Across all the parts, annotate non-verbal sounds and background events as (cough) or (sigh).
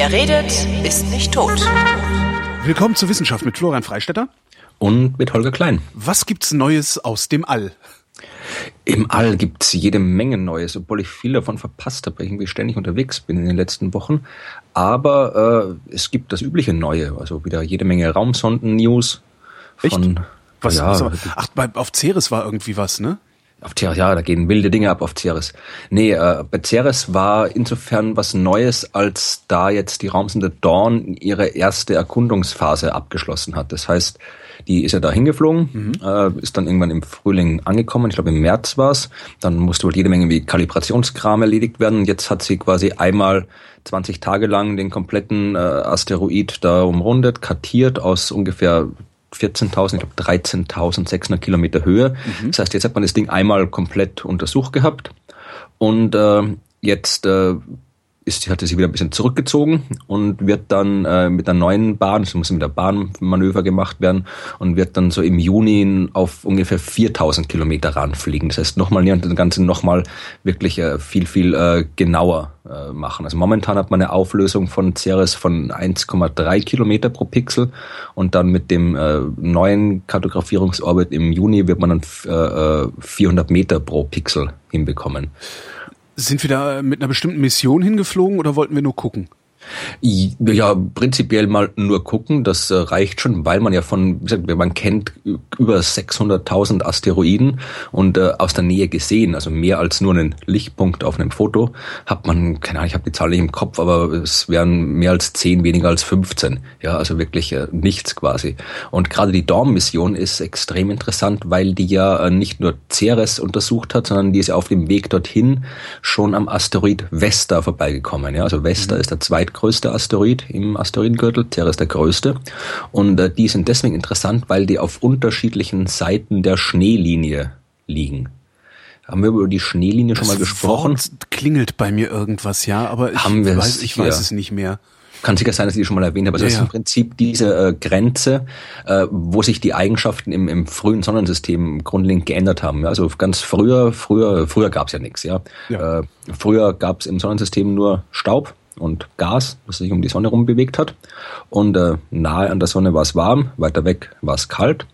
Wer redet, ist nicht tot. Willkommen zur Wissenschaft mit Florian Freistetter. Und mit Holger Klein. Was gibt's Neues aus dem All? Im All gibt's jede Menge Neues, obwohl ich viel davon verpasst habe, weil ich irgendwie ständig unterwegs bin in den letzten Wochen. Aber äh, es gibt das übliche Neue, also wieder jede Menge Raumsonden-News. Von, was, ja, was, ach, bei, auf Ceres war irgendwie was, ne? Auf Ceres, ja, da gehen wilde Dinge ab auf Ceres. Nee, äh, bei Ceres war insofern was Neues, als da jetzt die Raumsonde Dawn ihre erste Erkundungsphase abgeschlossen hat. Das heißt, die ist ja da hingeflogen, mhm. äh, ist dann irgendwann im Frühling angekommen, ich glaube im März war's. Dann musste wohl jede Menge wie Kalibrationskram erledigt werden. Jetzt hat sie quasi einmal 20 Tage lang den kompletten äh, Asteroid da umrundet, kartiert aus ungefähr 14.000, ich glaube 13.600 Kilometer Höhe. Mhm. Das heißt, jetzt hat man das Ding einmal komplett untersucht gehabt und äh, jetzt äh, ist, hatte sie wieder ein bisschen zurückgezogen und wird dann äh, mit einer neuen Bahn, es muss mit der Bahnmanöver gemacht werden und wird dann so im Juni auf ungefähr 4000 Kilometer ranfliegen. Das heißt nochmal näher und das Ganze nochmal wirklich äh, viel, viel äh, genauer äh, machen. Also momentan hat man eine Auflösung von Ceres von 1,3 Kilometer pro Pixel und dann mit dem äh, neuen Kartografierungsorbit im Juni wird man dann äh, 400 Meter pro Pixel hinbekommen. Sind wir da mit einer bestimmten Mission hingeflogen oder wollten wir nur gucken? Ja, prinzipiell mal nur gucken, das äh, reicht schon, weil man ja von, man kennt über 600.000 Asteroiden und äh, aus der Nähe gesehen, also mehr als nur einen Lichtpunkt auf einem Foto, hat man, keine Ahnung, ich habe die Zahl nicht im Kopf, aber es wären mehr als 10, weniger als 15. Ja, also wirklich äh, nichts quasi. Und gerade die Dawn-Mission ist extrem interessant, weil die ja äh, nicht nur Ceres untersucht hat, sondern die ist ja auf dem Weg dorthin schon am Asteroid Vesta vorbeigekommen. Ja, also Vesta mhm. ist der zweite zweitgrößte Asteroid im Asteroidengürtel. Ceres der größte. Und äh, die sind deswegen interessant, weil die auf unterschiedlichen Seiten der Schneelinie liegen. Haben wir über die Schneelinie das schon mal gesprochen? Wort klingelt bei mir irgendwas, ja, aber ich Haben weiß, ich weiß es nicht mehr. Kann sicher sein, dass ich die schon mal erwähnt habe. Also ja, das ist im Prinzip diese äh, Grenze, äh, wo sich die Eigenschaften im, im frühen Sonnensystem grundlegend geändert haben. Ja, also ganz früher, früher, früher gab es ja nichts. Ja, ja. Äh, früher gab es im Sonnensystem nur Staub und Gas, das sich um die Sonne rum bewegt hat. Und äh, nahe an der Sonne war es warm, weiter weg war es kalt.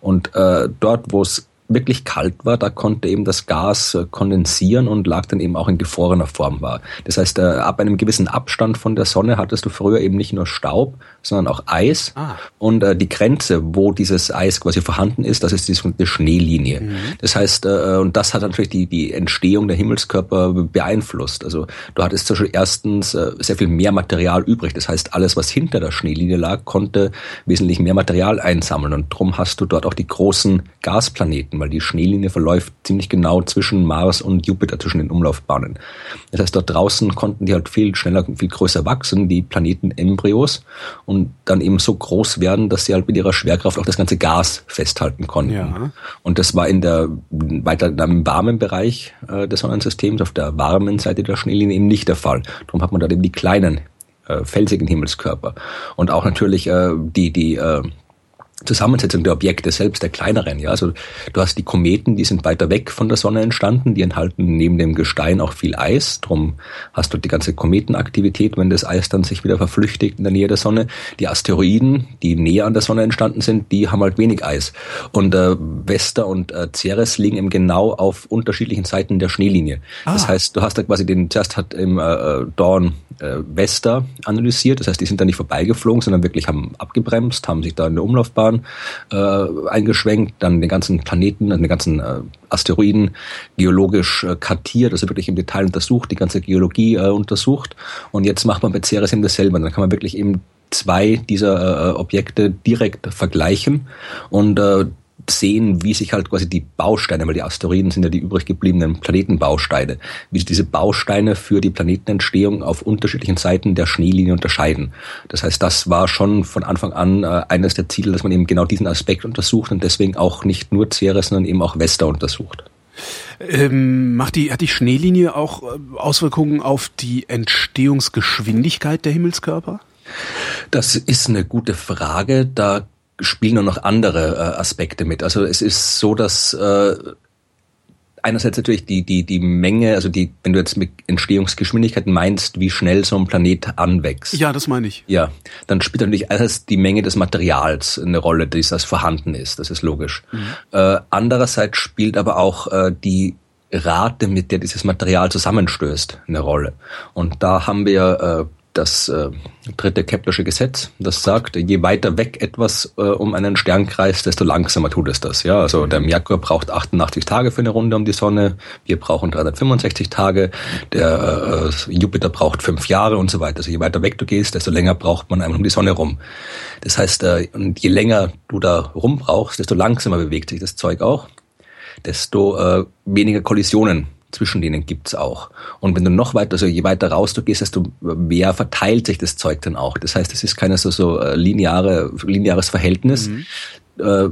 Und äh, dort, wo es wirklich kalt war, da konnte eben das Gas äh, kondensieren und lag dann eben auch in gefrorener Form war. Das heißt, äh, ab einem gewissen Abstand von der Sonne hattest du früher eben nicht nur Staub, sondern auch Eis. Ah. Und äh, die Grenze, wo dieses Eis quasi vorhanden ist, das ist die sogenannte Schneelinie. Mhm. Das heißt, und das hat natürlich die, die Entstehung der Himmelskörper beeinflusst. Also du hattest zum Beispiel erstens sehr viel mehr Material übrig. Das heißt, alles, was hinter der Schneelinie lag, konnte wesentlich mehr Material einsammeln. Und drum hast du dort auch die großen Gasplaneten, weil die Schneelinie verläuft ziemlich genau zwischen Mars und Jupiter, zwischen den Umlaufbahnen. Das heißt, dort draußen konnten die halt viel schneller, viel größer wachsen, die Planetenembryos. Und und dann eben so groß werden, dass sie halt mit ihrer Schwerkraft auch das ganze Gas festhalten konnten. Ja. Und das war in der weiter im warmen Bereich äh, des Sonnensystems, auf der warmen Seite der Schneelinie eben nicht der Fall. Darum hat man da eben die kleinen äh, felsigen Himmelskörper und auch natürlich äh, die die äh, Zusammensetzung der Objekte selbst, der kleineren. Ja, also du hast die Kometen, die sind weiter weg von der Sonne entstanden, die enthalten neben dem Gestein auch viel Eis. Drum hast du die ganze Kometenaktivität, wenn das Eis dann sich wieder verflüchtigt in der Nähe der Sonne. Die Asteroiden, die näher an der Sonne entstanden sind, die haben halt wenig Eis. Und äh, Vesta und äh, Ceres liegen eben genau auf unterschiedlichen Seiten der Schneelinie. Ah. Das heißt, du hast da quasi den, zuerst hat im äh, Dawn äh, Vesta analysiert, das heißt, die sind da nicht vorbeigeflogen, sondern wirklich haben abgebremst, haben sich da in der Umlaufbahn Jahren äh, eingeschwenkt, dann den ganzen Planeten, den ganzen äh, Asteroiden geologisch äh, kartiert, also wirklich im Detail untersucht, die ganze Geologie äh, untersucht. Und jetzt macht man bei Ceres eben dasselbe. Dann kann man wirklich eben zwei dieser äh, Objekte direkt vergleichen und äh, sehen, wie sich halt quasi die Bausteine, weil die Asteroiden sind ja die übrig gebliebenen Planetenbausteine, wie sich diese Bausteine für die Planetenentstehung auf unterschiedlichen Seiten der Schneelinie unterscheiden. Das heißt, das war schon von Anfang an äh, eines der Ziele, dass man eben genau diesen Aspekt untersucht und deswegen auch nicht nur Ceres, sondern eben auch Vesta untersucht. Ähm, macht die, hat die Schneelinie auch äh, Auswirkungen auf die Entstehungsgeschwindigkeit der Himmelskörper? Das ist eine gute Frage. Da spielen nur noch andere äh, Aspekte mit. Also es ist so, dass äh, einerseits natürlich die, die, die Menge, also die, wenn du jetzt mit Entstehungsgeschwindigkeit meinst, wie schnell so ein Planet anwächst. Ja, das meine ich. Ja, dann spielt natürlich einerseits die Menge des Materials eine Rolle, das vorhanden ist. Das ist logisch. Mhm. Äh, andererseits spielt aber auch äh, die Rate, mit der dieses Material zusammenstößt, eine Rolle. Und da haben wir äh, das äh, dritte Keplersche Gesetz, das sagt, je weiter weg etwas äh, um einen Stern kreist, desto langsamer tut es das. Ja, also der Merkur braucht 88 Tage für eine Runde um die Sonne, wir brauchen 365 Tage, der äh, Jupiter braucht fünf Jahre und so weiter. Also je weiter weg du gehst, desto länger braucht man einmal um die Sonne rum. Das heißt, äh, und je länger du da rum brauchst, desto langsamer bewegt sich das Zeug auch, desto äh, weniger Kollisionen zwischen denen gibt's auch. Und wenn du noch weiter, also je weiter raus du gehst, desto mehr verteilt sich das Zeug dann auch. Das heißt, es ist kein so, so äh, lineare, lineares Verhältnis. Mhm. Äh,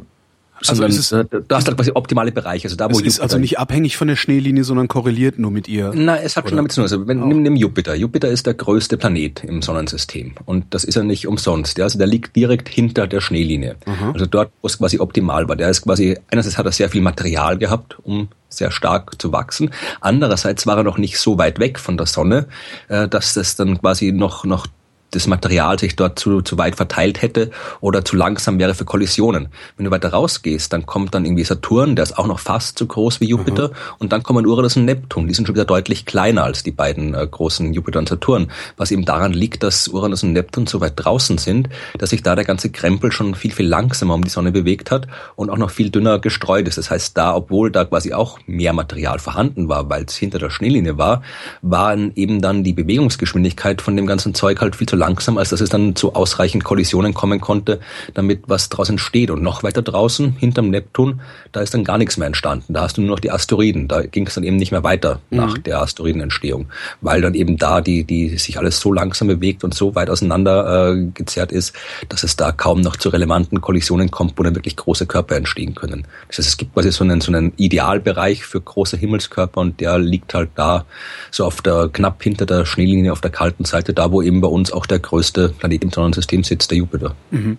also sondern es, du hast halt quasi optimale Bereiche. Also da, wo es ist also nicht abhängig von der Schneelinie, sondern korreliert nur mit ihr. Na, es hat oder? schon damit zu tun. Also wenn, nimm, nimm Jupiter. Jupiter ist der größte Planet im Sonnensystem und das ist ja nicht umsonst. Ja? Also der liegt direkt hinter der Schneelinie. Aha. Also dort, wo es quasi optimal war. Der ist quasi einerseits hat er sehr viel Material gehabt, um sehr stark zu wachsen. Andererseits war er noch nicht so weit weg von der Sonne, äh, dass das dann quasi noch noch das Material sich dort zu, zu weit verteilt hätte oder zu langsam wäre für Kollisionen. Wenn du weiter rausgehst, dann kommt dann irgendwie Saturn, der ist auch noch fast so groß wie Jupiter mhm. und dann kommen Uranus und Neptun, die sind schon wieder deutlich kleiner als die beiden äh, großen Jupiter und Saturn, was eben daran liegt, dass Uranus und Neptun so weit draußen sind, dass sich da der ganze Krempel schon viel, viel langsamer um die Sonne bewegt hat und auch noch viel dünner gestreut ist. Das heißt, da, obwohl da quasi auch mehr Material vorhanden war, weil es hinter der Schneelinie war, waren eben dann die Bewegungsgeschwindigkeit von dem ganzen Zeug halt viel zu langsam, als dass es dann zu ausreichend Kollisionen kommen konnte, damit was daraus entsteht. Und noch weiter draußen, hinterm Neptun, da ist dann gar nichts mehr entstanden. Da hast du nur noch die Asteroiden. Da ging es dann eben nicht mehr weiter mhm. nach der Asteroidenentstehung, weil dann eben da die, die sich alles so langsam bewegt und so weit auseinander äh, gezerrt ist, dass es da kaum noch zu relevanten Kollisionen kommt, wo dann wirklich große Körper entstehen können. Das heißt, es gibt quasi so einen, so einen Idealbereich für große Himmelskörper und der liegt halt da so auf der, knapp hinter der Schneelinie auf der kalten Seite, da wo eben bei uns auch der größte Planet im Sonnensystem sitzt, der Jupiter. Mhm.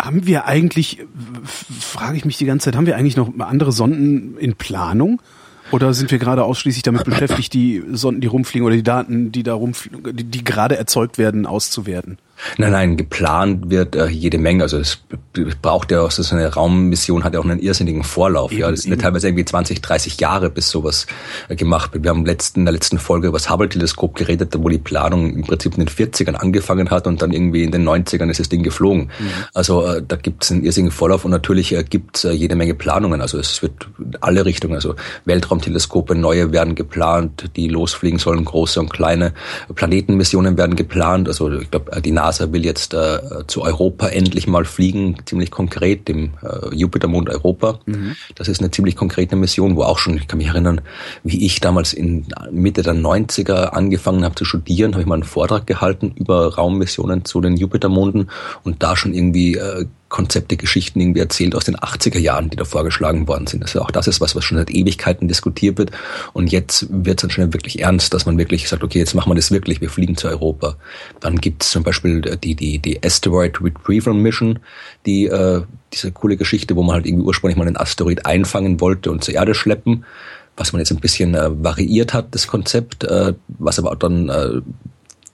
Haben wir eigentlich, frage ich mich die ganze Zeit, haben wir eigentlich noch andere Sonden in Planung? Oder sind wir gerade ausschließlich damit beschäftigt, die Sonden, die rumfliegen oder die Daten, die da rumfliegen, die, die gerade erzeugt werden, auszuwerten? Nein, nein, geplant wird äh, jede Menge. Also es braucht ja auch so eine Raummission, hat ja auch einen irrsinnigen Vorlauf. Eben, ja, das sind ja teilweise irgendwie 20, 30 Jahre, bis sowas äh, gemacht wird. Wir haben letzten, in der letzten Folge über das Hubble-Teleskop geredet, wo die Planung im Prinzip in den 40ern angefangen hat und dann irgendwie in den 90ern ist das Ding geflogen. Mhm. Also äh, da gibt es einen irrsinnigen Vorlauf und natürlich äh, gibt es äh, jede Menge Planungen. Also es wird alle Richtungen, also Weltraumteleskope, neue werden geplant, die losfliegen sollen, große und kleine Planetenmissionen werden geplant. Also ich glaube, die NASA NASA will jetzt äh, zu Europa endlich mal fliegen, ziemlich konkret, dem äh, Jupitermond Europa. Mhm. Das ist eine ziemlich konkrete Mission, wo auch schon, ich kann mich erinnern, wie ich damals in Mitte der 90er angefangen habe zu studieren, habe ich mal einen Vortrag gehalten über Raummissionen zu den Jupitermonden und da schon irgendwie äh, Konzepte, Geschichten irgendwie erzählt aus den 80er Jahren, die da vorgeschlagen worden sind. Also auch das ist was, was schon seit Ewigkeiten diskutiert wird. Und jetzt wird es dann schon wirklich ernst, dass man wirklich sagt, okay, jetzt machen wir das wirklich, wir fliegen zu Europa. Dann gibt es zum Beispiel die, die, die Asteroid Retrieval Mission, die äh, diese coole Geschichte, wo man halt irgendwie ursprünglich mal einen Asteroid einfangen wollte und zur Erde schleppen was man jetzt ein bisschen äh, variiert hat, das Konzept, äh, was aber auch dann äh,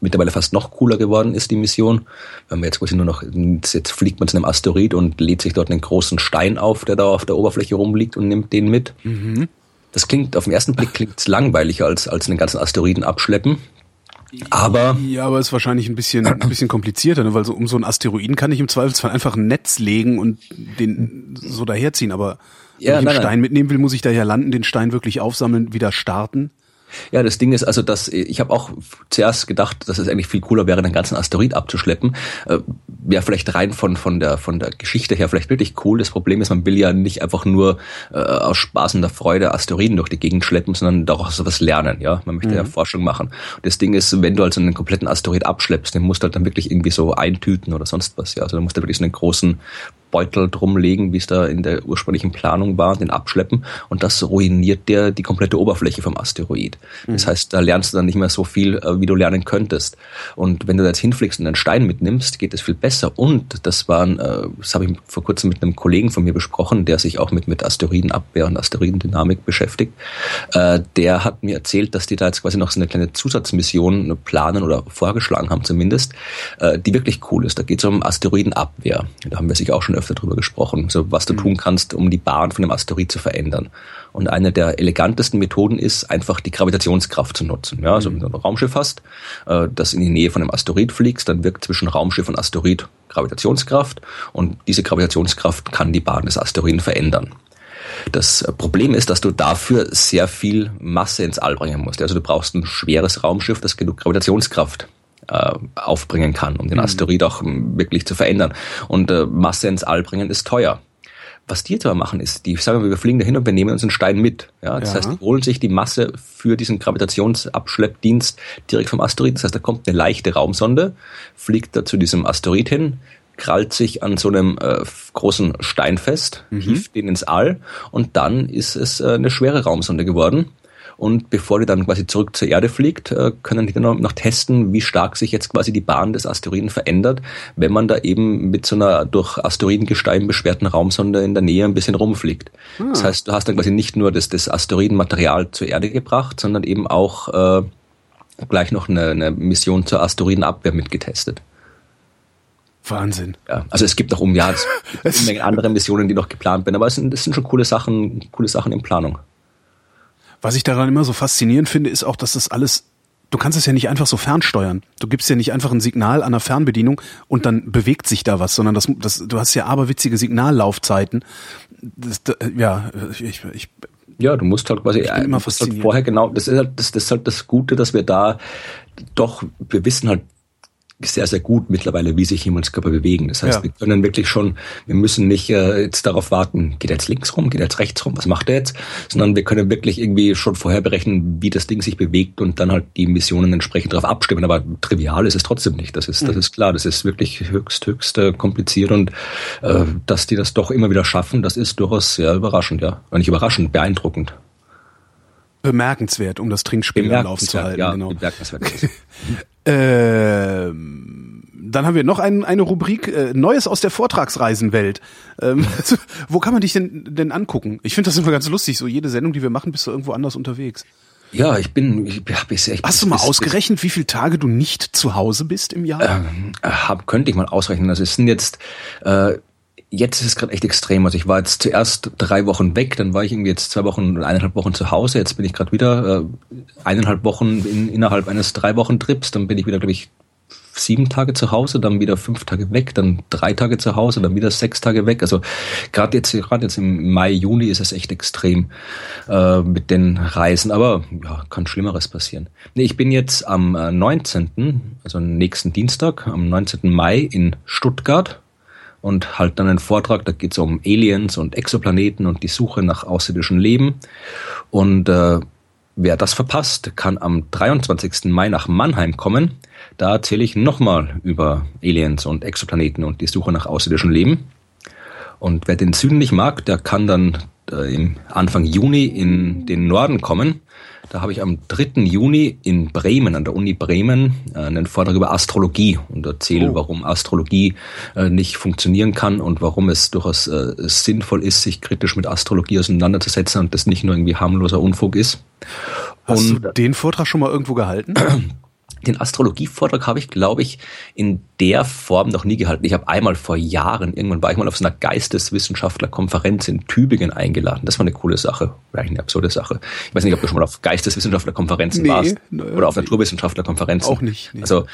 mittlerweile fast noch cooler geworden ist, die Mission. Wenn man jetzt quasi nur noch, jetzt fliegt man zu einem Asteroid und lädt sich dort einen großen Stein auf, der da auf der Oberfläche rumliegt und nimmt den mit. Mhm. Das klingt, auf den ersten Blick klingt langweiliger als, als einen ganzen Asteroiden abschleppen. Aber ja, aber ist wahrscheinlich ein bisschen ein bisschen komplizierter, ne? weil so um so einen Asteroiden kann ich im Zweifelsfall einfach ein Netz legen und den so daherziehen. Aber wenn ja, ich einen nein, Stein nein. mitnehmen will, muss ich daher landen, den Stein wirklich aufsammeln, wieder starten. Ja, das Ding ist also, dass ich habe auch zuerst gedacht, dass es eigentlich viel cooler wäre, den ganzen Asteroid abzuschleppen. Äh, Wäre vielleicht rein von von der von der Geschichte her vielleicht wirklich cool. Das Problem ist, man will ja nicht einfach nur äh, aus Spaß und der Freude Asteroiden durch die Gegend schleppen, sondern daraus was lernen. Ja, man möchte mhm. ja Forschung machen. Und das Ding ist, wenn du also einen kompletten Asteroid abschleppst, den musst du halt dann wirklich irgendwie so eintüten oder sonst was. Ja, also du musst du wirklich so einen großen Beutel drumlegen, wie es da in der ursprünglichen Planung war, den abschleppen und das ruiniert dir die komplette Oberfläche vom Asteroid. Das mhm. heißt, da lernst du dann nicht mehr so viel, äh, wie du lernen könntest. Und wenn du da jetzt hinfliegst und einen Stein mitnimmst, geht es viel besser. Und das waren, äh, das habe ich vor kurzem mit einem Kollegen von mir besprochen, der sich auch mit, mit Asteroidenabwehr und Asteroidendynamik beschäftigt. Äh, der hat mir erzählt, dass die da jetzt quasi noch so eine kleine Zusatzmission planen oder vorgeschlagen haben zumindest, die wirklich cool ist. Da geht es um Asteroidenabwehr. Da haben wir sicher auch schon öfter drüber gesprochen. So, was du mhm. tun kannst, um die Bahn von dem Asteroid zu verändern. Und eine der elegantesten Methoden ist, einfach die Gravitationskraft zu nutzen. Ja, also wenn du ein Raumschiff hast, äh, das in die Nähe von einem Asteroid fliegst, dann wirkt zwischen Raumschiff und Asteroid Gravitationskraft und diese Gravitationskraft kann die Bahn des Asteroiden verändern. Das Problem ist, dass du dafür sehr viel Masse ins All bringen musst. Also du brauchst ein schweres Raumschiff, das genug Gravitationskraft äh, aufbringen kann, um den mhm. Asteroid auch ähm, wirklich zu verändern. Und äh, Masse ins All bringen ist teuer. Was die jetzt aber machen, ist, die sagen wir, wir fliegen dahin und wir nehmen uns einen Stein mit. Ja, das ja. heißt, die holen sich die Masse für diesen Gravitationsabschleppdienst direkt vom Asteroid. Das heißt, da kommt eine leichte Raumsonde, fliegt da zu diesem Asteroid hin, krallt sich an so einem äh, großen Stein fest, mhm. hieft den ins All und dann ist es äh, eine schwere Raumsonde geworden und bevor die dann quasi zurück zur Erde fliegt, äh, können die dann noch testen, wie stark sich jetzt quasi die Bahn des Asteroiden verändert, wenn man da eben mit so einer durch Asteroidengestein beschwerten Raumsonde in der Nähe ein bisschen rumfliegt. Hm. Das heißt, du hast dann quasi nicht nur das, das Asteroidenmaterial zur Erde gebracht, sondern eben auch äh, gleich noch eine, eine Mission zur Asteroidenabwehr mitgetestet. Wahnsinn. Ja, also es gibt noch um ja, es (laughs) gibt eine Menge andere Missionen, die noch geplant werden, aber es sind, es sind schon coole Sachen, coole Sachen in Planung. Was ich daran immer so faszinierend finde, ist auch, dass das alles du kannst es ja nicht einfach so fernsteuern. Du gibst ja nicht einfach ein Signal an der Fernbedienung und dann bewegt sich da was, sondern das, das, du hast ja aberwitzige Signallaufzeiten. Das, das, ja, ich, ich ja, du musst halt quasi ich bin immer halt vorher genau, das ist halt das, das ist halt das Gute, dass wir da doch, wir wissen halt sehr, sehr gut mittlerweile, wie sich Himmelskörper bewegen. Das heißt, ja. wir können wirklich schon, wir müssen nicht äh, jetzt darauf warten, geht er jetzt links rum, geht er jetzt rechts rum, was macht er jetzt? Sondern wir können wirklich irgendwie schon vorher berechnen, wie das Ding sich bewegt und dann halt die Missionen entsprechend darauf abstimmen. Aber trivial ist es trotzdem nicht. Das ist, mhm. das ist klar. Das ist wirklich höchst, höchst äh, kompliziert und äh, dass die das doch immer wieder schaffen, das ist durchaus sehr überraschend, ja. Nicht überraschend, beeindruckend bemerkenswert, um das Trinkspiel am Laufen zu halten. Ja, genau. bemerkenswert. (laughs) ähm, dann haben wir noch ein, eine Rubrik äh, Neues aus der Vortragsreisenwelt. Ähm, (laughs) wo kann man dich denn denn angucken? Ich finde das immer ganz lustig. So jede Sendung, die wir machen, bist du irgendwo anders unterwegs. Ja, ich bin, ich, bisher. Ich, Hast du mal bis, ausgerechnet, wie viele Tage du nicht zu Hause bist im Jahr? Ähm, hab, könnte ich mal ausrechnen. Also es sind jetzt äh, jetzt ist es gerade echt extrem. Also ich war jetzt zuerst drei Wochen weg, dann war ich irgendwie jetzt zwei Wochen, eineinhalb Wochen zu Hause. Jetzt bin ich gerade wieder äh, eineinhalb Wochen in, innerhalb eines drei Wochen Trips. Dann bin ich wieder, glaube ich, sieben Tage zu Hause, dann wieder fünf Tage weg, dann drei Tage zu Hause, dann wieder sechs Tage weg. Also gerade jetzt, gerade jetzt im Mai, Juni ist es echt extrem äh, mit den Reisen. Aber ja, kann Schlimmeres passieren. Nee, ich bin jetzt am 19., äh, also nächsten Dienstag, am 19. Mai in Stuttgart und halt dann einen Vortrag, da geht es um Aliens und Exoplaneten und die Suche nach außerirdischem Leben. Und äh, wer das verpasst, kann am 23. Mai nach Mannheim kommen. Da erzähle ich nochmal über Aliens und Exoplaneten und die Suche nach außerirdischem Leben. Und wer den Süden nicht mag, der kann dann äh, im Anfang Juni in den Norden kommen. Da habe ich am 3. Juni in Bremen, an der Uni Bremen, äh, einen Vortrag über Astrologie und erzähle, oh. warum Astrologie äh, nicht funktionieren kann und warum es durchaus äh, sinnvoll ist, sich kritisch mit Astrologie auseinanderzusetzen und das nicht nur irgendwie harmloser Unfug ist. Hast und, du den Vortrag schon mal irgendwo gehalten? (clears throat) Den Astrologievortrag habe ich, glaube ich, in der Form noch nie gehalten. Ich habe einmal vor Jahren, irgendwann war ich mal auf so einer Geisteswissenschaftlerkonferenz in Tübingen eingeladen. Das war eine coole Sache, eigentlich eine absurde Sache. Ich weiß nicht, ob du schon mal auf Geisteswissenschaftlerkonferenzen nee, warst oder auf Naturwissenschaftlerkonferenzen. Auch nicht. Nee. Also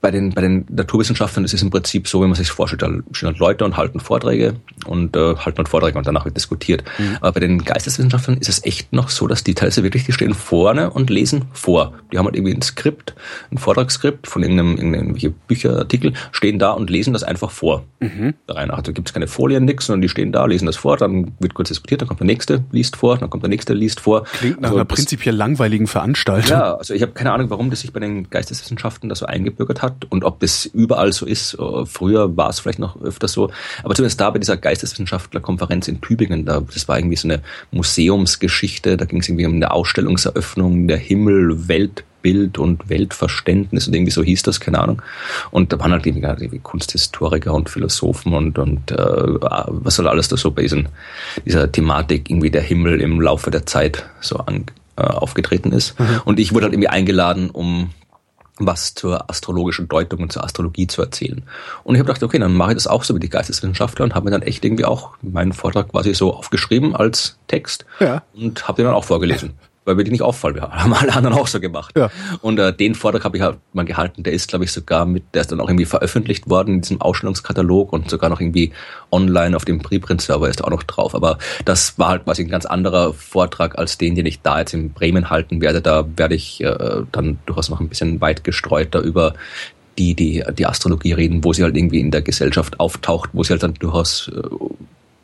bei den, bei den Naturwissenschaftlern ist es im Prinzip so, wie man sich vorstellt, da stehen halt Leute und halten Vorträge und äh, halten dann Vorträge und danach wird diskutiert. Mhm. Aber bei den Geisteswissenschaftlern ist es echt noch so, dass die teilweise wirklich, die stehen vorne und lesen vor. Die haben halt irgendwie ein Skript, ein Vortragsskript von irgendeinem, irgendeinem Bücherartikel, stehen da und lesen das einfach vor. Mhm. Da rein. Also gibt es keine Folien, nix, sondern die stehen da, lesen das vor, dann wird kurz diskutiert, dann kommt der nächste, liest vor, dann kommt der nächste, liest vor. Klingt nach also, einer prinzipiell langweiligen Veranstaltung. Ja, also ich habe keine Ahnung, warum das sich bei den Geisteswissenschaften da so eingebürgert hat und ob das überall so ist. Äh, früher war es vielleicht noch öfter so, aber zumindest da bei dieser Geisteswissenschaftlerkonferenz in Tübingen, da, das war irgendwie so eine Museumsgeschichte, da ging es irgendwie um eine Ausstellungseröffnung, der Himmel, Weltbild und Weltverständnis und irgendwie so hieß das, keine Ahnung. Und da waren halt irgendwie, Kunsthistoriker und Philosophen und, und äh, was soll alles da so bei diesen, dieser Thematik irgendwie der Himmel im Laufe der Zeit so an, äh, aufgetreten ist. Mhm. Und ich wurde halt irgendwie eingeladen, um was zur astrologischen Deutung und zur Astrologie zu erzählen. Und ich habe gedacht, okay, dann mache ich das auch so wie die Geisteswissenschaftler und habe mir dann echt irgendwie auch meinen Vortrag quasi so aufgeschrieben als Text ja. und habe den dann auch vorgelesen weil mir die nicht auffallen. Wir haben alle anderen auch so gemacht. Ja. Und äh, den Vortrag habe ich halt mal gehalten, der ist, glaube ich, sogar mit, der ist dann auch irgendwie veröffentlicht worden in diesem Ausstellungskatalog und sogar noch irgendwie online auf dem Preprint-Server ist auch noch drauf. Aber das war halt quasi ein ganz anderer Vortrag als den, den ich da jetzt in Bremen halten werde. Da werde ich äh, dann durchaus noch ein bisschen weit gestreuter über die, die, die Astrologie reden, wo sie halt irgendwie in der Gesellschaft auftaucht, wo sie halt dann durchaus äh,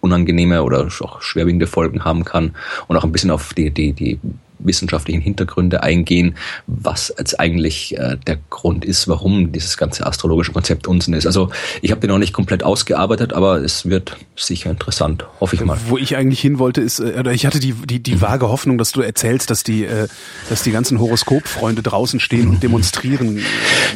unangenehme oder auch schwerwiegende Folgen haben kann und auch ein bisschen auf die, die, die wissenschaftlichen Hintergründe eingehen, was jetzt eigentlich äh, der Grund ist, warum dieses ganze astrologische Konzept Unsinn ist. Also ich habe den noch nicht komplett ausgearbeitet, aber es wird sicher interessant, hoffe ich mal. Wo ich eigentlich hin wollte, ist, äh, oder ich hatte die, die, die vage Hoffnung, dass du erzählst, dass die, äh, dass die ganzen Horoskopfreunde draußen stehen und demonstrieren.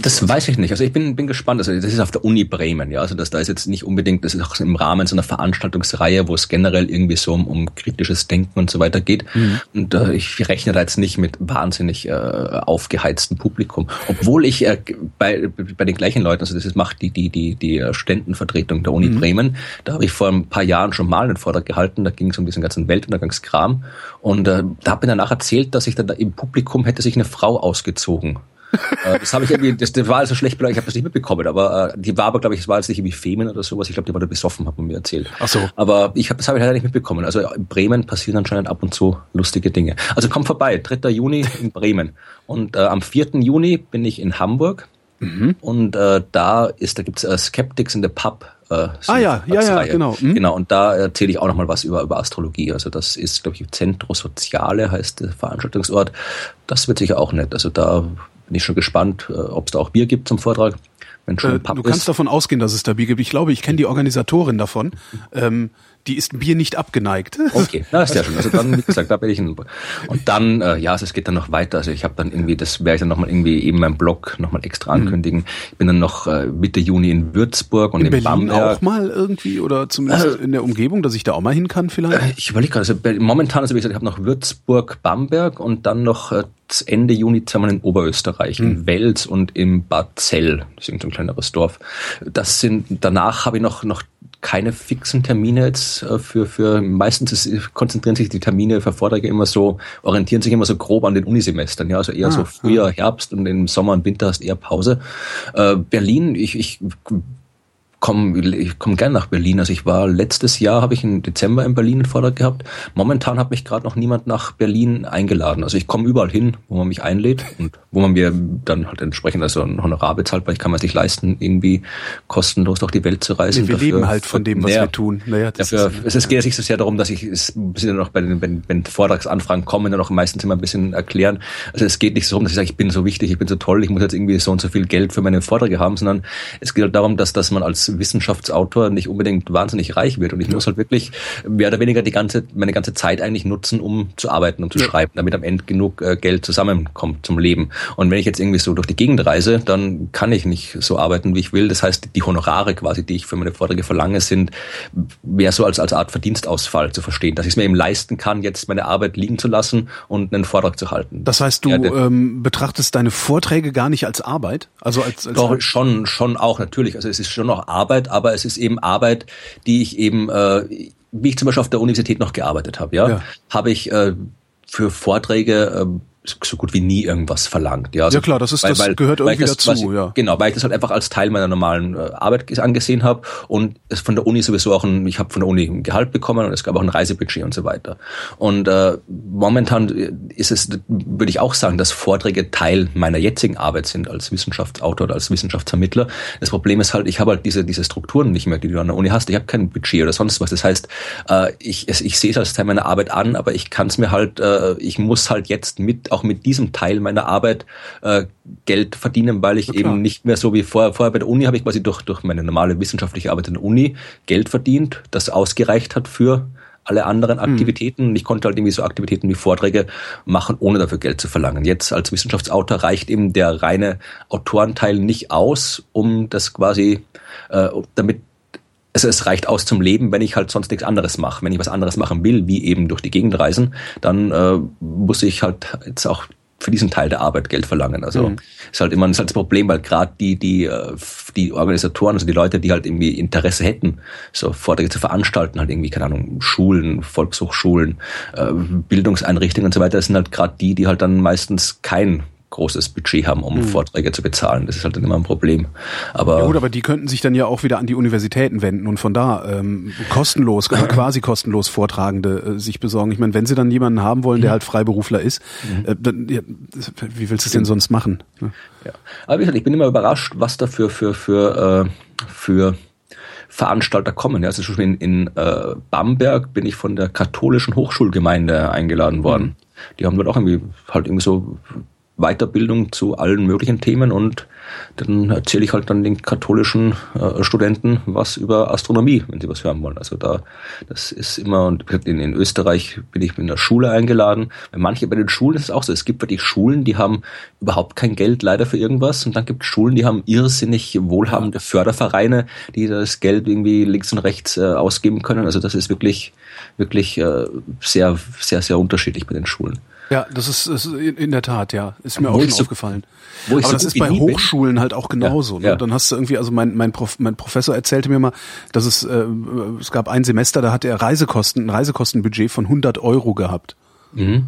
Das weiß ich nicht. Also ich bin, bin gespannt. Also das ist auf der Uni Bremen, ja. Also das da ist jetzt nicht unbedingt, das ist auch im Rahmen so einer Veranstaltungsreihe, wo es generell irgendwie so um, um kritisches Denken und so weiter geht. Mhm. Und äh, ich rechne da jetzt nicht mit wahnsinnig äh, aufgeheiztem Publikum. Obwohl ich äh, bei, bei den gleichen Leuten, also das ist, macht die, die, die, die Ständenvertretung der Uni mhm. Bremen, da habe ich vor ein paar Jahren schon mal einen Vortrag gehalten, da ging es um diesen ganzen Weltuntergangskram. Und äh, da habe ich danach erzählt, dass sich dann da im Publikum hätte sich eine Frau ausgezogen. Äh, das habe ich irgendwie, das, das war also schlecht ich habe das nicht mitbekommen, aber äh, die war aber, glaube ich, es war jetzt nicht irgendwie Femen oder sowas, ich glaube, die war da besoffen, hat man mir erzählt. Ach so. Aber ich habe das habe ich leider nicht mitbekommen. Also in Bremen passieren anscheinend ab und zu lustige Dinge. Also komm vorbei, 3. Juni in Bremen. Und äh, am 4. Juni bin ich in Hamburg mhm. und äh, da ist, da gibt's äh, Skeptics in the Pub äh, ah ja, ja, ja, genau. Mhm. Genau, und da erzähle ich auch nochmal was über, über Astrologie. Also das ist, glaube ich, Centro Soziale heißt der Veranstaltungsort. Das wird sicher auch nett. Also da bin ich schon gespannt, äh, ob es da auch Bier gibt zum Vortrag. Wenn schon äh, du kannst ist. davon ausgehen, dass es da Bier gibt. Ich glaube, ich kenne die Organisatorin davon. Ähm, die ist Bier nicht abgeneigt. Okay, na ist ja schon. Also dann, wie gesagt, da bin ich in, und dann, äh, ja, also es geht dann noch weiter. Also ich habe dann irgendwie, das werde ich dann nochmal irgendwie eben meinem Blog nochmal extra mhm. ankündigen. Ich bin dann noch äh, Mitte Juni in Würzburg und in, in Berlin Bamberg. auch mal irgendwie oder zumindest äh, in der Umgebung, dass ich da auch mal hin kann vielleicht? Äh, ich überlege gerade, also momentan, also wie gesagt, ich habe noch Würzburg, Bamberg und dann noch äh, Ende Juni zweimal in Oberösterreich, mhm. in Wels und im Bad Zell. Das ist so ein kleineres Dorf. Das sind, danach habe ich noch, noch keine fixen Termine jetzt äh, für, für meistens ist, konzentrieren sich die Termine für Vorträge immer so, orientieren sich immer so grob an den Unisemestern, ja, also eher ah, so Frühjahr, ah. Herbst und im Sommer und Winter hast eher Pause. Äh, Berlin, ich, ich komme ich komm gerne nach Berlin. Also ich war letztes Jahr, habe ich im Dezember in Berlin einen Vortrag gehabt. Momentan hat mich gerade noch niemand nach Berlin eingeladen. Also ich komme überall hin, wo man mich einlädt und wo man mir dann halt entsprechend also ein Honorar bezahlt, weil ich kann mir nicht leisten, irgendwie kostenlos durch die Welt zu reisen. Nee, wir dafür, leben halt von dem, was naja, wir tun. Naja, dafür, es, es geht ja nicht so sehr darum, dass ich es ein bisschen noch bei den, wenn, wenn Vortragsanfragen kommen, dann auch meistens immer ein bisschen erklären. Also es geht nicht so darum, dass ich sage, ich bin so wichtig, ich bin so toll, ich muss jetzt irgendwie so und so viel Geld für meine Vorträge haben, sondern es geht halt darum, dass, dass man als Wissenschaftsautor nicht unbedingt wahnsinnig reich wird. Und ich ja. muss halt wirklich mehr oder weniger die ganze, meine ganze Zeit eigentlich nutzen, um zu arbeiten, um zu ja. schreiben, damit am Ende genug äh, Geld zusammenkommt zum Leben. Und wenn ich jetzt irgendwie so durch die Gegend reise, dann kann ich nicht so arbeiten, wie ich will. Das heißt, die Honorare quasi, die ich für meine Vorträge verlange, sind mehr so als, als Art Verdienstausfall zu verstehen, dass ich es mir eben leisten kann, jetzt meine Arbeit liegen zu lassen und einen Vortrag zu halten. Das heißt, du ja, ähm, betrachtest deine Vorträge gar nicht als Arbeit? Also als, als Doch, schon, schon auch natürlich. Also es ist schon noch Arbeit, aber es ist eben Arbeit, die ich eben, äh, wie ich zum Beispiel auf der Universität noch gearbeitet habe, ja, ja. habe ich äh, für Vorträge äh, so gut wie nie irgendwas verlangt. Ja, also, ja klar, das ist weil, das weil, gehört irgendwie das, dazu. Ich, ja. Genau, weil ich das halt einfach als Teil meiner normalen äh, Arbeit angesehen habe und es von der Uni sowieso auch ein, ich habe von der Uni ein Gehalt bekommen und es gab auch ein Reisebudget und so weiter. Und äh, momentan ist es, würde ich auch sagen, dass Vorträge Teil meiner jetzigen Arbeit sind als Wissenschaftsautor oder als Wissenschaftsvermittler. Das Problem ist halt, ich habe halt diese diese Strukturen nicht mehr, die du an der Uni hast. Ich habe kein Budget oder sonst was. Das heißt, äh, ich ich sehe es als Teil meiner Arbeit an, aber ich kann es mir halt, äh, ich muss halt jetzt mit auch mit diesem Teil meiner Arbeit äh, Geld verdienen, weil ich ja, eben nicht mehr so wie vorher, vorher bei der Uni habe ich quasi durch, durch meine normale wissenschaftliche Arbeit in der Uni Geld verdient, das ausgereicht hat für alle anderen hm. Aktivitäten. Mhm. Ich konnte halt irgendwie so Aktivitäten wie Vorträge machen, ohne dafür Geld zu verlangen. Jetzt als Wissenschaftsautor reicht eben der reine Autorenteil nicht aus, um das quasi, äh, damit also es reicht aus zum Leben, wenn ich halt sonst nichts anderes mache. Wenn ich was anderes machen will, wie eben durch die Gegend reisen, dann äh, muss ich halt jetzt auch für diesen Teil der Arbeit Geld verlangen. Also mhm. ist halt immer ist halt das Problem, weil gerade die die äh, die Organisatoren, also die Leute, die halt irgendwie Interesse hätten, so Vorträge zu veranstalten, halt irgendwie keine Ahnung Schulen, Volkshochschulen, äh, Bildungseinrichtungen und so weiter, das sind halt gerade die, die halt dann meistens kein großes Budget haben, um mhm. Vorträge zu bezahlen. Das ist halt dann immer ein Problem. Aber ja gut, aber die könnten sich dann ja auch wieder an die Universitäten wenden und von da ähm, kostenlos, (laughs) quasi kostenlos Vortragende äh, sich besorgen. Ich meine, wenn sie dann jemanden haben wollen, der mhm. halt Freiberufler ist, mhm. äh, dann, ja, wie willst du es denn sonst machen? Ja. ja. Aber wie gesagt, ich bin immer überrascht, was da für für für äh, für Veranstalter kommen. Ja, also schon in, in äh, Bamberg bin ich von der katholischen Hochschulgemeinde eingeladen worden. Mhm. Die haben dort auch irgendwie halt irgendwie so Weiterbildung zu allen möglichen Themen und dann erzähle ich halt dann den katholischen äh, Studenten was über Astronomie, wenn sie was hören wollen. Also da, das ist immer, und in, in Österreich bin ich in der Schule eingeladen. Bei manche, bei den Schulen ist es auch so. Es gibt wirklich Schulen, die haben überhaupt kein Geld leider für irgendwas und dann gibt es Schulen, die haben irrsinnig wohlhabende Fördervereine, die das Geld irgendwie links und rechts äh, ausgeben können. Also das ist wirklich, wirklich äh, sehr, sehr, sehr unterschiedlich bei den Schulen. Ja, das ist, ist in der Tat, ja. Ist mir auch schon aufgefallen. Aber so das ist bei Hochschulen bin. halt auch genauso. Ja, ne? ja. Dann hast du irgendwie, also mein, mein, Prof, mein Professor erzählte mir mal, dass es, äh, es gab ein Semester, da hat er Reisekosten, ein Reisekostenbudget von 100 Euro gehabt. Mhm.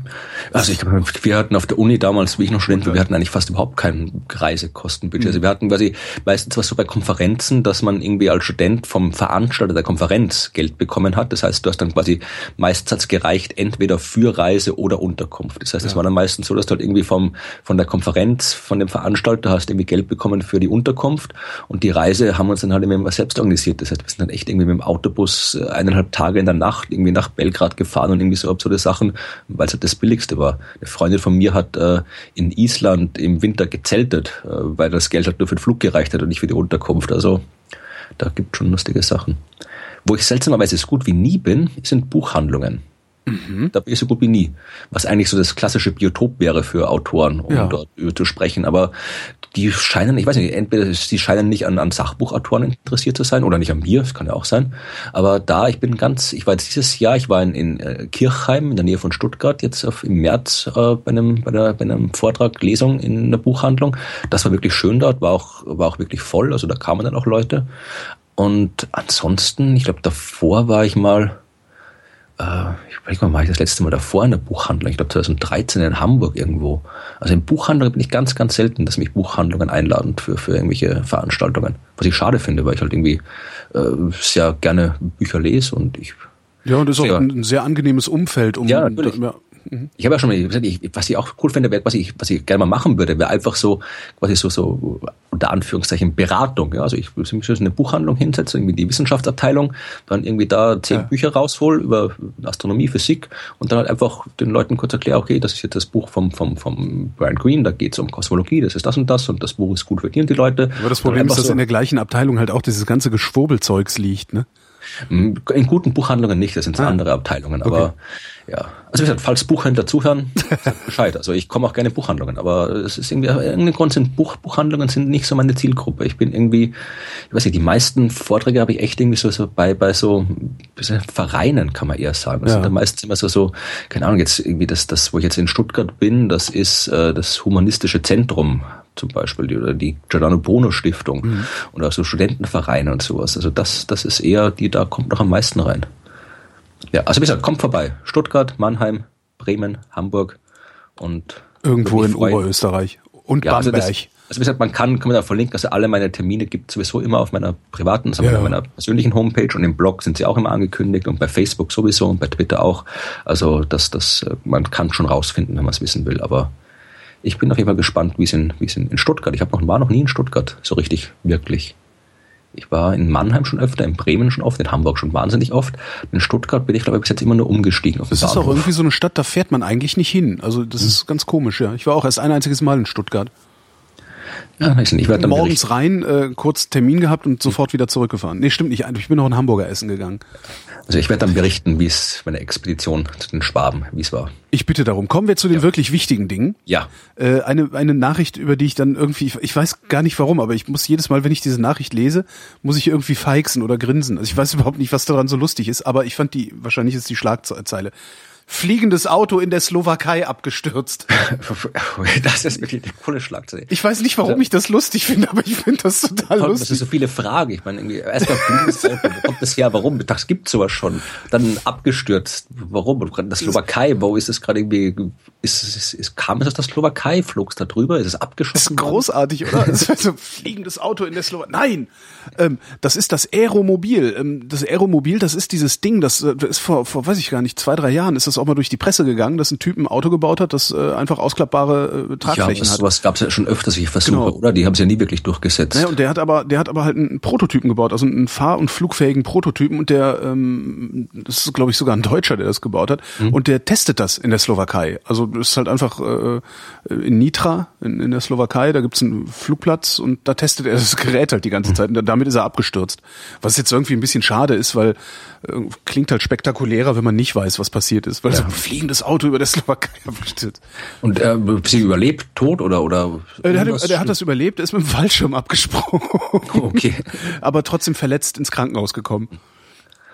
Also ich glaube, wir hatten auf der Uni damals, wie ich noch Student war, wir hatten eigentlich fast überhaupt kein Reisekostenbudget. Mhm. Also wir hatten quasi meistens was so bei Konferenzen, dass man irgendwie als Student vom Veranstalter der Konferenz Geld bekommen hat. Das heißt, du hast dann quasi meistens gereicht, entweder für Reise oder Unterkunft. Das heißt, es ja. war dann meistens so, dass du halt irgendwie vom, von der Konferenz, von dem Veranstalter hast irgendwie Geld bekommen für die Unterkunft und die Reise haben wir uns dann halt immer selbst organisiert. Das heißt, wir sind dann echt irgendwie mit dem Autobus äh, eineinhalb Tage in der Nacht irgendwie nach Belgrad gefahren und irgendwie so absurde Sachen weil es halt das Billigste war. Eine Freundin von mir hat äh, in Island im Winter gezeltet, äh, weil das Geld halt nur für den Flug gereicht hat und nicht für die Unterkunft. Also da gibt schon lustige Sachen. Wo ich seltsamerweise so gut wie nie bin, sind Buchhandlungen. Mhm. Da bin ich so gut wie nie. Was eigentlich so das klassische Biotop wäre für Autoren, um ja. dort über zu sprechen. Aber die scheinen, ich weiß nicht, entweder sie scheinen nicht an, an Sachbuchautoren interessiert zu sein oder nicht an mir, das kann ja auch sein. Aber da, ich bin ganz, ich war jetzt dieses Jahr, ich war in, in äh, Kirchheim in der Nähe von Stuttgart jetzt auf, im März äh, bei, einem, bei, der, bei einem Vortrag, Lesung in einer Buchhandlung. Das war wirklich schön dort, war auch, war auch wirklich voll, also da kamen dann auch Leute. Und ansonsten, ich glaube, davor war ich mal ich weiß nicht, wann war ich das letzte Mal davor in der Buchhandlung? Ich glaube 2013 in Hamburg irgendwo. Also in Buchhandlungen bin ich ganz, ganz selten, dass mich Buchhandlungen einladen für, für irgendwelche Veranstaltungen. Was ich schade finde, weil ich halt irgendwie äh, sehr gerne Bücher lese und ich ja, und das ist auch ein sehr angenehmes Umfeld, um ja, natürlich. Da, Mhm. Ich habe ja schon mal gesagt, ich, was ich auch cool finde, wäre, was ich, was ich gerne mal machen würde, wäre einfach so, quasi so, so unter Anführungszeichen Beratung. Ja? Also ich würde mich in eine Buchhandlung hinsetzen, irgendwie die Wissenschaftsabteilung, dann irgendwie da zehn ja. Bücher raushol über Astronomie, Physik und dann halt einfach den Leuten kurz erklären, okay, das ist jetzt das Buch vom, vom, vom Brian Green, da geht es um Kosmologie, das ist das und das und das Buch ist gut für die und die Leute. Aber das Problem ist, dass so in der gleichen Abteilung halt auch dieses ganze Geschwurbelzeugs liegt, ne? In guten Buchhandlungen nicht, das sind ah. andere Abteilungen, aber okay. ja. Also wie gesagt, falls Buchhändler zuhören, (laughs) Bescheid. Also ich komme auch gerne in Buchhandlungen, aber es ist irgendwie, irgendein Grund sind Buch, Buchhandlungen sind nicht so meine Zielgruppe. Ich bin irgendwie, ich weiß nicht, die meisten Vorträge habe ich echt irgendwie so, so bei, bei so Vereinen, kann man eher sagen. Das ja. sind dann meistens immer so, so, keine Ahnung, jetzt irgendwie das, das, wo ich jetzt in Stuttgart bin, das ist äh, das Humanistische Zentrum zum Beispiel die, oder die Giordano Bruno Stiftung mhm. oder so Studentenvereine und sowas. Also das, das ist eher die, da kommt noch am meisten rein. Ja, also wie gesagt, kommt vorbei. Stuttgart, Mannheim, Bremen, Hamburg und Irgendwo in Oberösterreich. Und ja, Bamberg. Also, also wie gesagt, man kann, kann man da verlinken, also alle meine Termine gibt es sowieso immer auf meiner privaten, also ja. meiner persönlichen Homepage und im Blog sind sie auch immer angekündigt und bei Facebook sowieso und bei Twitter auch. Also das, das, man kann schon rausfinden, wenn man es wissen will, aber ich bin auf jeden Fall gespannt, wie es in, wie es in, in Stuttgart. Ich habe noch, war noch nie in Stuttgart, so richtig, wirklich. Ich war in Mannheim schon öfter, in Bremen schon oft, in Hamburg schon wahnsinnig oft. In Stuttgart bin ich, glaube ich, bis jetzt immer nur umgestiegen. Auf das ist auch irgendwie so eine Stadt, da fährt man eigentlich nicht hin. Also das hm. ist ganz komisch, ja. Ich war auch erst ein einziges Mal in Stuttgart. Ja, ich nicht. Ich werde morgens rein, äh, kurz Termin gehabt und sofort wieder zurückgefahren. Nee, stimmt nicht. Ich bin noch in Hamburger essen gegangen. Also ich werde dann berichten, wie es meine Expedition zu den Schwaben, wie es war. Ich bitte darum. Kommen wir zu den ja. wirklich wichtigen Dingen. Ja. Äh, eine, eine Nachricht, über die ich dann irgendwie, ich, ich weiß gar nicht warum, aber ich muss jedes Mal, wenn ich diese Nachricht lese, muss ich irgendwie feixen oder grinsen. Also ich weiß überhaupt nicht, was daran so lustig ist, aber ich fand die, wahrscheinlich ist die Schlagzeile fliegendes Auto in der Slowakei abgestürzt. (laughs) Das ist wirklich eine coole Schlagzeile. Ich weiß nicht, warum also, ich das lustig finde, aber ich finde das total lustig. Das sind so viele Fragen. Ich meine, irgendwie erstmal fliegendes (laughs) Auto, wo kommt das her? Warum? Das gibt sowas schon. Dann abgestürzt. Warum? Das Slowakei, wo ist es gerade irgendwie, ist, ist, ist, kam es aus der Slowakei? Flog es da drüber? Ist es abgeschossen? Das ist großartig, oder? (laughs) Das ist so fliegendes Auto in der Slowakei. Nein! Ähm, das ist das Aeromobil. Ähm, das Aeromobil, das ist dieses Ding, das, das ist vor, vor, weiß ich gar nicht, zwei, drei Jahren ist das auch mal durch die Presse gegangen, dass ein Typ ein Auto gebaut hat, das äh, einfach ausklappbare äh, Tragflächen ja, hat. Sowas gab es ja schon öfters, ich versuche, genau. oder? Die haben es ja nie wirklich durchgesetzt. Naja, und der hat aber, der hat aber halt einen Prototypen gebaut, also einen fahr- und flugfähigen Prototypen und der, ähm, das ist glaube ich sogar ein Deutscher, der das gebaut hat mhm. und der testet das in der Slowakei. Also das ist halt einfach äh, in Nitra in, in der Slowakei, da gibt's einen Flugplatz und da testet er das Gerät halt die ganze Zeit und damit ist er abgestürzt. Was jetzt irgendwie ein bisschen schade ist, weil äh, klingt halt spektakulärer, wenn man nicht weiß, was passiert ist, weil ja. so ein fliegendes Auto über der Slowakei (laughs) abstürzt. Und äh, sie überlebt, tot oder oder? Äh, der, hat, der hat das überlebt, ist mit dem Fallschirm abgesprungen. (laughs) Okay. Aber trotzdem verletzt ins Krankenhaus gekommen.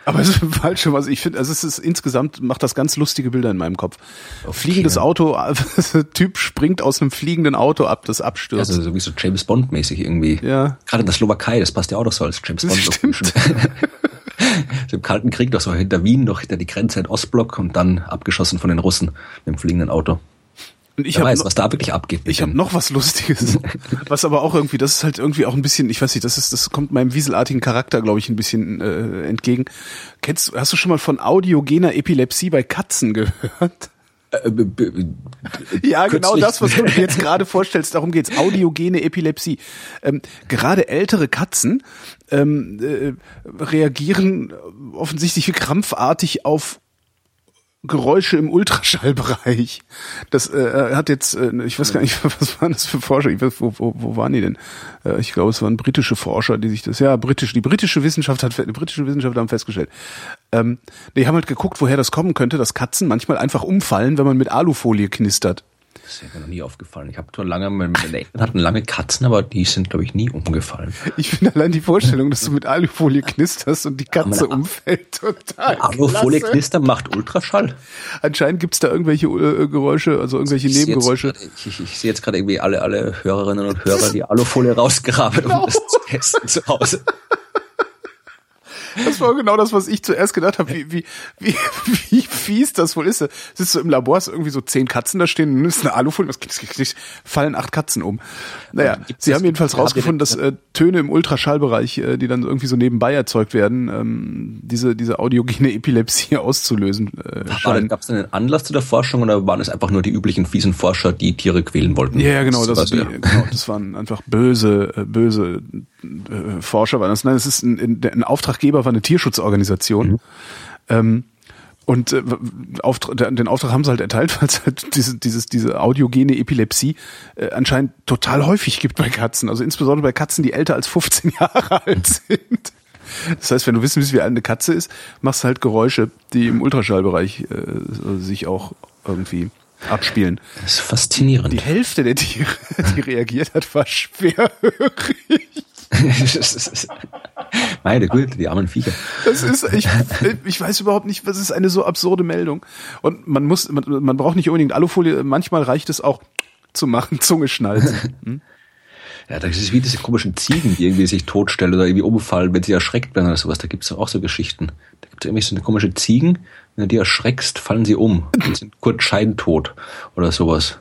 Aber es ist ein Fallschirm. Also ich finde, also es ist insgesamt macht das ganz lustige Bilder in meinem Kopf. Okay. Fliegendes Auto, (laughs) Typ springt aus einem fliegenden Auto ab, das abstürzt. Also so wie so James Bond mäßig irgendwie. Ja. Gerade in der Slowakei, das passt ja auch doch so als James Bond. Stimmt. Im Kalten Krieg doch so hinter Wien, noch hinter die Grenze in Ostblock und dann abgeschossen von den Russen mit dem fliegenden Auto. Und ich weiß, was da wirklich abgeht. Ich habe noch was Lustiges, (laughs) was aber auch irgendwie, das ist halt irgendwie auch ein bisschen, ich weiß nicht, das ist, das kommt meinem wieselartigen Charakter, glaube ich, ein bisschen äh, entgegen. Kennst, hast du schon mal von audiogener Epilepsie bei Katzen (laughs) gehört? Äh, (laughs) ja, genau das, was du dir jetzt gerade vorstellst, darum geht's. Audiogene Epilepsie. Ähm, gerade ältere Katzen ähm, äh, reagieren offensichtlich krampfartig auf Geräusche im Ultraschallbereich. Das äh, hat jetzt, äh, ich weiß gar nicht, (laughs) was waren das für Forscher? Ich weiß, wo, wo, wo waren die denn? Äh, ich glaube, es waren britische Forscher, die sich das, ja, britisch, die britische Wissenschaft hat, die britische Wissenschaftler haben festgestellt. Ähm, die haben halt geguckt, woher das kommen könnte, dass Katzen manchmal einfach umfallen, wenn man mit Alufolie knistert. Das ist mir noch nie aufgefallen. Ich habe zwar lange, meine Eltern hatten lange Katzen, aber die sind, glaube ich, nie umgefallen. Ich finde allein die Vorstellung, dass du mit Alufolie knisterst und die Katze ja, umfällt, total Alufolie knistern macht Ultraschall. Anscheinend gibt's da irgendwelche äh, Geräusche, also irgendwelche ich Nebengeräusche. Grade, ich, ich sehe jetzt gerade irgendwie alle, alle Hörerinnen und Hörer die Alufolie rausgraben, um das zu testen zu Hause. Das war genau das, was ich zuerst gedacht habe, wie, wie, wie, wie fies das wohl ist. Sitzt du im Labor, hast irgendwie so zehn Katzen da stehen, nimmst eine Alufolie, was fallen acht Katzen um. Naja, sie haben jedenfalls rausgefunden, dass äh, Töne im Ultraschallbereich, äh, die dann irgendwie so nebenbei erzeugt werden, ähm, diese, diese audiogene Epilepsie (laughs) auszulösen. Äh, Gab es einen Anlass zu der Forschung oder waren es einfach nur die üblichen fiesen Forscher, die Tiere quälen wollten? Ja, genau, das, das, die, genau, das waren einfach böse, äh, böse Forscher. War das. Nein, es ist ein, ein Auftraggeber war eine Tierschutzorganisation. Mhm. Ähm, und äh, den Auftrag haben sie halt erteilt, (laughs) weil es halt diese, dieses, diese audiogene Epilepsie äh, anscheinend total häufig gibt bei Katzen. Also insbesondere bei Katzen, die älter als 15 (laughs) Jahre alt sind. Das heißt, wenn du wissen willst, wie alt eine Katze ist, machst du halt Geräusche, die im Ultraschallbereich äh, sich auch irgendwie abspielen. Das ist faszinierend. Die Hälfte der Tiere, (laughs) die reagiert hat, war schwerhörig. (laughs) Meine Güte, die armen Viecher. Das ist, ich, ich weiß überhaupt nicht, was ist eine so absurde Meldung. Und man muss, man, man braucht nicht unbedingt Alufolie, manchmal reicht es auch zu machen, (laughs) Zunge schnalzen. Hm? Ja, das ist wie diese komischen Ziegen, die irgendwie sich totstellen oder irgendwie umfallen, wenn sie erschreckt werden oder sowas. Da gibt's auch so Geschichten. Da gibt's irgendwie so eine komische Ziegen, wenn du die erschreckst, fallen sie um und sind kurz scheintot oder sowas.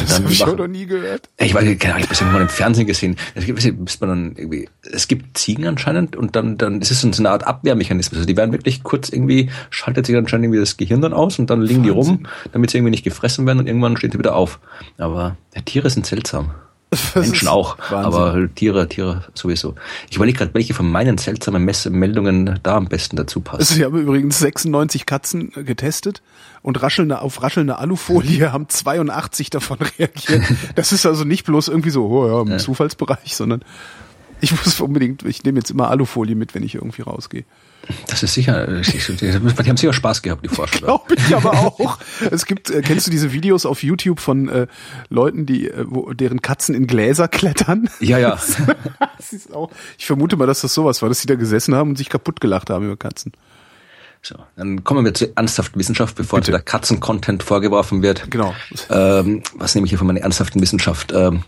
Das habe ich auch noch nie gehört. Ich weiß keine Ahnung, ich habe das mal im Fernsehen gesehen. Es gibt, bis man dann irgendwie, es gibt Ziegen anscheinend und dann, dann ist es so eine Art Abwehrmechanismus. Also die werden wirklich kurz irgendwie, schaltet sich anscheinend irgendwie das Gehirn dann aus und dann liegen Wahnsinn. die rum, damit sie irgendwie nicht gefressen werden und irgendwann stehen sie wieder auf. Aber ja, Tiere sind seltsam. (laughs) Menschen auch, Wahnsinn. aber Tiere, Tiere sowieso. Ich überlege gerade, welche von meinen seltsamen Meldungen da am besten dazu passen. Also, sie haben übrigens 96 Katzen getestet und raschelnde, auf raschelnde Alufolie haben 82 davon (laughs) reagiert. Das ist also nicht bloß irgendwie so, oh ja, im ja. Zufallsbereich, sondern ich muss unbedingt, ich nehme jetzt immer Alufolie mit, wenn ich irgendwie rausgehe. Das ist sicher, die haben sicher Spaß gehabt, die Forscher. (laughs) Glaube ich aber auch. Es gibt, äh, kennst du diese Videos auf YouTube von äh, Leuten, die, äh, wo, deren Katzen in Gläser klettern? Ja, ja. (laughs) das ist auch, ich vermute mal, dass das sowas war, dass sie da gesessen haben und sich kaputt gelacht haben über Katzen. So, dann kommen wir zur ernsthaften Wissenschaft, bevor Bitte. der Katzen-Content vorgeworfen wird. Genau. Ähm, was nehme ich hier von meiner ernsthaften Wissenschaft? Ähm,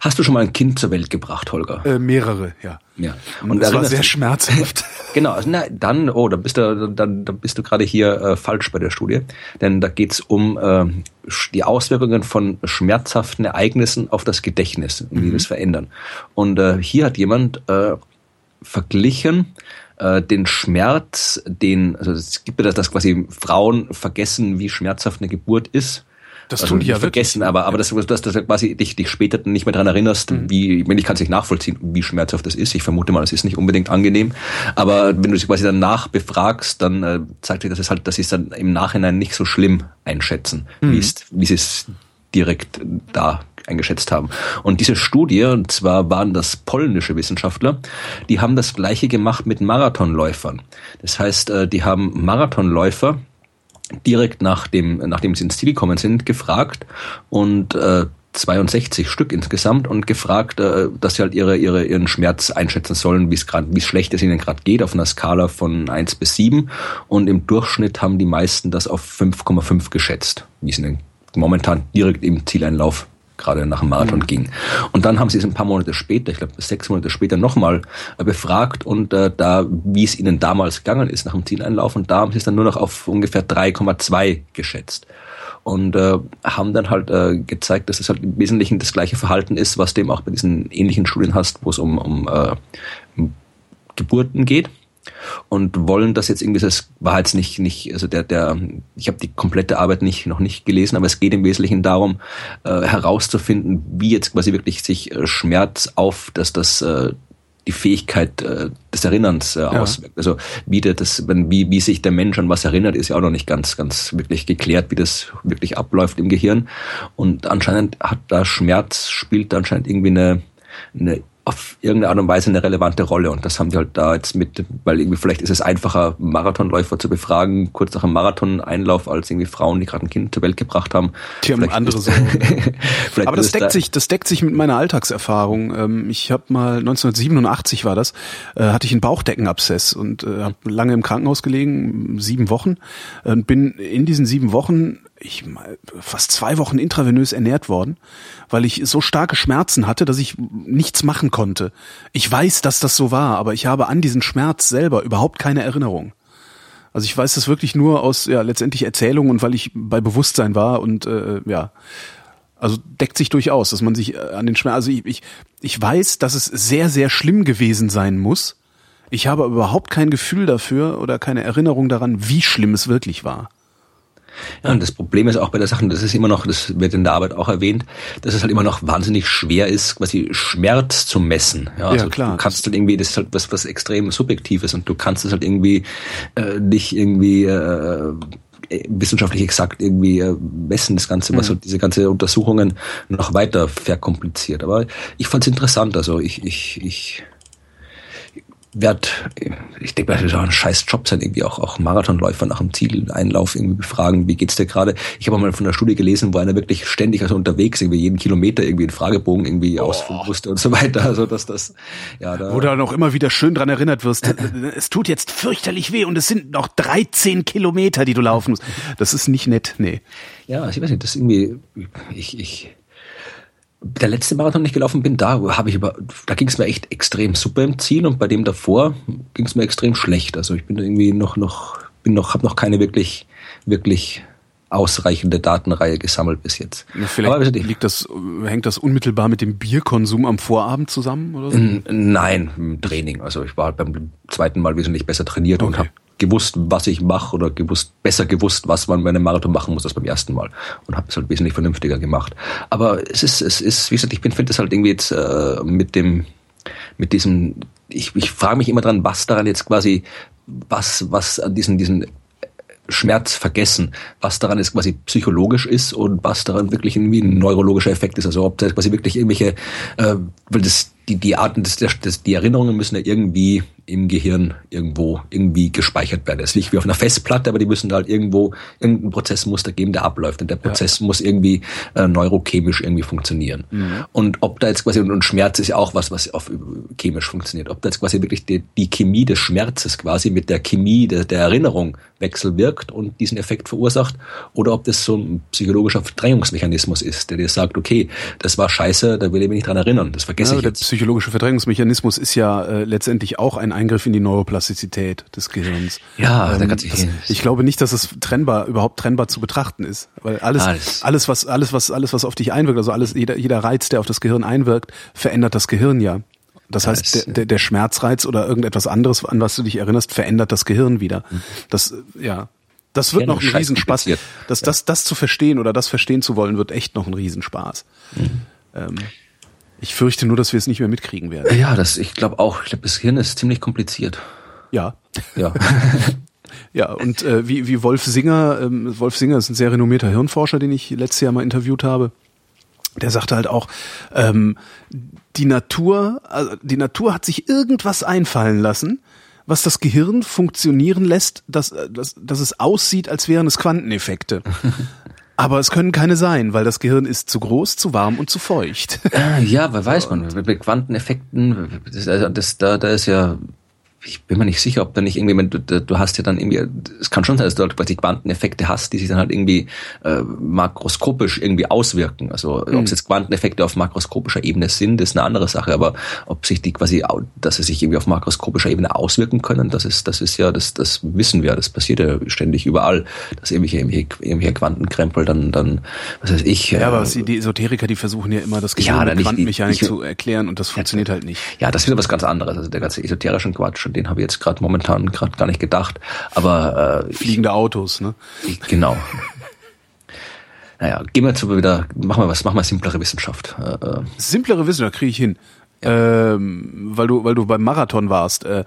hast du schon mal ein Kind zur Welt gebracht, Holger? Äh, mehrere, ja. Ja. Und das war sehr schmerzhaft. (laughs) genau, also, na, dann, oh, da bist du, dann, da bist du gerade hier äh, falsch bei der Studie, denn da geht's um äh, die Auswirkungen von schmerzhaften Ereignissen auf das Gedächtnis, wie mhm. das verändern. Und äh, hier hat jemand äh, verglichen äh, den Schmerz, den, also es gibt ja das, dass quasi Frauen vergessen, wie schmerzhaft eine Geburt ist. Das also tun die ja vergessen, wirklich. aber, aber das, dass, dass du quasi dich, dich später nicht mehr dran erinnerst, mhm. wie, wenn ich kann es nicht nachvollziehen, wie schmerzhaft das ist. Ich vermute mal, es ist nicht unbedingt angenehm. Aber wenn du sie quasi danach befragst, dann äh, zeigt sich, dass es halt, dass sie es dann im Nachhinein nicht so schlimm einschätzen, mhm. wie es, wie sie es direkt da eingeschätzt haben. Und diese Studie, und zwar waren das polnische Wissenschaftler, die haben das gleiche gemacht mit Marathonläufern. Das heißt, äh, die haben Marathonläufer direkt nach dem, nachdem sie ins Ziel gekommen sind, gefragt und äh, 62 Stück insgesamt und gefragt, äh, dass sie halt ihre, ihre, ihren Schmerz einschätzen sollen, wie es gerade, wie schlecht es ihnen gerade geht, auf einer Skala von 1 bis 7. Und im Durchschnitt haben die meisten das auf 5,5 geschätzt, wie es ihnen momentan direkt im Zieleinlauf gerade nach dem Marathon mhm. ging. Und dann haben sie es ein paar Monate später, ich glaube sechs Monate später nochmal äh, befragt und äh, da, wie es ihnen damals gegangen ist nach dem Zieleinlauf und da haben sie es dann nur noch auf ungefähr 3,2 geschätzt und äh, haben dann halt äh, gezeigt, dass es halt im Wesentlichen das gleiche Verhalten ist, was du eben auch bei diesen ähnlichen Studien hast, wo es um, um äh, Geburten geht und wollen das jetzt irgendwie, das war jetzt nicht, nicht, also der, der, ich habe die komplette Arbeit nicht, noch nicht gelesen, aber es geht im Wesentlichen darum, äh, herauszufinden, wie jetzt quasi wirklich sich äh, Schmerz auf das, das, äh, die Fähigkeit äh, des Erinnerns äh, ja. auswirkt. Also wie, der, das, wenn, wie, wie sich der Mensch an was erinnert, ist ja auch noch nicht ganz, ganz wirklich geklärt, wie das wirklich abläuft im Gehirn. Und anscheinend hat da Schmerz, spielt anscheinend irgendwie eine, eine auf irgendeine Art und Weise eine relevante Rolle. Und das haben die halt da jetzt mit, weil irgendwie vielleicht ist es einfacher, Marathonläufer zu befragen, kurz nach einem Marathon-Einlauf, als irgendwie Frauen, die gerade ein Kind zur Welt gebracht haben. Die haben andere Sorgen. (laughs) Aber das deckt da sich, das deckt sich mit meiner Alltagserfahrung. Ähm, ich habe mal 1987 war das, äh, hatte ich einen Bauchdeckenabszess und äh, habe lange im Krankenhaus gelegen, sieben Wochen, und bin in diesen sieben Wochen ich mal fast zwei Wochen intravenös ernährt worden, weil ich so starke Schmerzen hatte, dass ich nichts machen konnte. Ich weiß, dass das so war, aber ich habe an diesen Schmerz selber überhaupt keine Erinnerung. Also ich weiß das wirklich nur aus ja letztendlich Erzählungen und weil ich bei Bewusstsein war und äh, ja, also deckt sich durchaus, dass man sich äh, an den Schmerz, also ich, ich, ich weiß, dass es sehr, sehr schlimm gewesen sein muss. Ich habe überhaupt kein Gefühl dafür oder keine Erinnerung daran, wie schlimm es wirklich war. Ja, und das Problem ist auch bei der Sache, das ist immer noch, das wird in der Arbeit auch erwähnt, dass es halt immer noch wahnsinnig schwer ist, quasi Schmerz zu messen. Ja, also ja klar. Du kannst halt irgendwie, das ist halt was, was extrem subjektives und du kannst es halt irgendwie äh, nicht irgendwie äh, wissenschaftlich exakt irgendwie äh, messen, das Ganze, was mhm. so diese ganze Untersuchungen noch weiter verkompliziert. Aber ich fand es interessant, also ich, ich, ich werd, ich denke, das ist auch ein scheiß Job sein, irgendwie auch, auch Marathonläufer nach dem Zieleinlauf irgendwie befragen, wie geht's dir gerade? Ich habe mal von der Studie gelesen, wo einer wirklich ständig also unterwegs irgendwie jeden Kilometer irgendwie einen Fragebogen irgendwie oh. ausfüllen musste und so weiter. Also dass das, ja, da. Wo du noch immer wieder schön dran erinnert wirst, (laughs) es tut jetzt fürchterlich weh und es sind noch 13 Kilometer, die du laufen musst. Das ist nicht nett, nee. Ja, ich weiß nicht, das irgendwie, ich, ich, der letzte Marathon nicht gelaufen bin, da habe ich aber, da ging es mir echt extrem super im Ziel und bei dem davor ging es mir extrem schlecht. Also ich bin irgendwie noch, noch, bin noch, habe noch keine wirklich, wirklich ausreichende Datenreihe gesammelt bis jetzt. Ja, vielleicht Aber, liegt das, hängt das unmittelbar mit dem Bierkonsum am Vorabend zusammen oder so? Nein, im Training. Also ich war beim zweiten Mal wesentlich besser trainiert okay. und habe gewusst, was ich mache oder gewusst, besser gewusst, was man bei einem Marathon machen muss als beim ersten Mal und habe es halt wesentlich vernünftiger gemacht. Aber es ist, es ist, wie gesagt, ich finde das halt irgendwie jetzt äh, mit dem, mit diesem, ich, ich frage mich immer dran, was daran jetzt quasi, was, was an diesen, diesen Schmerz vergessen, was daran jetzt quasi psychologisch ist und was daran wirklich irgendwie ein neurologischer Effekt ist. Also ob das quasi wirklich irgendwelche, äh, weil das die, die Arten des, des, die Erinnerungen müssen ja irgendwie im Gehirn irgendwo irgendwie gespeichert werden. Das ist nicht wie auf einer Festplatte, aber die müssen halt irgendwo, irgendein Prozessmuster geben, der abläuft. Und der Prozess ja. muss irgendwie äh, neurochemisch irgendwie funktionieren. Mhm. Und ob da jetzt quasi, und, Schmerz ist ja auch was, was auf chemisch funktioniert, ob da jetzt quasi wirklich die, die Chemie des Schmerzes quasi mit der Chemie der, der Erinnerung wechselwirkt und diesen Effekt verursacht, oder ob das so ein psychologischer Verdrängungsmechanismus ist, der dir sagt, okay, das war scheiße, da will ich mich nicht dran erinnern, das vergesse ja, ich jetzt psychologische Verdrängungsmechanismus ist ja äh, letztendlich auch ein Eingriff in die Neuroplastizität des Gehirns. Ja, ähm, da kann sich ich glaube nicht, dass es trennbar überhaupt trennbar zu betrachten ist, weil alles alles, alles was alles was alles was auf dich einwirkt, also alles jeder jeder Reiz, der auf das Gehirn einwirkt, verändert das Gehirn ja. Das heißt, der, der, Schmerzreiz oder irgendetwas anderes, an was du dich erinnerst, verändert das Gehirn wieder. Mhm. Das, ja, das wird noch ein Riesenspaß. Das, das, das zu verstehen oder das verstehen zu wollen, wird echt noch ein Riesenspaß. Mhm. Ähm, ich fürchte nur, dass wir es nicht mehr mitkriegen werden. Ja, das, ich glaube auch. Ich glaube, das Hirn ist ziemlich kompliziert. Ja. Ja. (laughs) ja, und äh, wie, wie Wolf Singer, ähm, Wolf Singer ist ein sehr renommierter Hirnforscher, den ich letztes Jahr mal interviewt habe. Der sagte halt auch, ähm, die Natur, also die Natur hat sich irgendwas einfallen lassen, was das Gehirn funktionieren lässt, dass, äh, dass, dass es aussieht, als wären es Quanteneffekte. (laughs) Aber es können keine sein, weil das Gehirn ist zu groß, zu warm und zu feucht. (laughs) Ja, wer weiß man. Bei Quanteneffekten, das, also das, da, da ist ja ich bin mir nicht sicher, ob da nicht irgendwie, du, du hast ja dann irgendwie, es kann schon sein, dass du halt quasi Quanteneffekte hast, die sich dann halt irgendwie äh, makroskopisch irgendwie auswirken. Also mhm. ob es jetzt Quanteneffekte auf makroskopischer Ebene sind, ist eine andere Sache, aber ob sich die quasi, dass sie sich irgendwie auf makroskopischer Ebene auswirken können, das ist, das ist ja, das, das wissen wir, das passiert ja ständig überall, dass irgendwelche, irgendwelche, irgendwelche Quantenkrempel dann, dann, was weiß ich. Ja, äh, aber die Esoteriker, die versuchen ja immer das Gehirn ja, mit Quantenmechanik zu erklären und das funktioniert ja, halt nicht. Ja, das ist wieder was ganz anderes. Also der ganze esoterische Quatsch den habe ich jetzt gerade momentan gerade gar nicht gedacht. Aber äh, fliegende Autos, ne? Ich, genau. (laughs) naja, gehen wir jetzt wieder, machen wir was, machen wir simplere Wissenschaft. Äh, äh. simplere Wissenschaft kriege ich hin. Ja. Ähm, weil du, weil du beim Marathon warst. Äh,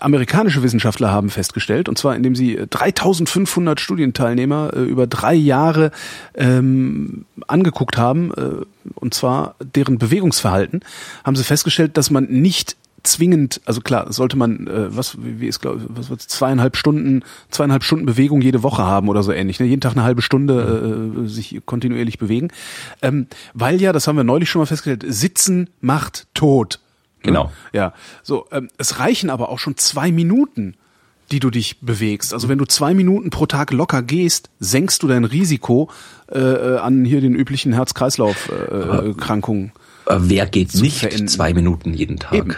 amerikanische Wissenschaftler haben festgestellt, und zwar indem sie 3500 Studienteilnehmer äh, über drei Jahre ähm, angeguckt haben, äh, und zwar deren Bewegungsverhalten, haben sie festgestellt, dass man nicht zwingend, also klar, sollte man, äh, was, wie ist, glaube was wird zweieinhalb Stunden, zweieinhalb Stunden Bewegung jede Woche haben oder so ähnlich, ne? jeden Tag eine halbe Stunde äh, sich kontinuierlich bewegen, ähm, weil ja, das haben wir neulich schon mal festgestellt, Sitzen macht tot. Ne? Genau. Ja, so, ähm, es reichen aber auch schon zwei Minuten die du dich bewegst. Also wenn du zwei Minuten pro Tag locker gehst, senkst du dein Risiko äh, äh an hier den üblichen Herz-Kreislauf-Krankungen. Äh, wer geht nicht zwei Minuten jeden Tag? Eben.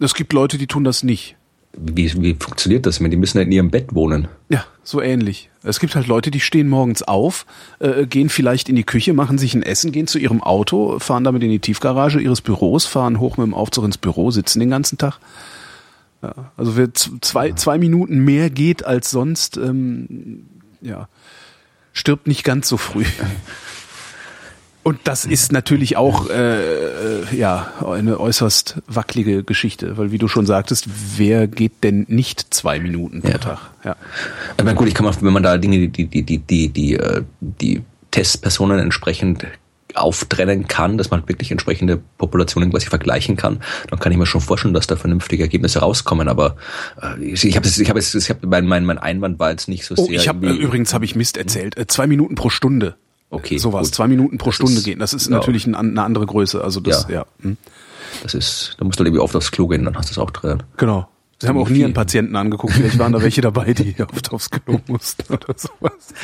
Es gibt Leute, die tun das nicht. Wie, wie funktioniert das? Die müssen halt in ihrem Bett wohnen. Ja, so ähnlich. Es gibt halt Leute, die stehen morgens auf, äh, gehen vielleicht in die Küche, machen sich ein Essen, gehen zu ihrem Auto, fahren damit in die Tiefgarage ihres Büros, fahren hoch mit dem Aufzug ins Büro, sitzen den ganzen Tag. Ja, also wer zwei, zwei Minuten mehr geht als sonst, ähm, ja, stirbt nicht ganz so früh. (laughs) Und das ist natürlich auch äh, äh, ja eine äußerst wackelige Geschichte, weil wie du schon sagtest, wer geht denn nicht zwei Minuten pro ja. Tag? Ja. Aber gut, ich kann mal, wenn man da Dinge, die die die die die äh, die Testpersonen entsprechend auftrennen kann, dass man wirklich entsprechende Populationen quasi vergleichen kann, dann kann ich mir schon vorstellen, dass da vernünftige Ergebnisse rauskommen. Aber äh, ich habe ich habe ich habe mein, mein mein Einwand war jetzt nicht so oh, sehr. Ich habe übrigens habe ich Mist erzählt. Äh, zwei Minuten pro Stunde. Okay. Sowas. Gut. Zwei Minuten pro das Stunde ist, gehen. Das ist ja. natürlich ein, eine andere Größe. Also das, ja. ja. Hm. Das ist, da musst du irgendwie oft aufs Klo gehen, dann hast du es auch drin. Genau. Sie haben auch nie einen Patienten angeguckt. Vielleicht waren da welche dabei, die (laughs) oft aufs Klo mussten oder sowas.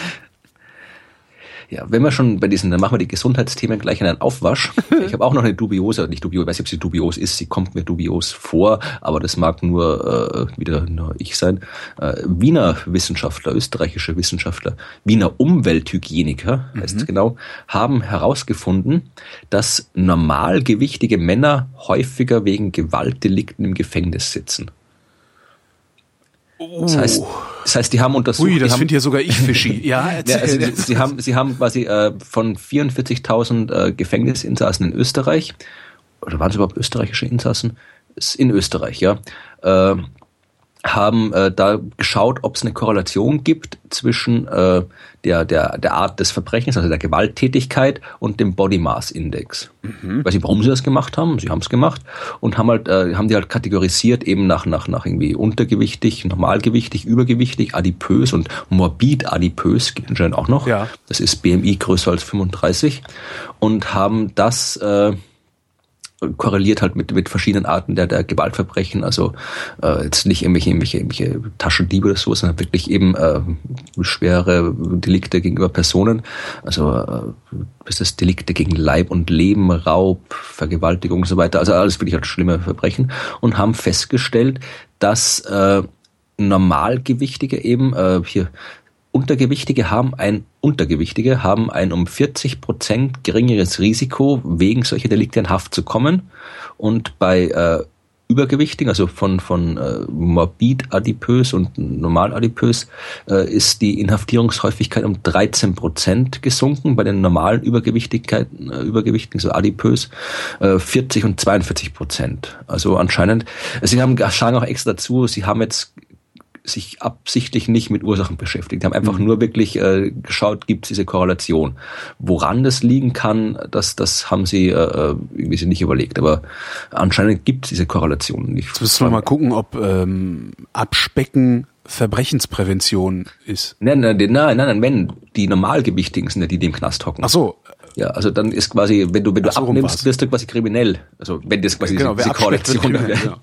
Ja, wenn wir schon bei diesen, dann machen wir die Gesundheitsthemen gleich in einen Aufwasch. (laughs) Ich habe auch noch eine dubiose, nicht dubios, ich weiß nicht, ob sie dubios ist, sie kommt mir dubios vor, aber das mag nur äh, wieder nur ich sein. Äh, Wiener Wissenschaftler, österreichische Wissenschaftler, Wiener Umwelthygieniker heißt mhm. es genau, haben herausgefunden, dass normalgewichtige Männer häufiger wegen Gewaltdelikten im Gefängnis sitzen. Das heißt, das heißt, die haben untersucht. Ui, das finde ja sogar ich fishy. (laughs) Ja, ja also sie, sie, haben, sie haben quasi äh, von 44.000 äh, Gefängnisinsassen in Österreich, oder waren es überhaupt österreichische Insassen? In Österreich, ja. Äh, haben äh, da geschaut, ob es eine Korrelation gibt zwischen äh, der, der, der Art des Verbrechens, also der Gewalttätigkeit und dem Body Mass Index. Mhm. Weiß nicht, warum sie das gemacht haben, sie haben es gemacht und haben halt, äh, haben die halt kategorisiert eben nach, nach, nach irgendwie untergewichtig, normalgewichtig, übergewichtig, adipös und morbid adipös gibt anscheinend auch noch. Ja. Das ist BMI größer als 35 und haben das äh, korreliert halt mit, mit verschiedenen Arten der, der Gewaltverbrechen, also äh, jetzt nicht irgendwelche, irgendwelche, irgendwelche Taschendiebe oder so, sondern wirklich eben äh, schwere Delikte gegenüber Personen, also äh, das ist Delikte gegen Leib und Leben, Raub, Vergewaltigung und so weiter, also alles wirklich halt schlimme Verbrechen. Und haben festgestellt, dass äh, Normalgewichtige eben äh, hier Untergewichtige haben ein Untergewichtige haben ein um 40 Prozent geringeres Risiko, wegen solcher Delikte in Haft zu kommen. Und bei äh, Übergewichtigen, also von, von äh, morbid adipös und normal adipös, äh, ist die Inhaftierungshäufigkeit um 13 Prozent gesunken. Bei den normalen Übergewichtigkeiten, äh, Übergewichtigen, so adipös, äh, 40 und 42 Prozent. Also anscheinend, sie haben, sagen auch extra dazu, sie haben jetzt sich absichtlich nicht mit Ursachen beschäftigt. Die haben einfach mhm. nur wirklich äh, geschaut, gibt es diese Korrelation. Woran das liegen kann, das, das haben sie äh, irgendwie sich nicht überlegt. Aber anscheinend gibt es diese Korrelation nicht. Jetzt müssen wir mal gucken, ob ähm, Abspecken Verbrechensprävention ist. Nein, nein, nein, nein, nein, wenn die Normalgewichtigen sind, die dem Knast hocken. Ach so. Ja, also dann ist quasi, wenn du, wenn du so abnimmst, wirst du quasi kriminell. Also wenn das quasi genau, diese, diese Korrelation. Kriminell, (laughs) ja.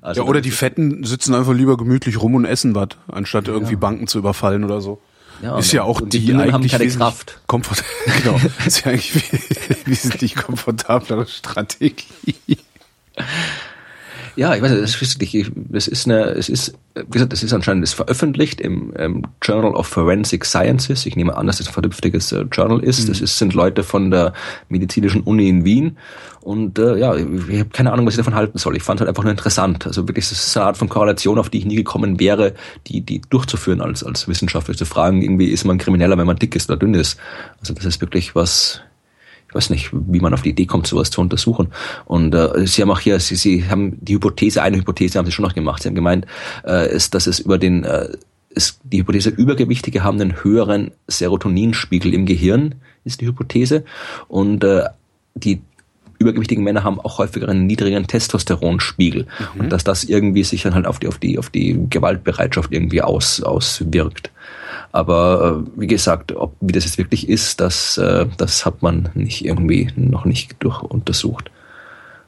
Also ja, oder die Fetten sitzen einfach lieber gemütlich rum und essen was, anstatt irgendwie ja. Banken zu überfallen oder so. Ja, ist ja auch die, die eigentlich keine Kraft. Komfort (laughs) genau. ist ja eigentlich (laughs) wesentlich komfortablere Strategie. (laughs) Ja, ich weiß nicht, das ist, nicht, das ist eine, es ist, wie gesagt, das ist anscheinend das veröffentlicht im, im Journal of Forensic Sciences. Ich nehme an, dass das ein vernünftiges äh, Journal ist. Mhm. Das ist, sind Leute von der medizinischen Uni in Wien. Und äh, ja, ich, ich habe keine Ahnung, was ich davon halten soll. Ich fand es halt einfach nur interessant. Also wirklich, das ist eine Art von Korrelation, auf die ich nie gekommen wäre, die, die durchzuführen als, als Wissenschaftler. Zu fragen, irgendwie, ist man krimineller, wenn man dick ist oder dünn ist. Also das ist wirklich was, ich weiß nicht, wie man auf die Idee kommt, sowas zu untersuchen. Und äh, sie haben auch hier, sie, sie haben die Hypothese, eine Hypothese haben sie schon noch gemacht. Sie haben gemeint, äh, ist, dass es über den äh, ist die Hypothese, Übergewichtige haben einen höheren Serotoninspiegel im Gehirn, ist die Hypothese. Und äh, die übergewichtigen Männer haben auch häufiger einen niedrigeren Testosteronspiegel. Mhm. Und dass das irgendwie sich dann halt auf die, auf die, auf die Gewaltbereitschaft irgendwie aus, auswirkt. Aber äh, wie gesagt, ob, wie das jetzt wirklich ist, das, äh, das hat man nicht irgendwie noch nicht durch untersucht.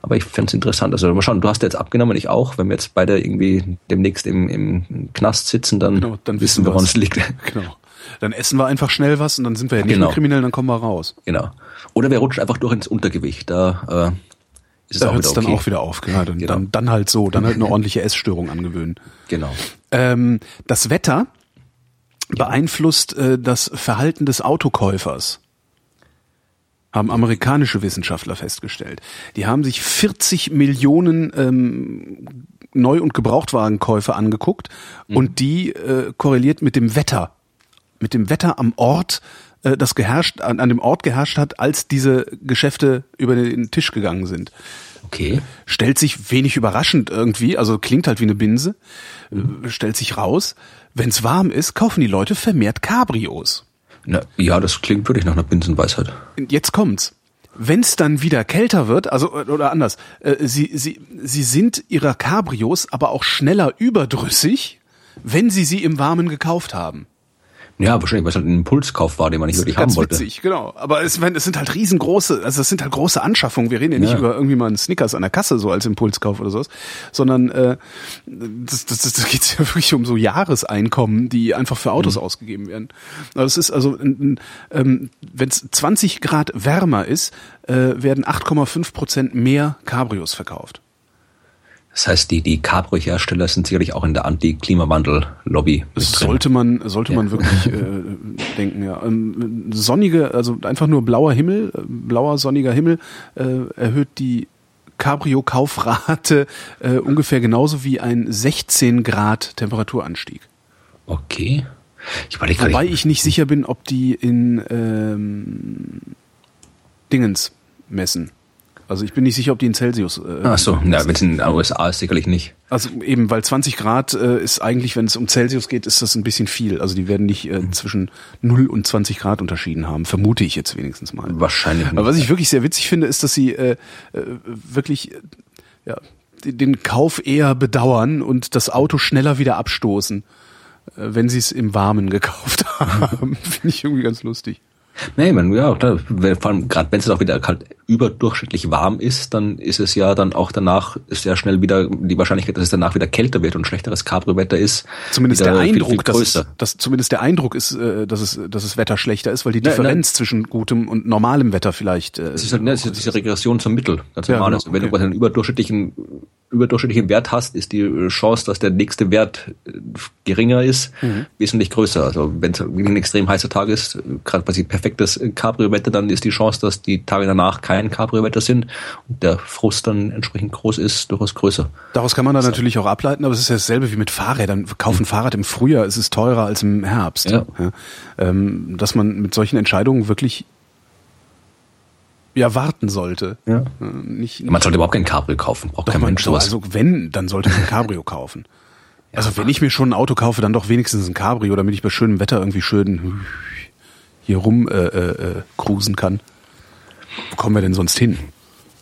Aber ich fände es interessant. Also mal schauen, du hast jetzt abgenommen, ich auch. Wenn wir jetzt beide irgendwie demnächst im, im Knast sitzen, dann, genau, dann wissen wir, woran es liegt. Genau. Dann essen wir einfach schnell was und dann sind wir ja nicht genau. mehr kriminell, dann kommen wir raus. Genau. Oder wir rutschen einfach durch ins Untergewicht. Da äh, ist da hört es okay. dann auch wieder auf. Genau. Dann, genau. Dann, dann halt so, dann halt eine (laughs) ordentliche Essstörung angewöhnen. Genau. Ähm, das Wetter beeinflusst äh, das Verhalten des Autokäufers haben amerikanische Wissenschaftler festgestellt. Die haben sich 40 Millionen ähm, Neu- und Gebrauchtwagenkäufe angeguckt mhm. und die äh, korreliert mit dem Wetter, mit dem Wetter am Ort, äh, das geherrscht an, an dem Ort geherrscht hat, als diese Geschäfte über den Tisch gegangen sind. Okay. Stellt sich wenig überraschend irgendwie, also klingt halt wie eine Binse, mhm. stellt sich raus, wenn es warm ist, kaufen die Leute vermehrt Cabrios. Na, ja, das klingt wirklich nach einer Binsenweisheit. Jetzt kommt's. Wenn es dann wieder kälter wird, also oder anders, äh, sie, sie, sie sind ihrer Cabrios aber auch schneller überdrüssig, wenn sie sie im Warmen gekauft haben. Ja, wahrscheinlich, weil es halt ein Impulskauf war, den man nicht wirklich haben wollte. Witzig, genau. Aber es, es sind halt riesengroße, also es sind halt große Anschaffungen. Wir reden ja nicht ja. über irgendwie mal einen Snickers an der Kasse so als Impulskauf oder sowas, sondern äh, das, das, das geht (laughs) ja wirklich um so Jahreseinkommen, die einfach für Autos mhm. ausgegeben werden. Also es ist also, ähm, wenn es 20 Grad wärmer ist, äh, werden 8,5 Prozent mehr Cabrios verkauft. Das heißt, die, die Cabrio-Hersteller sind sicherlich auch in der Anti-Klimawandel-Lobby. Sollte man, sollte ja. man wirklich (laughs) äh, denken, ja. Ähm, sonnige, also einfach nur blauer Himmel, äh, blauer sonniger Himmel äh, erhöht die Cabrio-Kaufrate äh, ungefähr genauso wie ein 16 Grad Temperaturanstieg. Okay. Ich Wobei ich nicht sicher bin, ob die in ähm, Dingens messen. Also ich bin nicht sicher, ob die in Celsius. Äh, Ach so, ja, wenn es in den USA ist, sicherlich nicht. Also eben, weil 20 Grad äh, ist eigentlich, wenn es um Celsius geht, ist das ein bisschen viel. Also die werden nicht äh, mhm. zwischen 0 und 20 Grad unterschieden haben, vermute ich jetzt wenigstens mal. Wahrscheinlich nicht. Aber was ich wirklich sehr witzig finde, ist, dass sie äh, äh, wirklich äh, ja, den Kauf eher bedauern und das Auto schneller wieder abstoßen, äh, wenn sie es im Warmen gekauft (laughs) haben. finde ich irgendwie ganz lustig. Nee, man, ja, klar, vor allem gerade wenn es auch wieder halt überdurchschnittlich warm ist, dann ist es ja dann auch danach sehr schnell wieder die Wahrscheinlichkeit, dass es danach wieder kälter wird und schlechteres Cabrio-Wetter ist. Zumindest der Eindruck, viel, viel dass, es, dass zumindest der Eindruck ist, äh, dass es, dass es Wetter schlechter ist, weil die Differenz ja, zwischen gutem und normalem Wetter vielleicht. Äh, es ist halt ne, es ist diese Regression zum Mittel, ganz normal. Ja, genau, Wenn okay. du quasi einen überdurchschnittlichen überdurchschnittlichen Wert hast, ist die Chance, dass der nächste Wert äh, geringer ist, mhm. wesentlich größer. Also wenn es ein extrem heißer Tag ist, gerade quasi perfektes Cabrio-Wetter, dann ist die Chance, dass die Tage danach kein Cabrio-Wetter sind und der Frust dann entsprechend groß ist, durchaus größer. Daraus kann man dann natürlich auch ableiten, aber es ist ja dasselbe wie mit Fahrrädern. Kaufen mhm. Fahrrad im Frühjahr, ist es teurer als im Herbst. Ja. Ja. Ähm, dass man mit solchen Entscheidungen wirklich ja warten sollte. Ja. Äh, nicht, nicht man sollte überhaupt kein Cabrio kaufen, auch kein Mensch sowas. Also wenn, dann sollte man ein Cabrio (laughs) kaufen. ja, also wenn ich mir schon ein Auto kaufe, dann doch wenigstens ein Cabrio, damit ich bei schönem Wetter irgendwie schön hier rum äh, äh, äh, cruisen kann. Wo kommen wir denn sonst hin?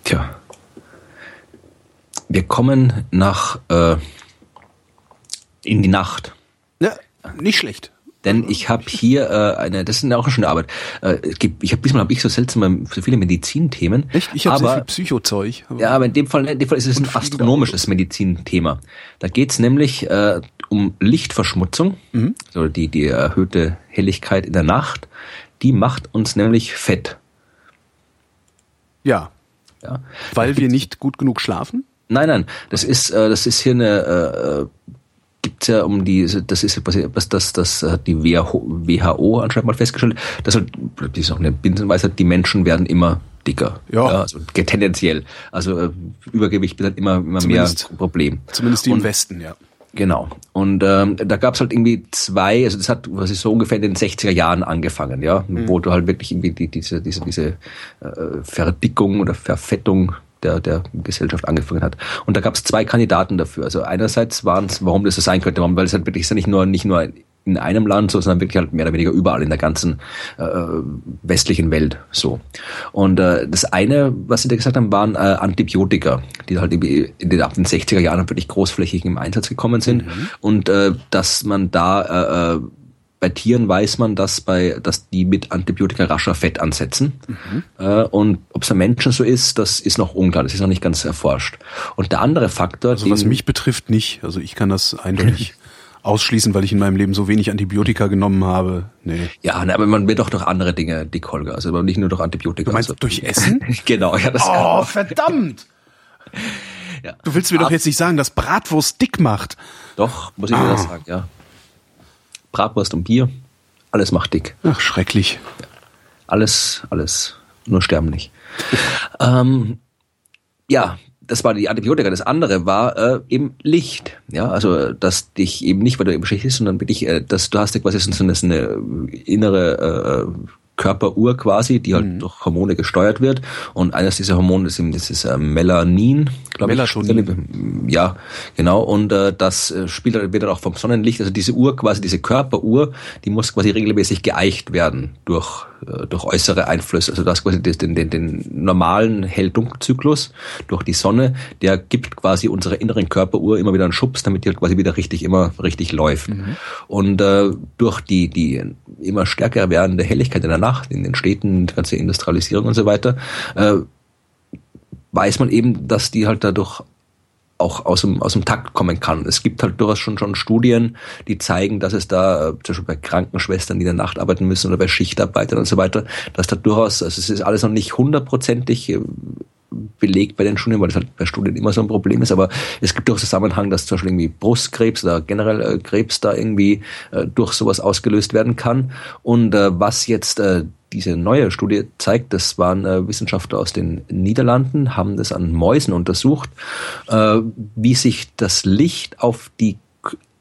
Tja. Wir kommen nach äh, in die Nacht. Ja, nicht schlecht. Denn ich habe hier äh, eine, das ist eine auch eine schöne Arbeit. Äh, ich habe diesmal habe ich so seltsam so viele Medizinthemen. Echt? Ich habe sehr viel Psychozeug. Ja, aber in dem Fall, in dem Fall ist es ein astronomisches Medizinthema. Da geht's nämlich äh, um Lichtverschmutzung, mhm. also die die erhöhte Helligkeit in der Nacht. Die macht uns nämlich fett. Ja. Ja. Weil wir nicht gut genug schlafen? Nein, nein. Das ist äh, das ist hier eine äh, gibt's ja um die, das ist was das, das hat die WHO anscheinend mal festgestellt, dass halt, das ist auch eine Binsenweisheit, die Menschen werden immer dicker. Ja. ja also tendenziell. Also äh, Übergewicht wird halt immer, immer zumindest, mehr Problem. Zumindest die Und, im Westen, ja. Genau. Und ähm, da gab's halt irgendwie zwei, also das hat, was ist so ungefähr in den 60er Jahren angefangen, ja, mhm. wo du halt wirklich irgendwie die, diese, diese, diese äh, Verdickung oder Verfettung der, der Gesellschaft angefangen hat. Und da gab es zwei Kandidaten dafür. Also einerseits waren es, warum das so sein könnte, weil es halt wirklich ist ja nicht nur, nicht nur in einem Land so, sondern wirklich halt mehr oder weniger überall in der ganzen äh, westlichen Welt so. Und äh, das eine, was sie da gesagt haben, waren äh, Antibiotika, die halt in den, ab den 60er Jahren wirklich großflächig im Einsatz gekommen sind. Mhm. Und äh, dass man da äh, äh bei Tieren weiß man, dass bei, dass die mit Antibiotika rascher Fett ansetzen. Mhm. Äh, und ob es bei Menschen so ist, das ist noch unklar. Das ist noch nicht ganz erforscht. Und der andere Faktor, also was mich betrifft, nicht. Also ich kann das eindeutig (laughs) ausschließen, weil ich in meinem Leben so wenig Antibiotika genommen habe. Nee. Ja, aber man wird doch durch andere Dinge dick, Holger. Also nicht nur durch Antibiotika. Du meinst also, durch (laughs) Essen? genau, ja, das Oh, verdammt! (laughs) ja. Du willst mir aber, doch jetzt nicht sagen, dass Bratwurst dick macht. Doch, muss ich ah. dir das sagen, ja. Bratwurst und Bier, alles macht dick. Ach, schrecklich. Alles, alles, nur sterben nicht. ähm, ja, das war die Antibiotika. Das andere war äh, eben Licht. Ja, also dass dich eben nicht, weil du eben schlecht ist, sondern wirklich, äh, dass du hast ja quasi so eine, so eine innere äh, Körperuhr quasi, die halt mhm. durch Hormone gesteuert wird. Und eines dieser Hormone ist eben dieses äh, Melanin, glaube ich. Ja, genau. Und äh, das äh, spielt dann, wird dann auch vom Sonnenlicht, also diese Uhr quasi, diese Körperuhr, die muss quasi regelmäßig geeicht werden durch äh, durch äußere Einflüsse. Also das quasi den, den, den normalen Hell-Dunkel-Zyklus durch die Sonne, der gibt quasi unserer inneren Körperuhr immer wieder einen Schubs, damit die halt quasi wieder richtig immer richtig läuft. Mhm. Und äh, durch die die immer stärker werdende Helligkeit in der Nacht, in den Städten, die ganze Industrialisierung und so weiter, äh, weiß man eben, dass die halt dadurch auch aus dem, aus dem Takt kommen kann. Es gibt halt durchaus schon, schon Studien, die zeigen, dass es da, äh, zum Beispiel bei Krankenschwestern, die in der Nacht arbeiten müssen oder bei Schichtarbeitern und so weiter, dass da durchaus, also es ist alles noch nicht hundertprozentig äh, belegt bei den Studien, weil das halt bei Studien immer so ein Problem ist, aber es gibt auch Zusammenhang, dass zum Beispiel irgendwie Brustkrebs oder generell äh, Krebs da irgendwie äh, durch sowas ausgelöst werden kann. Und äh, was jetzt äh, diese neue Studie zeigt, das waren äh, Wissenschaftler aus den Niederlanden, haben das an Mäusen untersucht, äh, wie sich das Licht auf die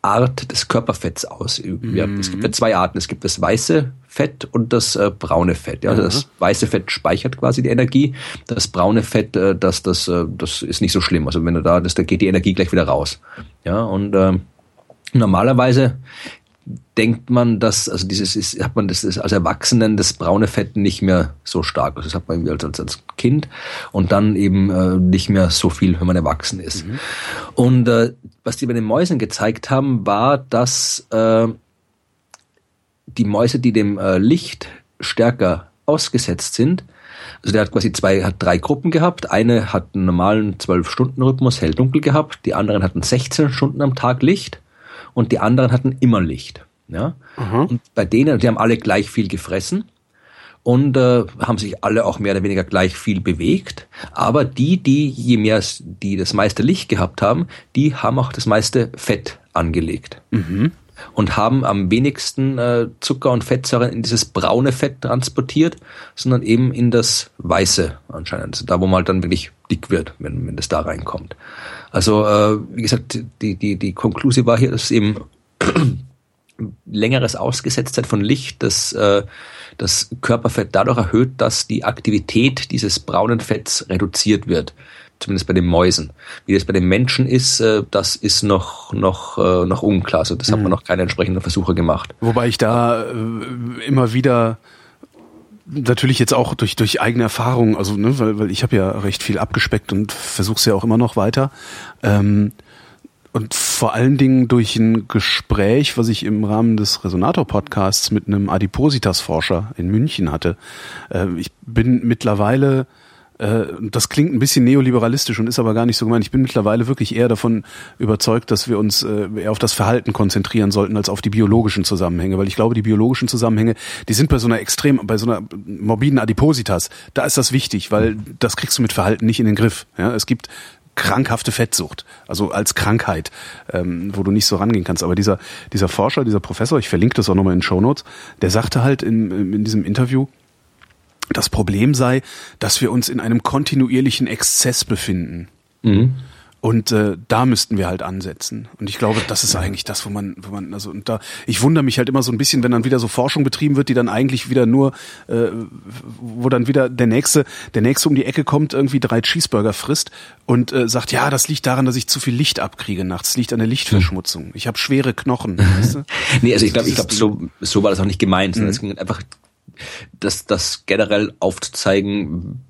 Art des Körperfetts ausübt. Mhm. Ja, es gibt ja zwei Arten. Es gibt das weiße Fett und das äh, braune Fett. Ja, also das weiße Fett speichert quasi die Energie. Das braune Fett, äh, das, das, äh, das ist nicht so schlimm. Also wenn du da, das, da geht die Energie gleich wieder raus. Ja, und äh, normalerweise denkt man, dass, also dieses ist, hat man das ist als Erwachsenen das braune Fett nicht mehr so stark. Also das hat man irgendwie als, als Kind und dann eben äh, nicht mehr so viel, wenn man erwachsen ist. Mhm. Und äh, was die bei den Mäusen gezeigt haben, war, dass äh, die Mäuse, die dem äh, Licht stärker ausgesetzt sind, also der hat quasi zwei, hat drei Gruppen gehabt. Eine hat einen normalen 12-Stunden-Rhythmus, hell-dunkel gehabt. Die anderen hatten 16 Stunden am Tag Licht und die anderen hatten immer Licht. Ja? Mhm. Und bei denen, die haben alle gleich viel gefressen und äh, haben sich alle auch mehr oder weniger gleich viel bewegt. Aber die, die je mehr, die das meiste Licht gehabt haben, die haben auch das meiste Fett angelegt. Mhm. Und haben am wenigsten äh, Zucker und Fettsäuren in dieses braune Fett transportiert, sondern eben in das weiße anscheinend. Also da, wo man halt dann wirklich dick wird, wenn, wenn das da reinkommt. Also, äh, wie gesagt, die, die, die Konklusion war hier, dass eben (clears throat) längeres Ausgesetztheit von Licht das, äh, das Körperfett dadurch erhöht, dass die Aktivität dieses braunen Fetts reduziert wird. Zumindest bei den Mäusen. Wie das bei den Menschen ist, äh, das ist noch, noch, äh, noch unklar. Also das mhm. hat man noch keine entsprechenden Versuche gemacht. Wobei ich da äh, immer wieder natürlich jetzt auch durch durch eigene Erfahrungen, also ne, weil, weil ich habe ja recht viel abgespeckt und versuche es ja auch immer noch weiter. Ähm, und vor allen Dingen durch ein Gespräch, was ich im Rahmen des Resonator-Podcasts mit einem Adipositas-Forscher in München hatte. Ich bin mittlerweile, äh, das klingt ein bisschen neoliberalistisch und ist aber gar nicht so gemeint, ich bin mittlerweile wirklich eher davon überzeugt, dass wir uns äh, eher auf das Verhalten konzentrieren sollten, als auf die biologischen Zusammenhänge. Weil ich glaube, die biologischen Zusammenhänge, die sind bei so einer extrem, bei so einer morbiden Adipositas, da ist das wichtig, weil das kriegst du mit Verhalten nicht in den Griff. Ja, es gibt krankhafte Fettsucht, also als Krankheit, ähm, wo du nicht so rangehen kannst. Aber dieser, dieser Forscher, dieser Professor, ich verlinke das auch nochmal in den Show Notes, der sagte halt in, in diesem Interview, das Problem sei, dass wir uns in einem kontinuierlichen Exzess befinden. Mhm. Und äh, da müssten wir halt ansetzen. Und ich glaube, das ist eigentlich das, wo man, wo man, also und da, ich wundere mich halt immer so ein bisschen, wenn dann wieder so Forschung betrieben wird, die dann eigentlich wieder nur, äh, wo dann wieder der nächste, der nächste um die Ecke kommt, irgendwie drei Cheeseburger frisst und äh, sagt, ja, das liegt daran, dass ich zu viel Licht abkriege nachts. Das liegt an der Lichtverschmutzung. Ich habe schwere Knochen. Weißt du? (laughs) nee, also ich glaube, ich glaube, so, so war das auch nicht gemeint. Mhm. Es ging einfach das, das generell aufzuzeigen,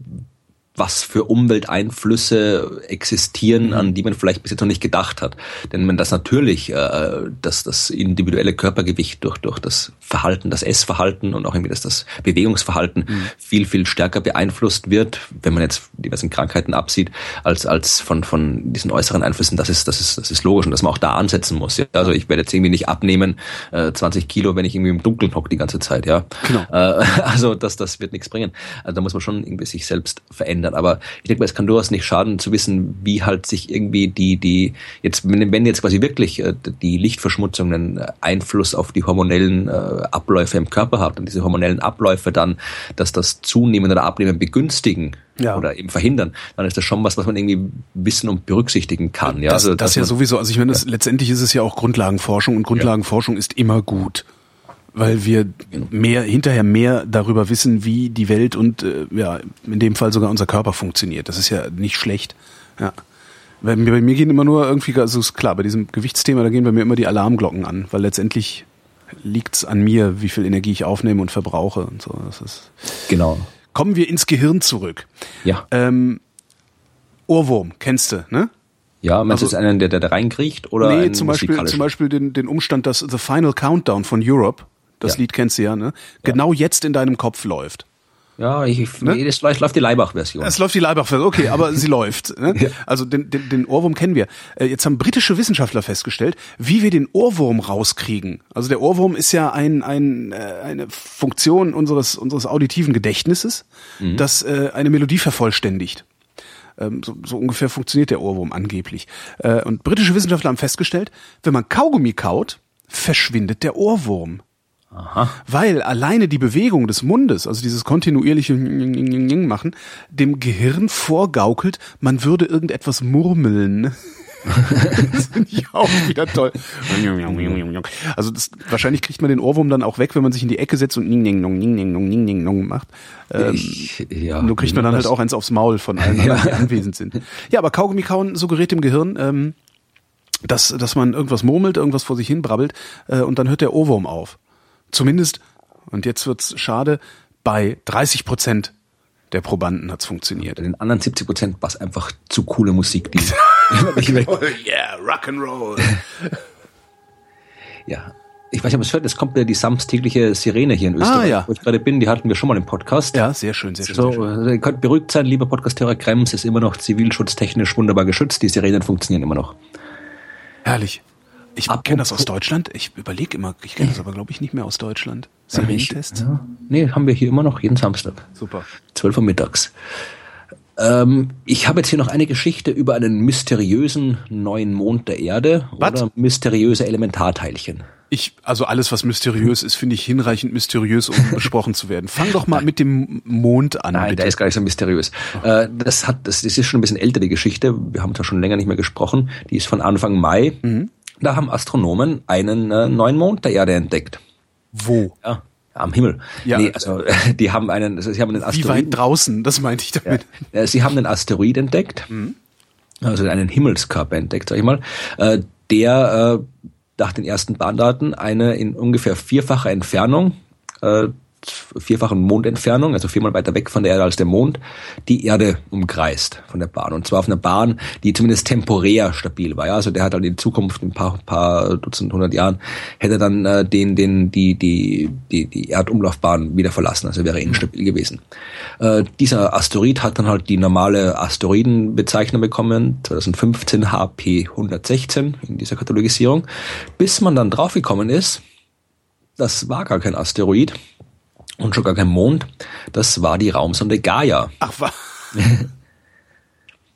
was für Umwelteinflüsse existieren, mhm. an die man vielleicht bis jetzt noch nicht gedacht hat. Denn wenn das natürlich, äh, dass das individuelle Körpergewicht durch, durch das Verhalten, das Essverhalten und auch irgendwie das, das Bewegungsverhalten mhm. viel, viel stärker beeinflusst wird, wenn man jetzt diversen Krankheiten absieht, als, als von, von diesen äußeren Einflüssen, das ist, das ist, das ist logisch und dass man auch da ansetzen muss. Ja? Also ich werde jetzt irgendwie nicht abnehmen, äh, 20 Kilo, wenn ich irgendwie im Dunkeln hocke die ganze Zeit, ja. Genau. Äh, (laughs) also das, das wird nichts bringen. Also da muss man schon irgendwie sich selbst verändern verändern. Aber ich denke mal, es kann durchaus nicht schaden zu wissen, wie halt sich irgendwie die, die, jetzt, wenn jetzt quasi wirklich äh, die Lichtverschmutzung einen Einfluss auf die hormonellen äh, Abläufe im Körper hat und diese hormonellen Abläufe dann, dass das Zunehmen oder Abnehmen begünstigen, ja. oder eben verhindern, dann ist das schon was, was man irgendwie wissen und berücksichtigen kann. Ja, das, also, das ja sowieso. Also ich meine, das, ja. letztendlich ist es ja auch Grundlagenforschung und Grundlagenforschung ja. ist immer gut weil wir mehr hinterher mehr darüber wissen, wie die Welt und äh, ja in dem Fall sogar unser Körper funktioniert. Das ist ja nicht schlecht. Ja. Bei mir, bei mir gehen immer nur irgendwie, also ist klar, bei diesem Gewichtsthema, da gehen bei mir immer die Alarmglocken an, weil letztendlich liegt's an mir, wie viel Energie ich aufnehme und verbrauche und so. Das ist genau. Kommen wir ins Gehirn zurück. Ja. Ähm, Ohrwurm, kennst du, ne? Ja, meinst also, du einen, der, der da reinkriecht oder nee, zum Beispiel, zum Beispiel den, den Umstand, dass The Final Countdown von Europe Das ja. Lied kennst du ja, ne? Genau jetzt in deinem Kopf läuft. Ja, ich, ne? es läuft, läuft die Leibach-Version. Es läuft die Leibach-Version, okay, aber sie (laughs) läuft. Ne? Ja. Also den, den, den Ohrwurm kennen wir. Äh, jetzt haben britische Wissenschaftler festgestellt, wie wir den Ohrwurm rauskriegen. Also der Ohrwurm ist ja ein, ein, äh, eine Funktion unseres, unseres auditiven Gedächtnisses, mhm. das äh, eine Melodie vervollständigt. Ähm, so, so ungefähr funktioniert der Ohrwurm angeblich. Äh, und britische Wissenschaftler haben festgestellt, wenn man Kaugummi kaut, verschwindet der Ohrwurm. Aha. Weil alleine die Bewegung des Mundes, also dieses kontinuierliche machen, dem Gehirn vorgaukelt, man würde irgendetwas murmeln. (laughs) das finde ich auch wieder toll. Also das, wahrscheinlich kriegt man den Ohrwurm dann auch weg, wenn man sich in die Ecke setzt und ning ning nong ning ning nong ning ning nong macht. Ähm, ich, ja, nur kriegt man dann halt auch eins aufs Maul von allen, (laughs) ja. die anwesend sind. Ja, aber Kaugummi kauen suggeriert dem Gehirn, ähm, dass, dass man irgendwas murmelt, irgendwas vor sich hin brabbelt äh, und dann hört der Ohrwurm auf. Zumindest, und jetzt wird's schade, bei 30 Prozent der Probanden hat's funktioniert. Bei den anderen 70 Prozent war es einfach zu coole Musik. Die (laughs) yeah, Rock'n'Roll. ja, ich weiß nicht, ob es hört, es kommt ja die samstägliche Sirene hier in ah, Österreich, ah, ja. wo ich gerade bin. Die hatten wir schon mal im Podcast. Ja, sehr schön, sehr schön. So, sehr schön. Also, ihr könnt beruhigt sein, lieber Podcasthörer Krems ist immer noch zivilschutztechnisch wunderbar geschützt. Die Sirenen funktionieren immer noch. Herrlich. Ich kenne das aus Deutschland. Ich überlege immer, ich kenne das aber, glaube ich, nicht mehr aus Deutschland. Serientests? Ja. Nee, haben wir hier immer noch jeden Samstag. Super. 12 Uhr mittags. Ähm, ich habe jetzt hier noch eine Geschichte über einen mysteriösen neuen Mond der Erde What? oder mysteriöse Elementarteilchen. Ich, also alles, was mysteriös ist, finde ich hinreichend mysteriös, um (laughs) besprochen zu werden. Fang doch mal mit dem Mond an. Nein, bitte. der ist gar nicht so mysteriös. Äh, das hat, das, das ist schon ein bisschen älter, die Geschichte. Wir haben da schon länger nicht mehr gesprochen. Die ist von Anfang Mai. Mhm. Da haben Astronomen einen äh, neuen Mond der Erde entdeckt. Wo? Ja, am Himmel. Ja, nee, also (laughs) die haben einen, also, sie haben einen Asteroid. Wie weit draußen? Das meinte ich damit. Ja, sie haben einen Asteroid entdeckt, mhm. also einen Himmelskörper entdeckt, sag ich mal, äh, der äh, nach den ersten Bahndaten eine in ungefähr vierfacher Entfernung äh, vierfachen Mondentfernung, also viermal weiter weg von der Erde als der Mond, die Erde umkreist von der Bahn. Und zwar auf einer Bahn, die zumindest temporär stabil war. Ja? Also der hat halt in Zukunft, in ein paar, paar Dutzend, hundert Jahren, hätte dann äh, den, den, die, die, die, die Erdumlaufbahn wieder verlassen, also wäre instabil gewesen. Äh, dieser Asteroid hat dann halt die normale Asteroidenbezeichnung bekommen, 2015 HP 116 in dieser Katalogisierung, bis man dann draufgekommen ist, das war gar kein Asteroid, und schon gar kein Mond. Das war die Raumsonde Gaia. Ach was. (laughs)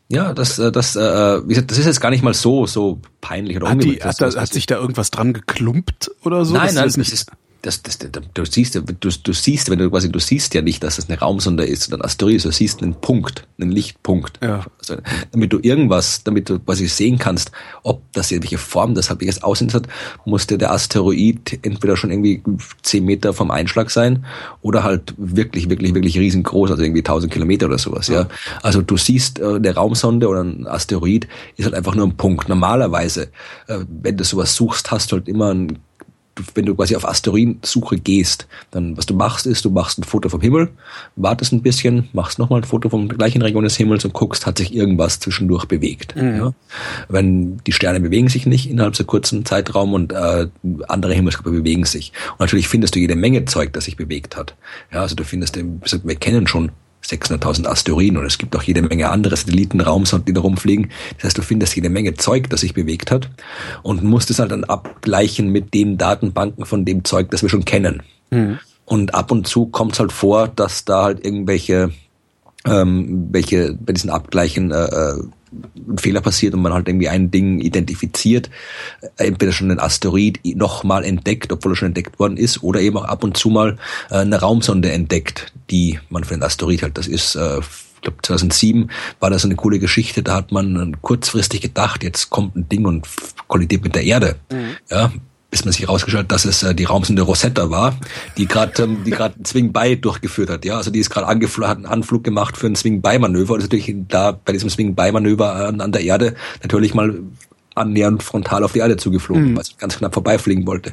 ja, das, äh, das, äh, wie gesagt, das ist jetzt gar nicht mal so, so peinlich oder hat, die, hat, da, hat sich da irgendwas dran geklumpt oder so? Nein, nein, das, das ist, das, das, du siehst, du, du siehst, wenn du quasi, du siehst ja nicht, dass das eine Raumsonde ist oder ein Asteroid, du siehst einen Punkt, einen Lichtpunkt. Ja. Also, damit du irgendwas, damit du quasi sehen kannst, ob das irgendwelche Form das hat, welches Aussehen hat, musste der Asteroid entweder schon irgendwie zehn Meter vom Einschlag sein oder halt wirklich, wirklich, wirklich riesengroß, also irgendwie tausend Kilometer oder sowas, ja. ja. Also du siehst, äh, eine Raumsonde oder ein Asteroid ist halt einfach nur ein Punkt. Normalerweise, äh, wenn du sowas suchst, hast du halt immer ein wenn du quasi auf Asteroidensuche gehst, dann was du machst ist, du machst ein Foto vom Himmel, wartest ein bisschen, machst nochmal ein Foto vom gleichen Region des Himmels und guckst, hat sich irgendwas zwischendurch bewegt. Mhm. Ja? Wenn die Sterne bewegen sich nicht innerhalb so kurzen Zeitraum und äh, andere Himmelskörper bewegen sich. Und natürlich findest du jede Menge Zeug, das sich bewegt hat. Ja, also du findest, wir kennen schon 600.000 Asteroiden und es gibt auch jede Menge andere Satellitenraumsonden, die da rumfliegen. Das heißt, du findest jede Menge Zeug, das sich bewegt hat und musst es halt dann abgleichen mit den Datenbanken von dem Zeug, das wir schon kennen. Mhm. Und ab und zu kommt es halt vor, dass da halt irgendwelche ähm, welche bei diesen Abgleichen äh, äh ein Fehler passiert und man halt irgendwie ein Ding identifiziert, äh, entweder schon ein Asteroid nochmal entdeckt, obwohl er schon entdeckt worden ist, oder eben auch ab und zu mal äh, eine Raumsonde entdeckt, die man für den Asteroid halt, das ist äh, ich glaube 2007 war das eine coole Geschichte, da hat man kurzfristig gedacht, jetzt kommt ein Ding und kollidiert mit der Erde. Mhm. Ja, bis man sich herausgestellt, dass es äh, die Raumsonde Rosetta war, die gerade ähm, die gerade ein Swing-By durchgeführt hat. Ja, also die ist gerade hat einen Anflug gemacht für ein Swing-By-Manöver und ist natürlich da bei diesem Swing-By-Manöver an, an der Erde natürlich mal annähernd frontal auf die Erde zugeflogen, mhm. weil sie ganz knapp vorbeifliegen wollte.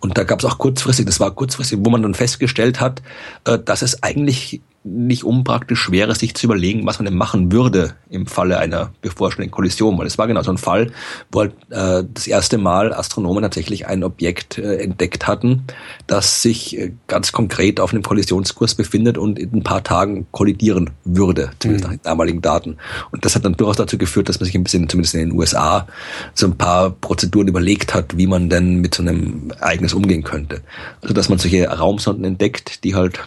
Und da gab es auch kurzfristig, das war kurzfristig, wo man dann festgestellt hat, äh, dass es eigentlich nicht unpraktisch wäre, sich zu überlegen, was man denn machen würde im Falle einer bevorstehenden Kollision. Weil es war genau so ein Fall, wo halt, äh, das erste Mal Astronomen tatsächlich ein Objekt äh, entdeckt hatten, das sich äh, ganz konkret auf einem Kollisionskurs befindet und in ein paar Tagen kollidieren würde, zumindest mhm. nach den damaligen Daten. Und das hat dann durchaus dazu geführt, dass man sich ein bisschen, zumindest in den USA, so ein paar Prozeduren überlegt hat, wie man denn mit so einem Ereignis umgehen könnte. Also dass man solche Raumsonden entdeckt, die halt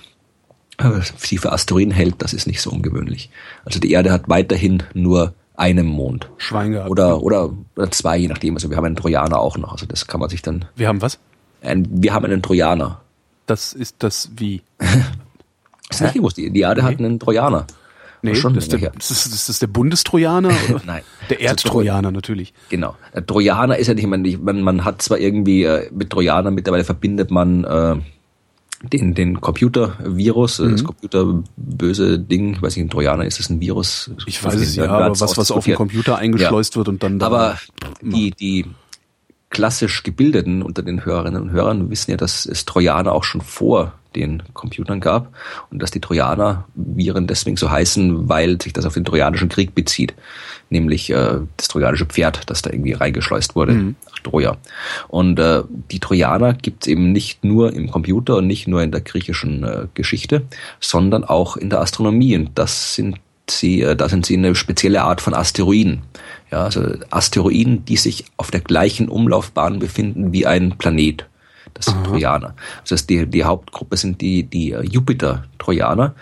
(laughs) sie für Asteroiden hält, das ist nicht so ungewöhnlich. Also die Erde hat weiterhin nur einen Mond. Schwein gehabt. Oder, oder, oder zwei, je nachdem. Also wir haben einen Trojaner auch noch. Also das kann man sich dann. Wir haben was? Ein, wir haben einen Trojaner. Das ist das wie? das (laughs) ist nicht gewusst. Die, die Erde okay. hat einen Trojaner. Nee, schon das, ist der, das, ist, das ist der Bundestrojaner? (laughs) Nein. Der also Erdtrojaner natürlich. Genau. Der Trojaner ist ja nicht, man, man hat zwar irgendwie äh, mit Trojaner mittlerweile verbindet man äh, den, den Computer-Virus, mhm. das Computer-böse Ding, ich weiß nicht, ein Trojaner, ist das ein Virus? Ich weiß es ja, aber was, was auf den Computer eingeschleust ja. wird und dann... dann aber die, die klassisch Gebildeten unter den Hörerinnen und Hörern wissen ja, dass es Trojaner auch schon vor den Computern gab und dass die Trojaner-Viren deswegen so heißen, weil sich das auf den Trojanischen Krieg bezieht, nämlich äh, das trojanische Pferd, das da irgendwie reingeschleust wurde mhm. nach Troja. Und äh, die Trojaner gibt es eben nicht nur im Computer und nicht nur in der griechischen äh, Geschichte, sondern auch in der Astronomie. Und das sind sie, äh, da sind sie eine spezielle Art von Asteroiden. Ja, also Asteroiden, die sich auf der gleichen Umlaufbahn befinden wie ein Planet. Das sind Aha. Trojaner. Das heißt, die, die Hauptgruppe sind die, die Jupiter-Trojaner.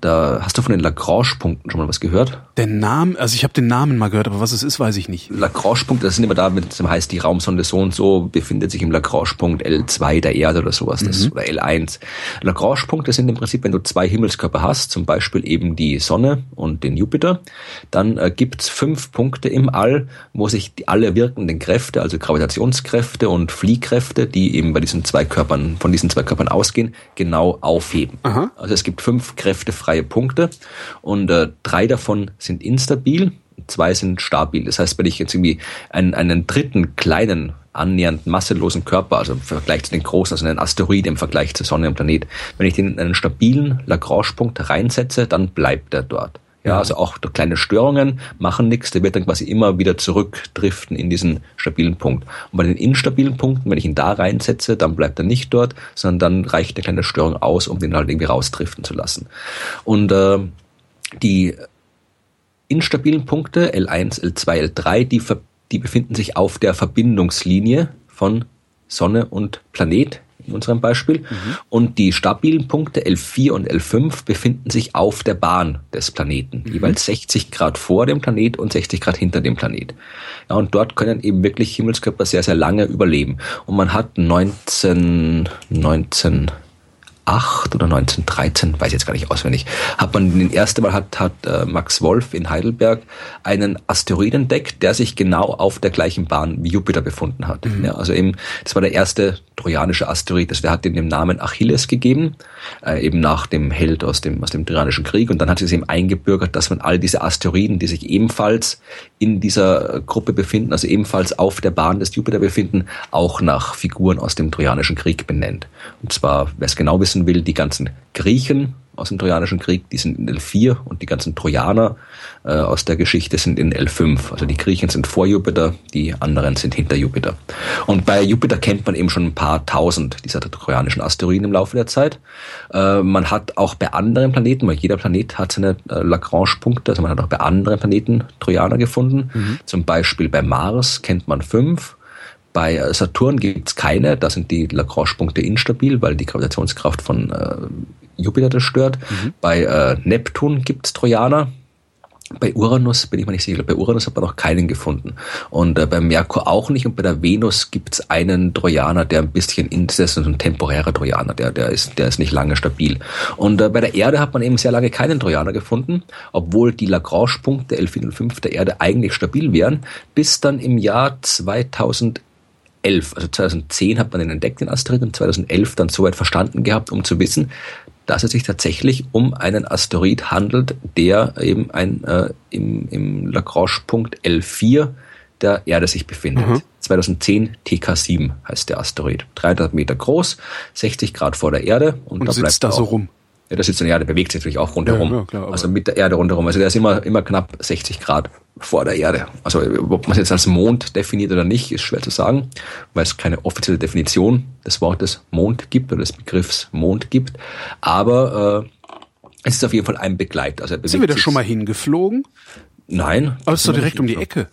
Da hast du von den Lagrange-Punkten schon mal was gehört? Der Name, also ich habe den Namen mal gehört, aber was es ist, weiß ich nicht. Lagrange-Punkte, das sind immer da, mit dem heißt die Raumsonde so und so befindet sich im Lagrange-Punkt L2 der Erde oder sowas, das, mhm. oder L1. Lagrange-Punkte sind im Prinzip, wenn du zwei Himmelskörper hast, zum Beispiel eben die Sonne und den Jupiter, dann äh, gibt's fünf Punkte im All, wo sich die, alle wirkenden Kräfte, also Gravitationskräfte und Fliehkräfte, die eben bei diesen zwei Körpern, von diesen zwei Körpern ausgehen, genau aufheben. Aha. Also es gibt fünf Kräfte freie Punkte und äh, drei davon sind instabil, zwei sind stabil. Das heißt, wenn ich jetzt irgendwie einen, einen dritten kleinen annähernd masselosen Körper, also im Vergleich zu den großen, also einen Asteroid im Vergleich zur Sonne und Planet, wenn ich den in einen stabilen Lagrange-Punkt reinsetze, dann bleibt er dort. Ja, also auch kleine Störungen machen nichts, der wird dann quasi immer wieder zurückdriften in diesen stabilen Punkt. Und bei den instabilen Punkten, wenn ich ihn da reinsetze, dann bleibt er nicht dort, sondern dann reicht eine kleine Störung aus, um den halt irgendwie rausdriften zu lassen. Und äh, die instabilen Punkte, L1, L2, L3, die, die befinden sich auf der Verbindungslinie von Sonne und Planet in unserem Beispiel. Mhm. Und die stabilen Punkte L4 und L5 befinden sich auf der Bahn des Planeten, mhm. jeweils 60 Grad vor dem Planet und 60 Grad hinter dem Planet. Ja, und dort können eben wirklich Himmelskörper sehr, sehr lange überleben. Und man hat 19, 19 1908 oder 1913, weiß ich jetzt gar nicht auswendig, hat man den ersten Mal hat, hat äh, Max Wolf in Heidelberg einen Asteroiden entdeckt, der sich genau auf der gleichen Bahn wie Jupiter befunden hat. Mhm. Ja, also eben, das war der erste trojanische Asteroid. Also der hat den Namen Achilles gegeben, äh, eben nach dem Held aus dem, aus dem Trojanischen Krieg. Und dann hat sich eben eingebürgert, dass man all diese Asteroiden, die sich ebenfalls in dieser Gruppe befinden, also ebenfalls auf der Bahn des Jupiter befinden, auch nach Figuren aus dem Trojanischen Krieg benennt. Und zwar, wer es genau wissen will, die ganzen Griechen aus dem Trojanischen Krieg, die sind in L4 und die ganzen Trojaner äh, aus der Geschichte sind in L5. Also die Griechen sind vor Jupiter, die anderen sind hinter Jupiter. Und bei Jupiter kennt man eben schon ein paar tausend dieser trojanischen Asteroiden im Laufe der Zeit. Äh, man hat auch bei anderen Planeten, weil jeder Planet hat seine äh, Lagrange-Punkte, also man hat auch bei anderen Planeten Trojaner gefunden. Mhm. Zum Beispiel bei Mars kennt man fünf. Bei äh, Saturn gibt's keine, da sind die Lagrange-Punkte instabil, weil die Gravitationskraft von äh, Jupiter das stört. Mhm. Bei äh, Neptun gibt's Trojaner. Bei Uranus bin ich mir nicht sicher. Bei Uranus hat man noch keinen gefunden. Und äh, bei Merkur auch nicht. Und bei der Venus gibt's einen Trojaner, der ein bisschen in, das ist ein temporärer Trojaner, der, der, ist, der ist nicht lange stabil. Und äh, bei der Erde hat man eben sehr lange keinen Trojaner gefunden, obwohl die Lagrange-Punkte L4 und 5 der Erde eigentlich stabil wären, bis dann im Jahr 2000 also 2010 hat man den entdeckt, den Asteroid, und 2011 dann soweit verstanden gehabt, um zu wissen, dass es sich tatsächlich um einen Asteroid handelt, der eben ein, äh, im, im Lagrange-Punkt L4 der Erde sich befindet. Mhm. 2010 TK7 heißt der Asteroid. 300 Meter groß, 60 Grad vor der Erde. Und, und da sitzt da so rum. Ja, das ist eine Erde, bewegt sich natürlich auch rundherum. Ja, ja, klar, also mit der Erde rundherum. Also der ist immer, immer knapp 60 Grad vor der Erde. Also ob man es jetzt als Mond definiert oder nicht, ist schwer zu sagen, weil es keine offizielle Definition des Wortes Mond gibt oder des Begriffs Mond gibt. Aber äh, es ist auf jeden Fall ein Begleit. Also Sind wir da schon mal hingeflogen? Nein. Aber es ist doch direkt um die Ecke.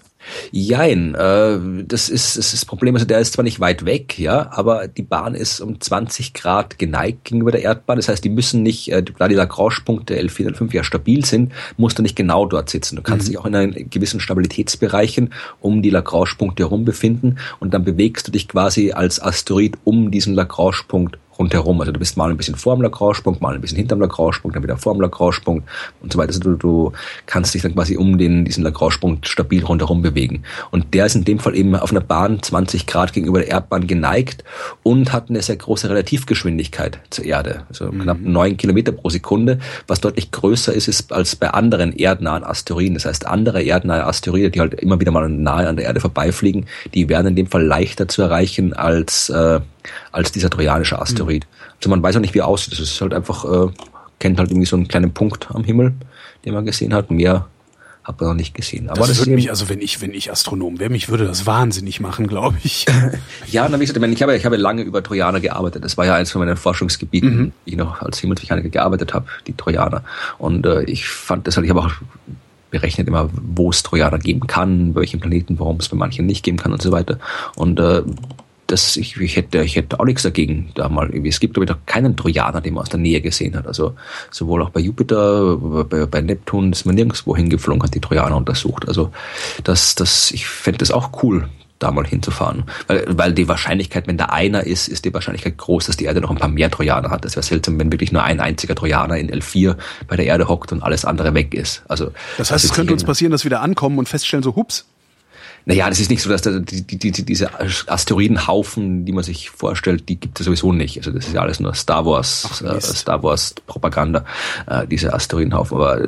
Jein, äh, das ist das, ist das Problem. Also der ist zwar nicht weit weg, ja, aber die Bahn ist um 20 Grad geneigt gegenüber der Erdbahn. Das heißt, die müssen nicht, äh, da die Lagrange-Punkte L405 ja stabil sind, musst du nicht genau dort sitzen. Du kannst mhm. dich auch in einen gewissen Stabilitätsbereichen um die Lagrange-Punkte herum befinden und dann bewegst du dich quasi als Asteroid um diesen Lagrange-Punkt rundherum. Also du bist mal ein bisschen vorm Lagrange-Punkt, mal ein bisschen hinterm Lagrange-Punkt, dann wieder vorm Lagrange-Punkt und so weiter. Also du, du kannst dich dann quasi um den, diesen Lagrange-Punkt stabil rundherum bewegen. Und der ist in dem Fall eben auf einer Bahn 20 Grad gegenüber der Erdbahn geneigt und hat eine sehr große Relativgeschwindigkeit zur Erde. Also mhm. knapp neun Kilometer pro Sekunde, was deutlich größer ist, ist als bei anderen erdnahen Asteroiden. Das heißt, andere erdnahe Asteroide, die halt immer wieder mal nahe an der Erde vorbeifliegen, die werden in dem Fall leichter zu erreichen als äh, als dieser trojanische Asteroid. Mhm. Also man weiß auch nicht, wie er aussieht. Das ist halt einfach, äh, kennt halt irgendwie so einen kleinen Punkt am Himmel, den man gesehen hat. Mehr hat man noch nicht gesehen. Aber das, das würde mich, also wenn ich, wenn ich Astronom wäre, mich würde das wahnsinnig machen, glaube ich. (laughs) ja, na, wie gesagt, ich habe, ich habe lange über Trojaner gearbeitet. Das war ja eins von meinen Forschungsgebieten, mhm. die ich noch als Himmelsmechaniker gearbeitet habe, die Trojaner. Und äh, ich fand das halt, ich habe auch berechnet immer, wo es Trojaner geben kann, welchen Planeten, warum es bei manchen nicht geben kann und so weiter. Und äh, das, ich, ich, hätte, ich hätte auch nichts dagegen, da mal irgendwie. Es gibt, glaube ich, keinen Trojaner, den man aus der Nähe gesehen hat. Also sowohl auch bei Jupiter, bei, bei Neptun ist man nirgendwo hingeflogen, hat die Trojaner untersucht. Also das, das, ich fände das auch cool, da mal hinzufahren. Weil, weil die Wahrscheinlichkeit, wenn da einer ist, ist die Wahrscheinlichkeit groß, dass die Erde noch ein paar mehr Trojaner hat. Das wäre seltsam, wenn wirklich nur ein einziger Trojaner in L4 bei der Erde hockt und alles andere weg ist. Also Das heißt, es könnte uns passieren, dass wir da ankommen und feststellen, so hups, naja, das ist nicht so, dass da, die, die, die, diese Asteroidenhaufen, die man sich vorstellt, die gibt es sowieso nicht. Also das ist ja alles nur Star Wars, Ach, äh, Star Wars Propaganda, äh, diese Asteroidenhaufen. Aber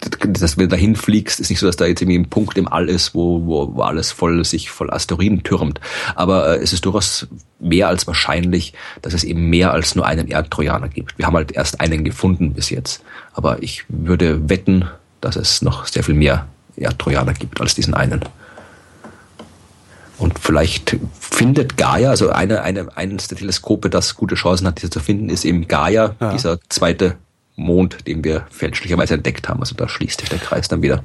dass wenn du dahin fliegst, ist nicht so, dass da jetzt irgendwie ein Punkt im All ist, wo, wo, wo alles voll sich voll Asteroiden türmt. Aber äh, es ist durchaus mehr als wahrscheinlich, dass es eben mehr als nur einen Erdtrojaner gibt. Wir haben halt erst einen gefunden bis jetzt. Aber ich würde wetten, dass es noch sehr viel mehr Erdtrojaner gibt als diesen einen. Und vielleicht findet Gaia, also eine, eine, eines der Teleskope, das gute Chancen hat, diese zu finden, ist eben Gaia, ja. dieser zweite Mond, den wir fälschlicherweise entdeckt haben. Also da schließt sich der Kreis dann wieder.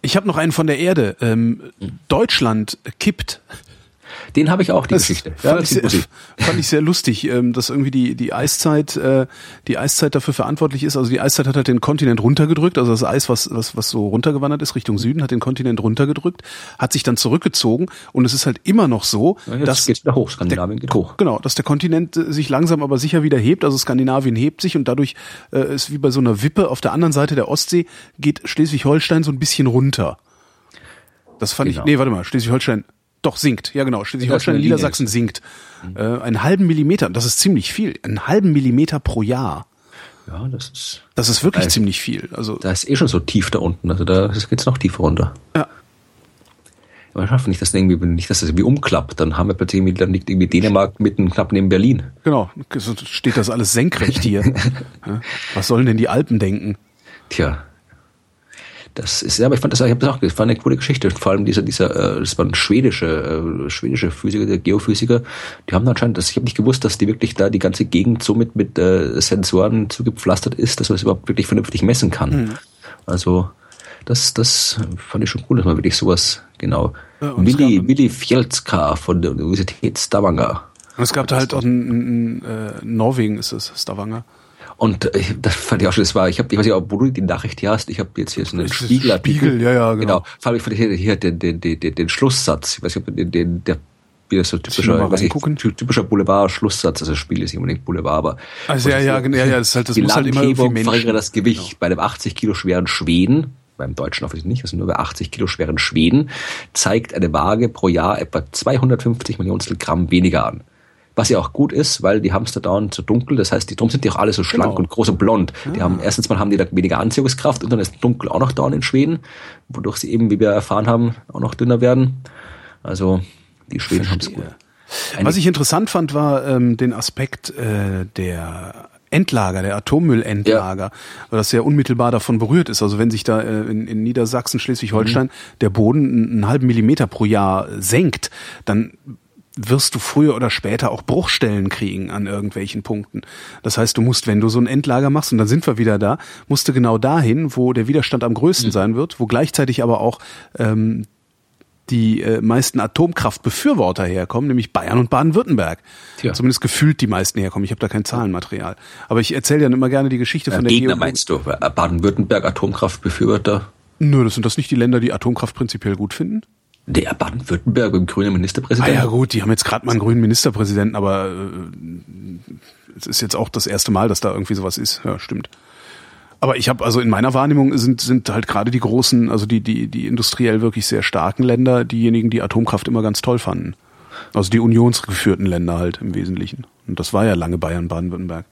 Ich habe noch einen von der Erde. Ähm, Deutschland kippt den habe ich auch, die das Geschichte. Ja, fand, ich sehr, (laughs) fand ich sehr lustig, ähm, dass irgendwie die, die Eiszeit, äh, die Eiszeit dafür verantwortlich ist. Also die Eiszeit hat halt den Kontinent runtergedrückt, also das Eis, was, was, was so runtergewandert ist Richtung Süden, hat den Kontinent runtergedrückt, hat sich dann zurückgezogen und es ist halt immer noch so, ja, dass der, geht hoch. Genau, dass der Kontinent äh, sich langsam aber sicher wieder hebt. Also Skandinavien hebt sich und dadurch äh, ist wie bei so einer Wippe auf der anderen Seite der Ostsee geht Schleswig-Holstein so ein bisschen runter. Das fand genau. ich. Nee, warte mal, Schleswig-Holstein doch, sinkt. Ja, genau. Schleswig-Holstein, Niedersachsen sinkt. Mhm. Äh, einen halben Millimeter. Das ist ziemlich viel. Einen halben Millimeter pro Jahr. Ja, das ist. Das ist wirklich also, ziemlich viel. Also. Da ist eh schon so tief da unten. Also da geht's noch tiefer runter. Ja. Man schafft nicht, dass irgendwie, nicht, dass das irgendwie umklappt. Dann haben wir plötzlich irgendwie, dann liegt irgendwie Dänemark mitten knapp neben Berlin. Genau. So steht das alles senkrecht hier. (laughs) Was sollen denn die Alpen denken? Tja. Das ist, ja, aber ich fand das, ich habe das auch, das war eine coole Geschichte. Vor allem dieser, dieser, äh, das waren schwedische, äh, schwedische Physiker, der Geophysiker, die haben anscheinend, das, ich habe nicht gewusst, dass die wirklich da die ganze Gegend so mit, mit äh, Sensoren zugepflastert ist, dass man es überhaupt wirklich vernünftig messen kann. Mhm. Also das, das fand ich schon cool, dass man wirklich sowas genau. Ja, Willi, Willi Fjelska von der Universität Stavanger. Und es gab da halt auch ein, ein, äh, Norwegen ist es, Stavanger. Und äh, das fand ich auch schon, das war, ich habe, ich weiß nicht, ob du die Nachricht hier hast, ich habe jetzt hier so einen Spiegel. Spiegel, ja, ja, genau. genau. Vor allem, ich fand hier, hier den, den, den, den, Schlusssatz, ich weiß nicht, ob den, den, der wie das so typischer, ich, typischer Boulevard-Schlusssatz, also das Spiel ist nicht unbedingt Boulevard, aber. Also ja, ja, ja, ja, das ist halt, das die muss halt immer irgendwie verringert das Gewicht genau. bei einem 80 Kilo schweren Schweden, beim Deutschen offensichtlich nicht, also nur bei 80 Kilo schweren Schweden, zeigt eine Waage pro Jahr etwa 250 Millionen Gramm weniger an. Was ja auch gut ist, weil die Hamster dauernd so dunkel, das heißt, die, drum sind die auch alle so schlank genau. und groß und blond. Die ah. haben, erstens mal haben die da weniger Anziehungskraft und dann ist dunkel auch noch dauernd in Schweden, wodurch sie eben, wie wir erfahren haben, auch noch dünner werden. Also, die Schweden haben es gut. Eine Was ich interessant fand, war ähm, den Aspekt äh, der Endlager, der Atommüllendlager, ja. weil das sehr unmittelbar davon berührt ist. Also wenn sich da äh, in, in Niedersachsen, Schleswig-Holstein mhm. der Boden einen halben Millimeter pro Jahr senkt, dann wirst du früher oder später auch Bruchstellen kriegen an irgendwelchen Punkten. Das heißt, du musst, wenn du so ein Endlager machst, und dann sind wir wieder da, musst du genau dahin, wo der Widerstand am größten mhm. sein wird, wo gleichzeitig aber auch ähm, die äh, meisten Atomkraftbefürworter herkommen, nämlich Bayern und Baden-Württemberg. Zumindest gefühlt die meisten herkommen. Ich habe da kein Zahlenmaterial. Aber ich erzähle dann immer gerne die Geschichte ja, von der Gegner Geolog meinst du? Baden-Württemberg Atomkraftbefürworter? Nö, das sind das nicht die Länder, die Atomkraft prinzipiell gut finden? Der Baden-Württemberg mit dem grünen Ministerpräsidenten. Ah ja gut, die haben jetzt gerade mal einen grünen Ministerpräsidenten, aber äh, es ist jetzt auch das erste Mal, dass da irgendwie sowas ist. Ja, stimmt. Aber ich habe also in meiner Wahrnehmung sind sind halt gerade die großen, also die die die industriell wirklich sehr starken Länder, diejenigen, die Atomkraft immer ganz toll fanden. Also die unionsgeführten Länder halt im Wesentlichen. Und das war ja lange Bayern, Baden-Württemberg.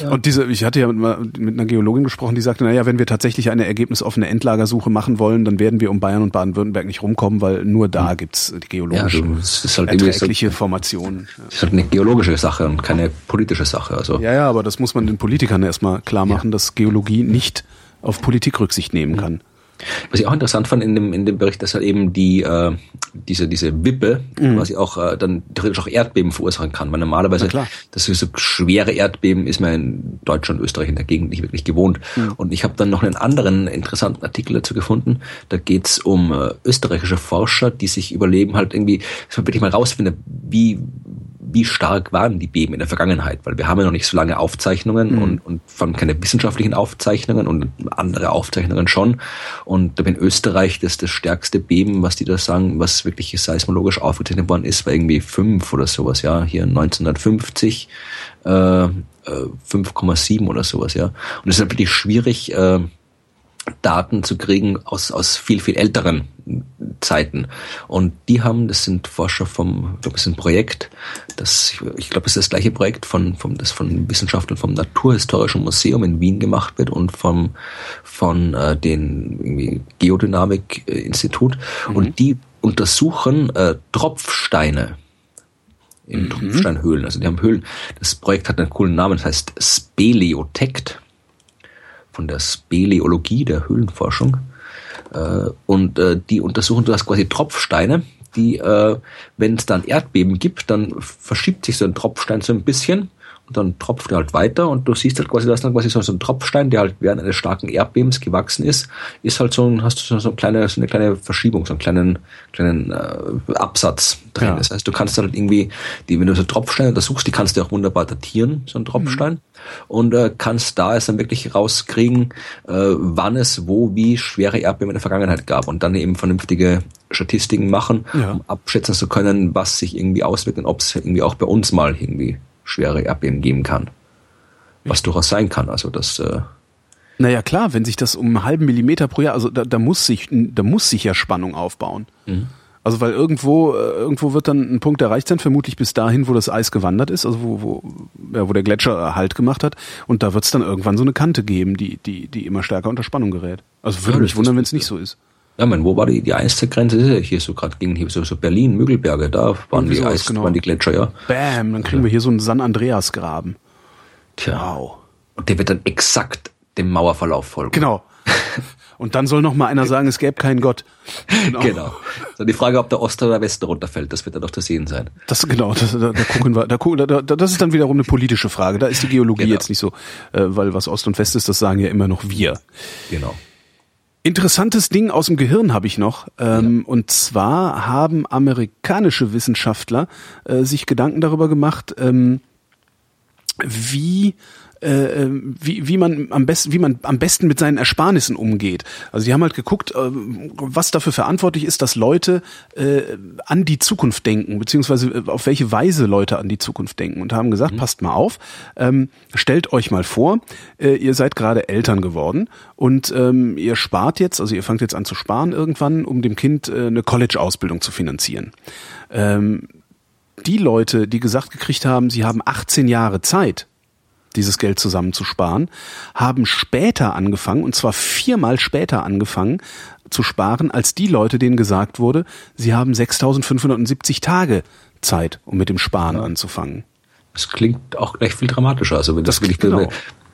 Ja. Und diese, ich hatte ja mit, mit einer Geologin gesprochen, die sagte, naja, wenn wir tatsächlich eine ergebnisoffene Endlagersuche machen wollen, dann werden wir um Bayern und Baden-Württemberg nicht rumkommen, weil nur da hm. gibt's die geologische, ja, ist halt erträgliche so, Formation. Das ist halt eine geologische Sache und keine politische Sache. Also. Ja, ja, aber das muss man den Politikern erstmal klar machen, ja. dass Geologie nicht auf Politik Rücksicht nehmen kann. Was ich auch interessant fand in dem, in dem Bericht, dass halt eben die, äh, diese, diese Wippe mhm. quasi auch äh, dann theoretisch auch Erdbeben verursachen kann. Weil normalerweise, das ist so schwere Erdbeben ist man in Deutschland, Österreich in der Gegend nicht wirklich gewohnt. Mhm. Und ich habe dann noch einen anderen interessanten Artikel dazu gefunden. Da geht's um äh, österreichische Forscher, die sich überleben, halt irgendwie, dass man wirklich mal rausfindet, wie wie stark waren die Beben in der Vergangenheit, weil wir haben ja noch nicht so lange Aufzeichnungen mhm. und, und von keine wissenschaftlichen Aufzeichnungen und andere Aufzeichnungen schon. Und in Österreich das das stärkste Beben, was die da sagen, was wirklich seismologisch aufgezeichnet worden ist, war irgendwie fünf oder sowas, ja, hier 1950 äh, 5,7 oder sowas, ja. Und es ist wirklich schwierig, äh, Daten zu kriegen aus, aus viel, viel älteren Zeiten. Und die haben, das sind Forscher vom, ich glaube, es ist ein Projekt, das, ich glaube, es ist das gleiche Projekt von, vom, das von Wissenschaftlern vom Naturhistorischen Museum in Wien gemacht wird und vom, von äh, den Geodynamik-Institut. Mhm. Und die untersuchen äh, Tropfsteine in mhm. Tropfsteinhöhlen. Also die haben Höhlen. Das Projekt hat einen coolen Namen, das heißt Speleotect von der Speleologie, der Höhlenforschung. Äh, und äh, die untersuchen das quasi Tropfsteine, die, äh, wenn es dann Erdbeben gibt, dann verschiebt sich so ein Tropfstein so ein bisschen und dann tropft er halt weiter und du siehst halt quasi, dass dann quasi so, so ein Tropfstein, der halt während eines starken Erdbebens gewachsen ist, ist halt so ein, hast du so, eine, kleine, so eine kleine Verschiebung, so einen kleinen, kleinen äh, Absatz drin. Ja. Das heißt, du kannst halt irgendwie, die, wenn du so Tropfsteine untersuchst, die kannst du auch wunderbar datieren, so ein Tropfstein, mhm. und äh, kannst da es dann wirklich rauskriegen, äh, wann es wo wie schwere Erdbeben in der Vergangenheit gab und dann eben vernünftige Statistiken machen, ja. um abschätzen zu können, was sich irgendwie auswirkt und ob es irgendwie auch bei uns mal irgendwie schwere Erdbeben geben kann. Was durchaus sein kann. Also das. Äh naja klar, wenn sich das um einen halben Millimeter pro Jahr, also da, da muss sich, da muss sich ja Spannung aufbauen. Mhm. Also weil irgendwo, äh, irgendwo wird dann ein Punkt erreicht sein, vermutlich bis dahin, wo das Eis gewandert ist, also wo, wo, ja, wo der Gletscher Halt gemacht hat. Und da wird es dann irgendwann so eine Kante geben, die, die, die immer stärker unter Spannung gerät. Also würde ja, mich wundern, wenn es nicht so ist. Ja, man, wo war die, die Eiszeit-Grenze? Ist ja hier so gerade gegen hier, so, so Berlin, Mügelberge, da waren die Eis, genau. waren die Gletscher, ja. Bam, dann kriegen ja. wir hier so einen San Andreas-Graben. Tja. Wow. Und der wird dann exakt dem Mauerverlauf folgen. Genau. (laughs) Und dann soll noch mal einer sagen, es gäbe keinen Gott. Genau. genau. So die Frage, ob der Osten oder Westen runterfällt, das wird dann doch zu sehen sein. Das genau, das, da, da gucken wir, da, da, das ist dann wiederum eine politische Frage. Da ist die Geologie genau. jetzt nicht so, äh, weil was Ost und West ist, das sagen ja immer noch wir. Genau. Interessantes Ding aus dem Gehirn habe ich noch. Ähm, ja. Und zwar haben amerikanische Wissenschaftler äh, sich Gedanken darüber gemacht, ähm, wie äh, ähm, wie, wie man am besten, wie man am besten mit seinen Ersparnissen umgeht. Also die haben halt geguckt, äh, was dafür verantwortlich ist, dass Leute äh, an die Zukunft denken, beziehungsweise äh, auf welche Weise Leute an die Zukunft denken und haben gesagt, mhm. passt mal auf, ähm, stellt euch mal vor, äh, ihr seid gerade Eltern geworden und ähm, ihr spart jetzt, also ihr fangt jetzt an zu sparen irgendwann, um dem Kind äh, eine College-Ausbildung zu finanzieren. Ähm, die Leute, die gesagt gekriegt haben, sie haben 18 Jahre Zeit, dieses Geld zusammenzusparen, haben später angefangen, und zwar viermal später angefangen zu sparen, als die Leute, denen gesagt wurde, sie haben 6570 Tage Zeit, um mit dem Sparen ja. anzufangen. Das klingt auch gleich viel dramatischer. Also wenn das, das wirklich genau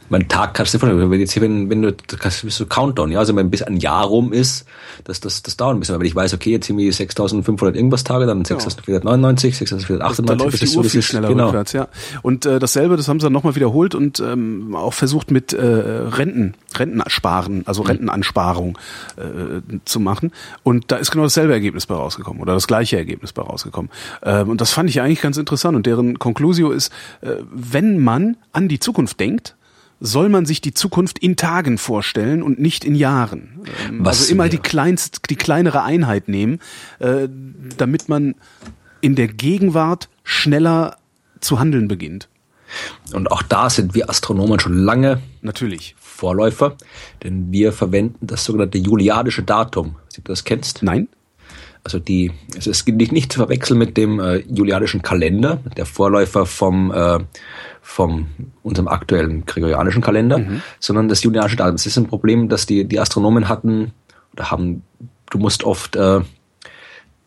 mein Tag kannst du vorstellen, wenn jetzt hier, wenn, wenn du, das bist du Countdown, ja, also wenn bis ein Jahr rum ist, das, das, das dauert ein bisschen. Aber wenn ich weiß, okay, jetzt irgendwie 6500 irgendwas Tage, dann 6499, 6498. Da läuft die Uhr viel schneller genau. rückwärts, ja. Und äh, dasselbe, das haben sie dann nochmal wiederholt und ähm, auch versucht mit äh, Renten, Rentensparen, also mhm. Rentenansparung äh, zu machen. Und da ist genau dasselbe Ergebnis bei rausgekommen oder das gleiche Ergebnis bei rausgekommen. Ähm, und das fand ich eigentlich ganz interessant. Und deren Conclusio ist, äh, wenn man an die Zukunft denkt, soll man sich die Zukunft in Tagen vorstellen und nicht in Jahren. Ähm, Was also immer die kleinst, die kleinere Einheit nehmen, äh, damit man in der Gegenwart schneller zu handeln beginnt. Und auch da sind wir Astronomen schon lange natürlich Vorläufer, denn wir verwenden das sogenannte julianische Datum. Du das kennst? Nein. Also die, es ist nicht, nicht zu verwechseln mit dem äh, julianischen Kalender, der Vorläufer vom äh, vom unserem aktuellen gregorianischen Kalender, mhm. sondern das julianische Datum. Das ist ein Problem, dass die, die Astronomen hatten oder haben, du musst oft äh,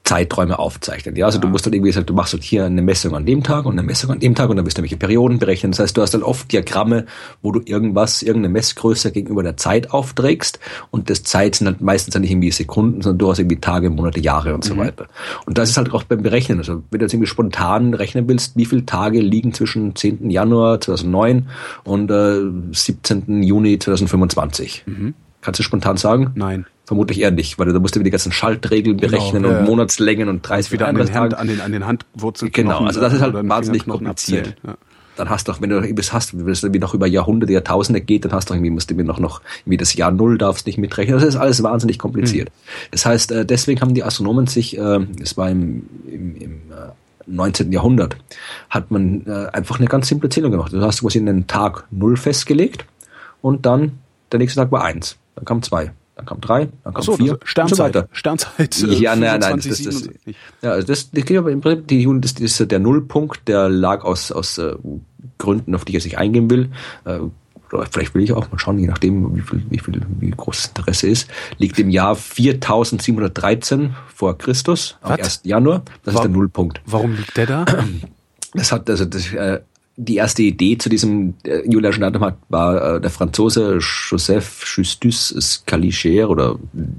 Zeiträume aufzeichnen. Ja, also ja. du musst dann irgendwie sagen, du machst halt hier eine Messung an dem Tag und eine Messung an dem Tag und dann wirst du welche Perioden berechnen. Das heißt, du hast dann oft Diagramme, wo du irgendwas, irgendeine Messgröße gegenüber der Zeit aufträgst und das Zeit sind halt meistens dann nicht irgendwie Sekunden, sondern du hast irgendwie Tage, Monate, Jahre und so mhm. weiter. Und das ist halt auch beim Berechnen. Also wenn du jetzt irgendwie spontan rechnen willst, wie viele Tage liegen zwischen 10. Januar 2009 und äh, 17. Juni 2025? Mhm. Kannst du spontan sagen? Nein. Vermutlich eher nicht, weil da musst du die ganzen Schaltregeln genau, berechnen genau, und ja. Monatslängen und 30 wieder an den, Hand, an den, an den Handwurzeln. Genau, also das ist halt wahnsinnig kompliziert. Ja. Dann hast du auch, wenn du irgendwas hast, wenn es irgendwie noch über Jahrhunderte, Jahrtausende geht, dann hast du irgendwie, musst du mir noch, noch, irgendwie das Jahr Null darfst nicht mitrechnen. Das ist alles wahnsinnig kompliziert. Mhm. Das heißt, äh, deswegen haben die Astronomen sich, äh, es war im, im, im 19. Äh, Jahrhundert, hat man einfach eine ganz simple Zählung gemacht. Du hast quasi einen Tag Null festgelegt und dann der nächste Tag war eins, dann kam zwei, dann kam drei, dann kam so, vier, Sternzeit, und so weiter. Sternzeit. Äh, ja, nein, nein, das, das, das, ja, also das, das geht aber im Prinzip, die, das, das ist der Nullpunkt, der lag aus, aus äh, Gründen, auf die ich jetzt nicht eingehen will. Äh, oder vielleicht will ich auch mal schauen, je nachdem, wie viel, wie viel, wie groß das Interesse ist, liegt im Jahr 4713 vor Christus, am Was? 1. Januar. Das warum, ist der Nullpunkt. Warum liegt der da? Das hat, also das, äh, die erste Idee zu diesem äh, Julianischen Datum war äh, der Franzose Joseph Justus Scaliger oder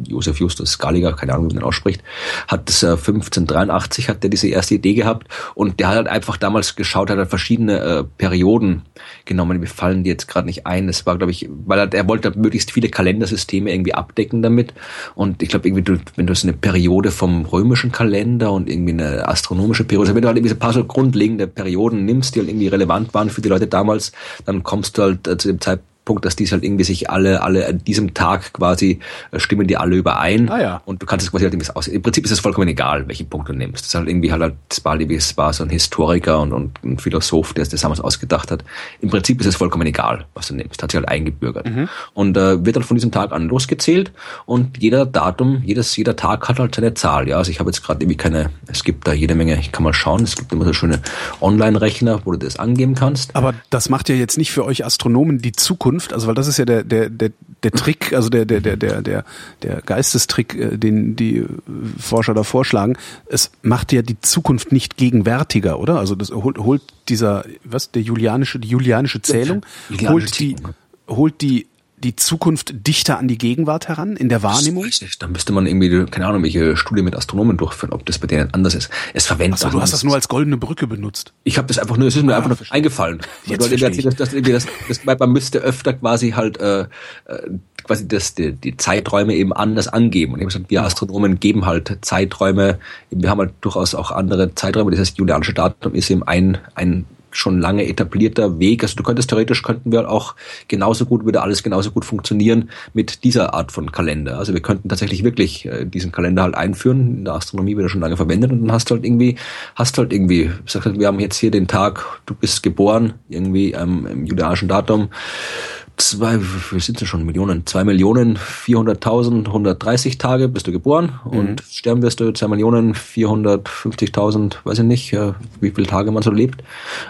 Joseph Justus Scaliger, keine Ahnung, wie man den ausspricht, hat das äh, 1583 hat der diese erste Idee gehabt und der hat halt einfach damals geschaut, hat halt verschiedene äh, Perioden genommen. Mir fallen die jetzt gerade nicht ein. Das war, glaube ich, weil er, er wollte möglichst viele Kalendersysteme irgendwie abdecken damit. Und ich glaube, irgendwie, du, wenn du so eine Periode vom römischen Kalender und irgendwie eine astronomische Periode, also wenn du halt irgendwie so ein paar so grundlegende Perioden nimmst, die halt irgendwie relevant relevant waren für die Leute damals, dann kommst du halt äh, zu dem Zeitpunkt Punkt, dass die halt irgendwie sich alle, alle an diesem Tag quasi äh, stimmen die alle überein. Ah, ja. Und du kannst es quasi halt irgendwie aus. Im Prinzip ist es vollkommen egal, welchen Punkt du nimmst. Das ist halt irgendwie halt, das war, es war so ein Historiker und, und ein Philosoph, der es das damals ausgedacht hat. Im Prinzip ist es vollkommen egal, was du nimmst. Hat sich halt eingebürgert. Mhm. Und äh, wird dann von diesem Tag an losgezählt und jeder Datum, jedes, jeder Tag hat halt seine Zahl. Ja, also ich habe jetzt gerade irgendwie keine, es gibt da jede Menge, ich kann mal schauen, es gibt immer so schöne Online-Rechner, wo du das angeben kannst. Aber das macht ja jetzt nicht für euch Astronomen die Zukunft, also weil das ist ja der, der, der, der Trick, also der, der, der, der, der, der Geistestrick, äh, den die Forscher da vorschlagen. Es macht ja die Zukunft nicht gegenwärtiger, oder? Also das holt, holt dieser, was, der julianische, die julianische Zählung, holt die, holt die die Zukunft dichter an die Gegenwart heran in der Wahrnehmung? Richtig, dann müsste man irgendwie, keine Ahnung, welche Studie mit Astronomen durchführen, ob das bei denen anders ist. Es verwendet Achso, du hast das nur als goldene Brücke benutzt. Ich habe das einfach nur, es ist mir ah, einfach nur eingefallen. Jetzt du erzählt, dass, dass, dass, dass, man müsste öfter quasi halt äh, äh, quasi das, die, die Zeiträume eben anders angeben. Und ich habe gesagt, wir Astronomen geben halt Zeiträume, wir haben halt durchaus auch andere Zeiträume. Das heißt, julianische Datum ist eben ein, ein schon lange etablierter Weg. Also du könntest theoretisch könnten wir auch genauso gut, würde alles genauso gut funktionieren mit dieser Art von Kalender. Also wir könnten tatsächlich wirklich äh, diesen Kalender halt einführen. In der Astronomie wird er schon lange verwendet und dann hast du halt irgendwie, hast halt irgendwie, sagst halt, wir haben jetzt hier den Tag, du bist geboren, irgendwie ähm, im judaischen Datum zwei, wie sind es schon Millionen? Zwei Millionen vierhunderttausend 130 Tage bist du geboren mhm. und sterben wirst du zwei Millionen vierhundertfünfzigtausend, weiß ich nicht, wie viele Tage man so lebt.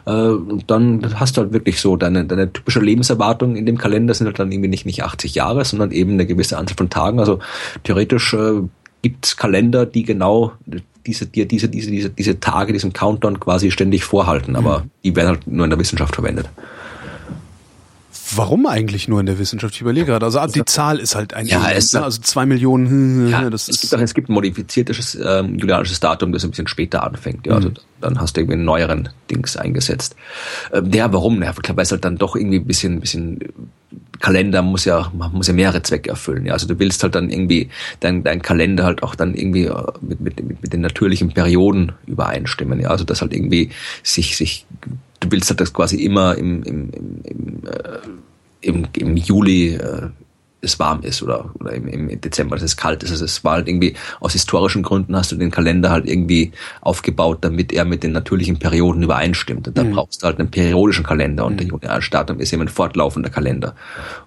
Äh, und dann hast du halt wirklich so deine, deine typische Lebenserwartung in dem Kalender sind halt dann irgendwie nicht, nicht 80 Jahre, sondern eben eine gewisse Anzahl von Tagen. Also theoretisch äh, gibt Kalender, die genau diese, dir diese, diese, diese, diese Tage, diesen Countdown quasi ständig vorhalten, aber mhm. die werden halt nur in der Wissenschaft verwendet. Warum eigentlich nur in der Wissenschaft? Ich überlege gerade. Also die Zahl ist halt ein ja, es ne? also zwei Millionen. Hm, hm, ja, das es, ist gibt auch, es gibt ein modifiziertes ähm, julianisches Datum, das ein bisschen später anfängt. Ja, also mhm. dann hast du irgendwie einen neueren Dings eingesetzt. Ähm, ja, warum? Ja, weil es halt dann doch irgendwie ein bisschen, bisschen Kalender muss ja, man muss ja mehrere Zwecke erfüllen. Ja, also du willst halt dann irgendwie dein, dein Kalender halt auch dann irgendwie äh, mit, mit, mit, den natürlichen Perioden übereinstimmen. Ja, also das halt irgendwie sich, sich du willst halt das quasi immer im, im, im, im, äh, im, im Juli äh, es warm ist oder, oder im, im Dezember, dass es kalt ist. Also es war halt irgendwie aus historischen Gründen hast du den Kalender halt irgendwie aufgebaut, damit er mit den natürlichen Perioden übereinstimmt. Und da mhm. brauchst du halt einen periodischen Kalender und mhm. der Startdatum ist eben ein fortlaufender Kalender.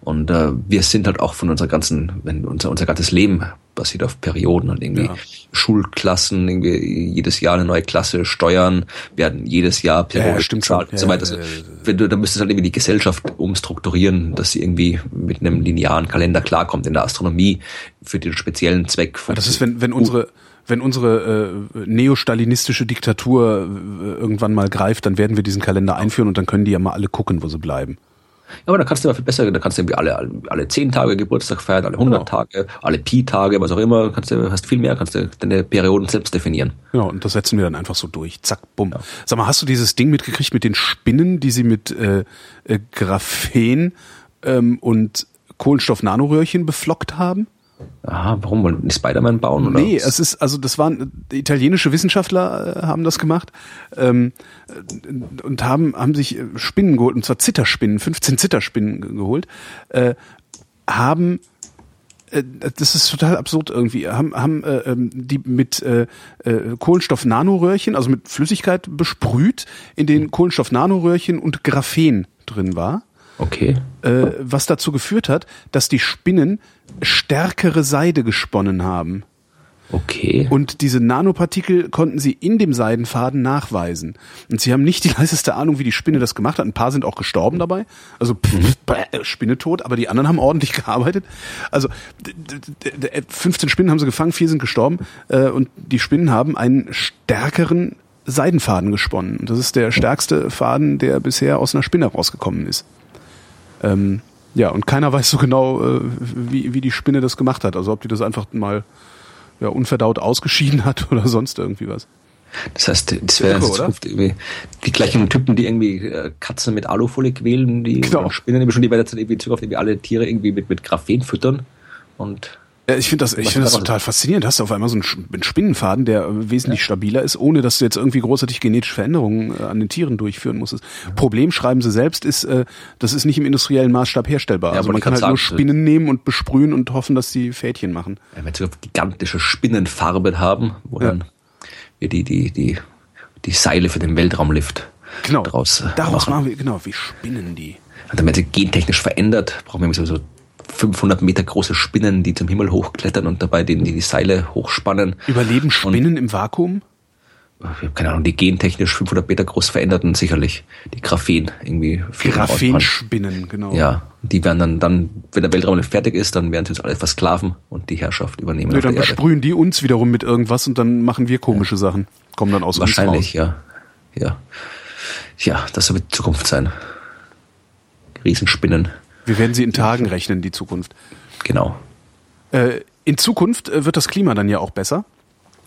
Und äh, wir sind halt auch von unserer ganzen, wenn unser, unser ganzes Leben basiert auf Perioden und irgendwie ja. Schulklassen, irgendwie jedes Jahr eine neue Klasse, Steuern werden jedes Jahr periodisch ja, stimmt bezahlt und so weiter. Also, wenn du, da müsstest du halt irgendwie die Gesellschaft umstrukturieren, dass sie irgendwie mit einem linearen Kalender klarkommt in der Astronomie für den speziellen Zweck. Von das ist, wenn, wenn unsere wenn unsere äh, neostalinistische Diktatur äh, irgendwann mal greift, dann werden wir diesen Kalender einführen und dann können die ja mal alle gucken, wo sie bleiben. Ja, aber da kannst du mal viel besser, da kannst du irgendwie alle, alle zehn Tage Geburtstag feiern, alle 100 genau. Tage, alle Pi-Tage, was auch immer, kannst du, hast viel mehr, kannst du deine Perioden selbst definieren. Genau, und das setzen wir dann einfach so durch. Zack, bumm. Ja. Sag mal, hast du dieses Ding mitgekriegt mit den Spinnen, die sie mit äh, äh, Graphen ähm, und Kohlenstoff-Nanoröhrchen beflockt haben? Aha, warum wollen Spider-Man bauen? Oder? Nee, es ist, also das waren italienische Wissenschaftler äh, haben das gemacht ähm, und haben, haben sich äh, Spinnen geholt, und zwar Zitterspinnen, 15 Zitterspinnen geholt, äh, haben äh, das ist total absurd irgendwie. Haben, haben äh, ähm, die mit äh, äh, Kohlenstoff-Nanoröhrchen, also mit Flüssigkeit besprüht, in den Kohlenstoff-Nanoröhrchen und Graphen drin war. Okay. Äh, was dazu geführt hat, dass die Spinnen stärkere Seide gesponnen haben. Okay. Und diese Nanopartikel konnten sie in dem Seidenfaden nachweisen. Und sie haben nicht die (laughs) leiseste Ahnung, wie die Spinne das gemacht hat. Ein paar sind auch gestorben dabei. Also pff, mhm. pff, Spinne tot, aber die anderen haben ordentlich (laughs) gearbeitet. Also 15 Spinnen haben sie gefangen, vier sind gestorben. Äh, und die Spinnen haben einen stärkeren Seidenfaden gesponnen. Und das ist der stärkste Faden, der bisher aus einer Spinne rausgekommen ist. Ähm, ja, und keiner weiß so genau, äh, wie, wie die Spinne das gemacht hat. Also ob die das einfach mal ja, unverdaut ausgeschieden hat (laughs) oder sonst irgendwie was. Das heißt, das wäre in Zukunft irgendwie die gleichen Typen, die irgendwie äh, Katzen mit Alufolie quälen, die genau. Spinnen irgendwie schon, die werden jetzt irgendwie in Zukunft irgendwie alle Tiere irgendwie mit, mit Graphen füttern und ja, ich finde das, ich finde das total faszinierend. Hast du auf einmal so einen Spinnenfaden, der wesentlich ja. stabiler ist, ohne dass du jetzt irgendwie großartig genetische Veränderungen äh, an den Tieren durchführen musstest. Mhm. Problem, schreiben sie selbst, ist, äh, das ist nicht im industriellen Maßstab herstellbar. Ja, also man kann halt sagen, nur Spinnen nehmen und besprühen und hoffen, dass die Fädchen machen. Ja, wenn sie gigantische Spinnenfarbe haben, wo ja. dann wir die, die, die, die Seile für den Weltraumlift genau. draus äh, Daraus machen. machen wir, genau, wie spinnen die? Und dann wird sie gentechnisch verändert, brauchen wir so 500 Meter große Spinnen, die zum Himmel hochklettern und dabei die, die Seile hochspannen. Überleben Spinnen und, im Vakuum? Ich habe keine Ahnung, die gentechnisch 500 Meter groß veränderten sicherlich. Die Graphen irgendwie. Graphenspinnen, genau. Ja, die werden dann, dann, wenn der Weltraum fertig ist, dann werden sie uns alle versklaven und die Herrschaft übernehmen. Nee, dann besprühen die uns wiederum mit irgendwas und dann machen wir komische ja. Sachen. Kommen dann aus Wahrscheinlich, ja. Ja. Ja, das wird Zukunft sein. Riesenspinnen. Wir werden sie in Tagen rechnen, die Zukunft. Genau. Äh, in Zukunft äh, wird das Klima dann ja auch besser.